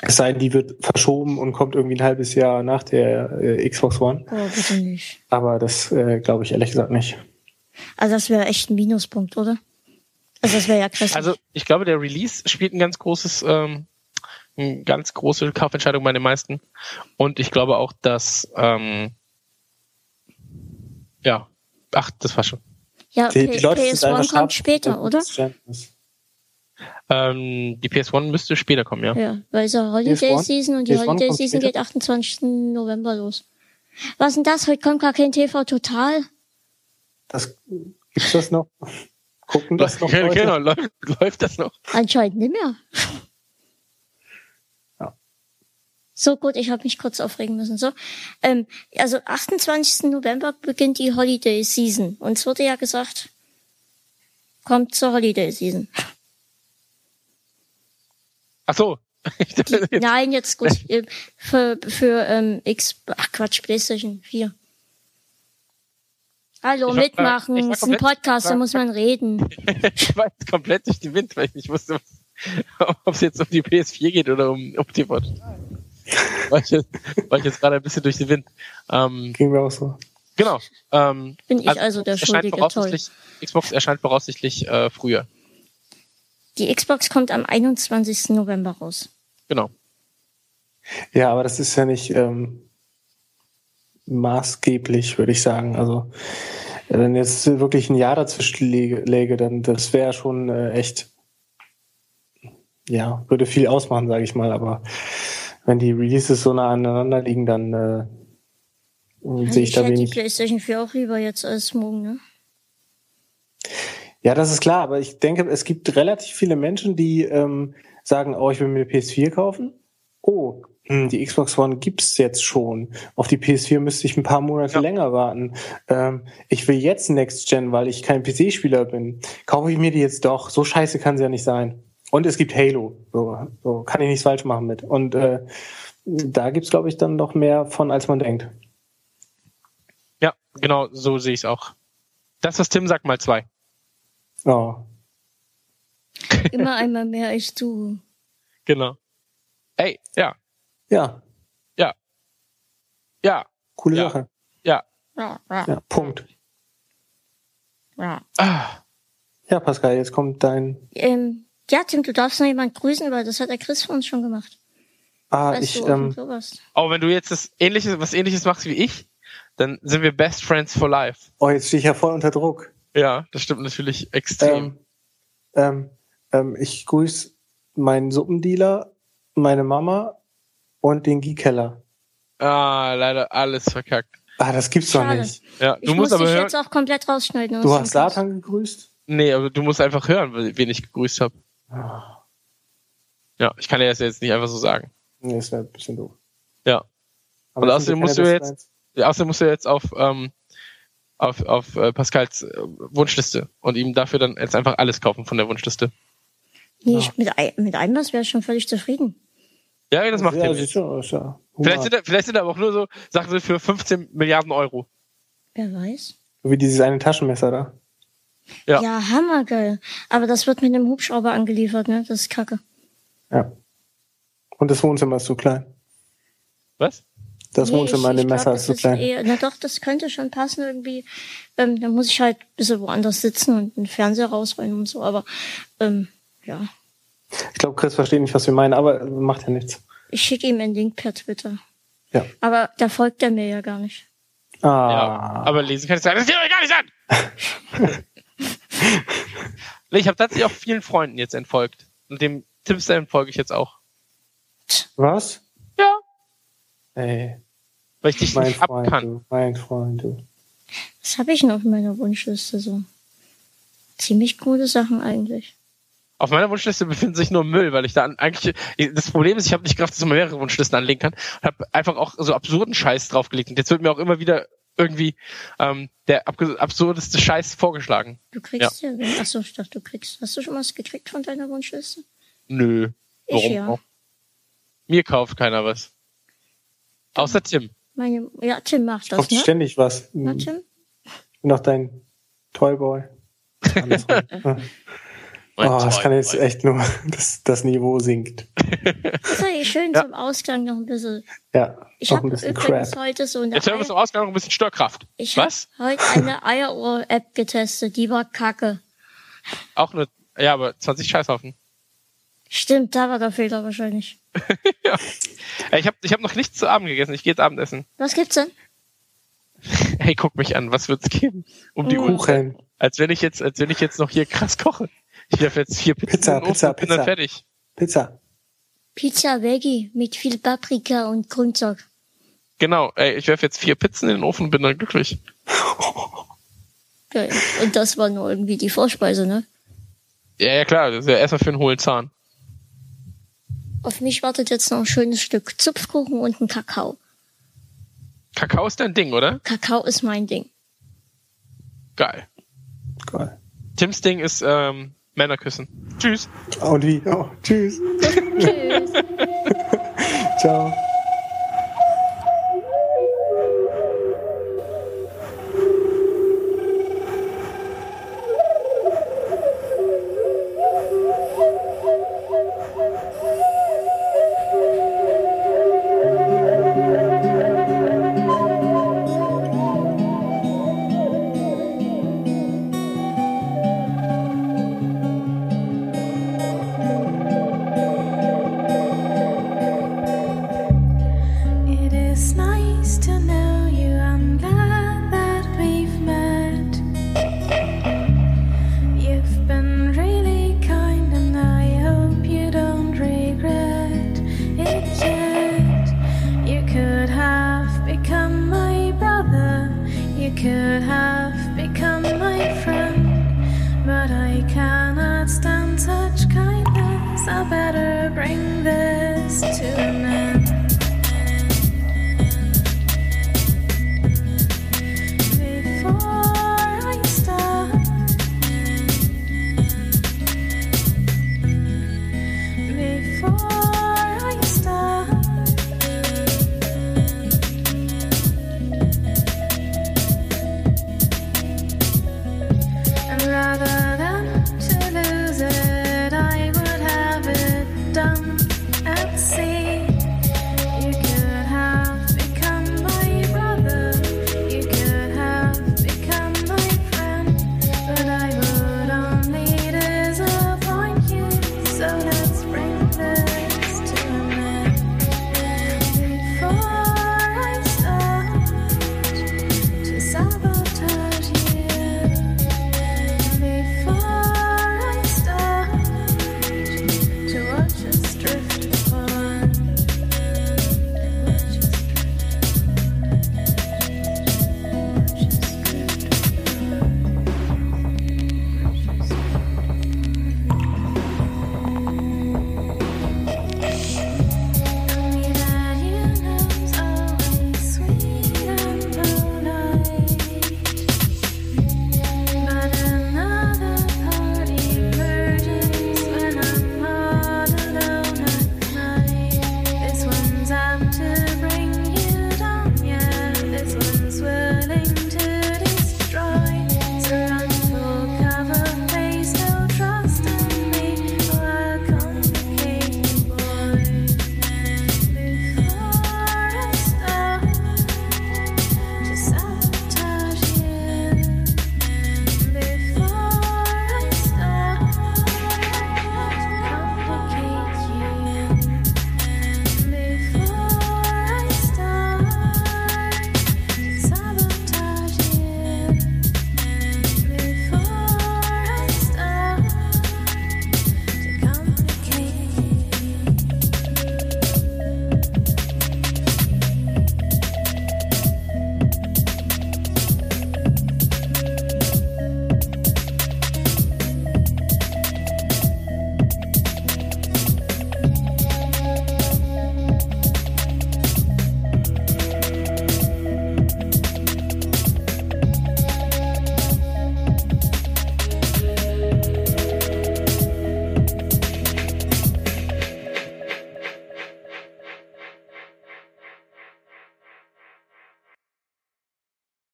Es sei denn, die wird verschoben und kommt irgendwie ein halbes Jahr nach der äh, Xbox One. Oh, bitte nicht. Aber das äh, glaube ich ehrlich gesagt nicht. Also das wäre echt ein Minuspunkt, oder? Also das wäre ja krass. Also ich glaube, der Release spielt ein ganz großes, ähm, eine ganz große Kaufentscheidung bei den meisten. Und ich glaube auch, dass ähm, ja, ach, das war schon. Ja, die, die Leute PS1 kommt später, oder? Ähm, die PS1 müsste später kommen, ja. Ja, weil es ja Holiday PS1? Season und die PS1 Holiday Season geht 28. November los. Was denn das? Heute kommt gar kein TV Total. Das, gibt's das noch? Gucken das noch Leute? (laughs) Genau, läuft, läuft das noch? Anscheinend nicht mehr. Ja. So gut, ich habe mich kurz aufregen müssen. So, ähm, also 28. November beginnt die Holiday Season. und es wurde ja gesagt, kommt zur Holiday Season. Ach so. (laughs) Nein, jetzt gut. (laughs) Für, für ähm, X, ach Quatsch, PlayStation 4. Hallo, ich mitmachen. War, ist ein Podcast, da muss man reden. (laughs) ich war jetzt komplett durch den Wind, weil ich nicht wusste, ob es jetzt um die PS4 geht oder um, um die Watch. war, ich jetzt, war ich jetzt gerade ein bisschen durch den Wind. Ähm, Ging mir auch so. Genau. Ähm, Bin ich also, also der Schuldige, toll. Xbox erscheint voraussichtlich äh, früher. Die Xbox kommt am 21. November raus. Genau. Ja, aber das ist ja nicht ähm, maßgeblich, würde ich sagen. Also wenn jetzt wirklich ein Jahr dazwischen läge, dann das wäre schon äh, echt, ja, würde viel ausmachen, sage ich mal. Aber wenn die Releases so nah aneinander liegen, dann äh, sehe ich, da wenig. Ich hätte die PlayStation 4 auch lieber jetzt als morgen, ne? Ja, das ist klar, aber ich denke, es gibt relativ viele Menschen, die ähm, sagen, oh, ich will mir eine PS4 kaufen. Oh, hm, die Xbox One gibt's jetzt schon. Auf die PS4 müsste ich ein paar Monate ja. länger warten. Ähm, ich will jetzt Next Gen, weil ich kein PC-Spieler bin. Kaufe ich mir die jetzt doch? So scheiße kann sie ja nicht sein. Und es gibt Halo. So, so kann ich nichts falsch machen mit. Und äh, da gibt's, glaube ich, dann noch mehr von, als man denkt. Ja, genau, so sehe ich es auch. Das, was Tim sagt, mal zwei. Oh. Immer einmal mehr als du. Genau. Ey, ja. Ja. Ja. Ja. Coole ja. Sache. Ja. Ja, ja. Ja, Punkt. ja. Ah. Ja, Pascal, jetzt kommt dein. Ähm, ja, Tim, du darfst noch jemand grüßen, weil das hat der Chris für uns schon gemacht. Ah, Weißt ich, du, ähm, sowas. Aber wenn du jetzt das ähnliches, was ähnliches machst wie ich, dann sind wir Best Friends for Life. oh, jetzt stehe ich ja voll unter Druck. Ja, das stimmt natürlich extrem. Ähm, ähm, ähm, ich grüße meinen Suppendealer, meine Mama und den Giekeller. ah, leider alles verkackt. Ah, das gibt's doch Schade. nicht. Ja, Ich du muss musst aber dich hören. jetzt auch komplett rausschneiden. aus Du hast. Satan gegrüßt? Nee, aber du musst einfach hören, wen ich gegrüßt habe. Ah, Ja, ich kann dir das jetzt nicht einfach so sagen. nee, das wäre ein bisschen doof. Ja. Aber Und das außerdem musst du jetzt-. Ja, außerdem musst du jetzt auf, ähm, auf, auf äh, Pascals äh, Wunschliste und ihm dafür dann jetzt einfach alles kaufen von der Wunschliste. Nee, ich, mit, mit einem was wäre ich schon völlig zufrieden. Ja, das macht ja, er. ja Vielleicht sind, da, vielleicht sind da aber auch nur so Sachen für 15 Milliarden Euro. Wer weiß. Wie dieses eine Taschenmesser da. Ja. Ja, hammergeil. Aber das wird mit einem Hubschrauber angeliefert, ne? Das ist kacke. Ja. Und das Wohnzimmer ist zu klein. Was? Das Nee, Wohnzimmer ich- in dem ich glaub, Messer ist zu klein. Eher, na doch, das könnte schon passen irgendwie. Ähm, dann muss ich halt ein bisschen woanders sitzen und einen Fernseher rausräumen und so. Aber ähm, ja, Ich glaube, Chris versteht nicht, was wir meinen, aber macht ja nichts. ich schicke ihm einen Link per Twitter. Ja. Aber da folgt er mir ja gar nicht. Ja, Ah. aber lesen kann ich sagen, das geht euch gar nicht an! (laughs) ich habe tatsächlich auch vielen Freunden jetzt entfolgt. Und dem Tipster folge ich jetzt auch. was? Ey, Weil ich dich mein nicht Freund, kann. du, mein Freund, du. Was habe ich noch auf meiner Wunschliste so? Ziemlich coole Sachen eigentlich. Auf meiner Wunschliste befindet sich nur Müll, weil ich da eigentlich das Problem ist, ich habe nicht gedacht, dass man mehrere Wunschlisten anlegen kann. Habe einfach auch so absurden Scheiß draufgelegt und jetzt wird mir auch immer wieder irgendwie ähm, der absurdeste Scheiß vorgeschlagen. Du kriegst ja, ja achso, ich dachte, du kriegst. Hast du schon was gekriegt von deiner Wunschliste? Nö. Ich Warum ja. auch? Mir kauft keiner was. Außer Tim. Meine, ja, Tim macht das, Kauft ne? ständig was. Na, Ich Tim? bin doch dein Toyboy. (laughs) Oh, das kann jetzt echt nur, dass das Niveau sinkt. Das ist ja schön (laughs) Ja. zum Ausgang noch ein bisschen. Ja, Ich habe übrigens Crap. heute so eine, Jetzt hören wir zum Ausgang noch ein bisschen Störkraft. ich hab Was? heute eine Eierohr-App getestet, die war kacke. Auch nur, ja, aber 20 Scheißhaufen. Stimmt, da war der Fehler wahrscheinlich. (laughs) ja. Ey, Ich habe ich hab noch nichts zu Abend gegessen. Ich gehe jetzt Abendessen. Was gibt's denn? (laughs) Hey, guck mich an. Was wird's geben? Um die. Uhr. Kuchen. Als wenn ich jetzt, als wenn ich jetzt noch hier krass koche. Ich werfe jetzt vier Pizzen Pizza, in den Ofen Pizza, und bin dann Pizza. fertig. Pizza. Pizza Veggie mit viel Paprika und Grünzeug. Genau. Ey, ich werfe jetzt vier Pizzen in den Ofen und bin dann glücklich. Ja. Und das war nur irgendwie die Vorspeise, ne? Ja, ja klar. Das ist ja erstmal für einen hohlen Zahn. Auf mich wartet jetzt noch ein schönes Stück Zupfkuchen und ein Kakao. Kakao ist dein Ding, oder? Kakao ist mein Ding. Geil. Geil. Tims Ding ist ähm, Männer küssen. Tschüss. Und wie? Oh, tschüss. Tschüss. (laughs) Ciao.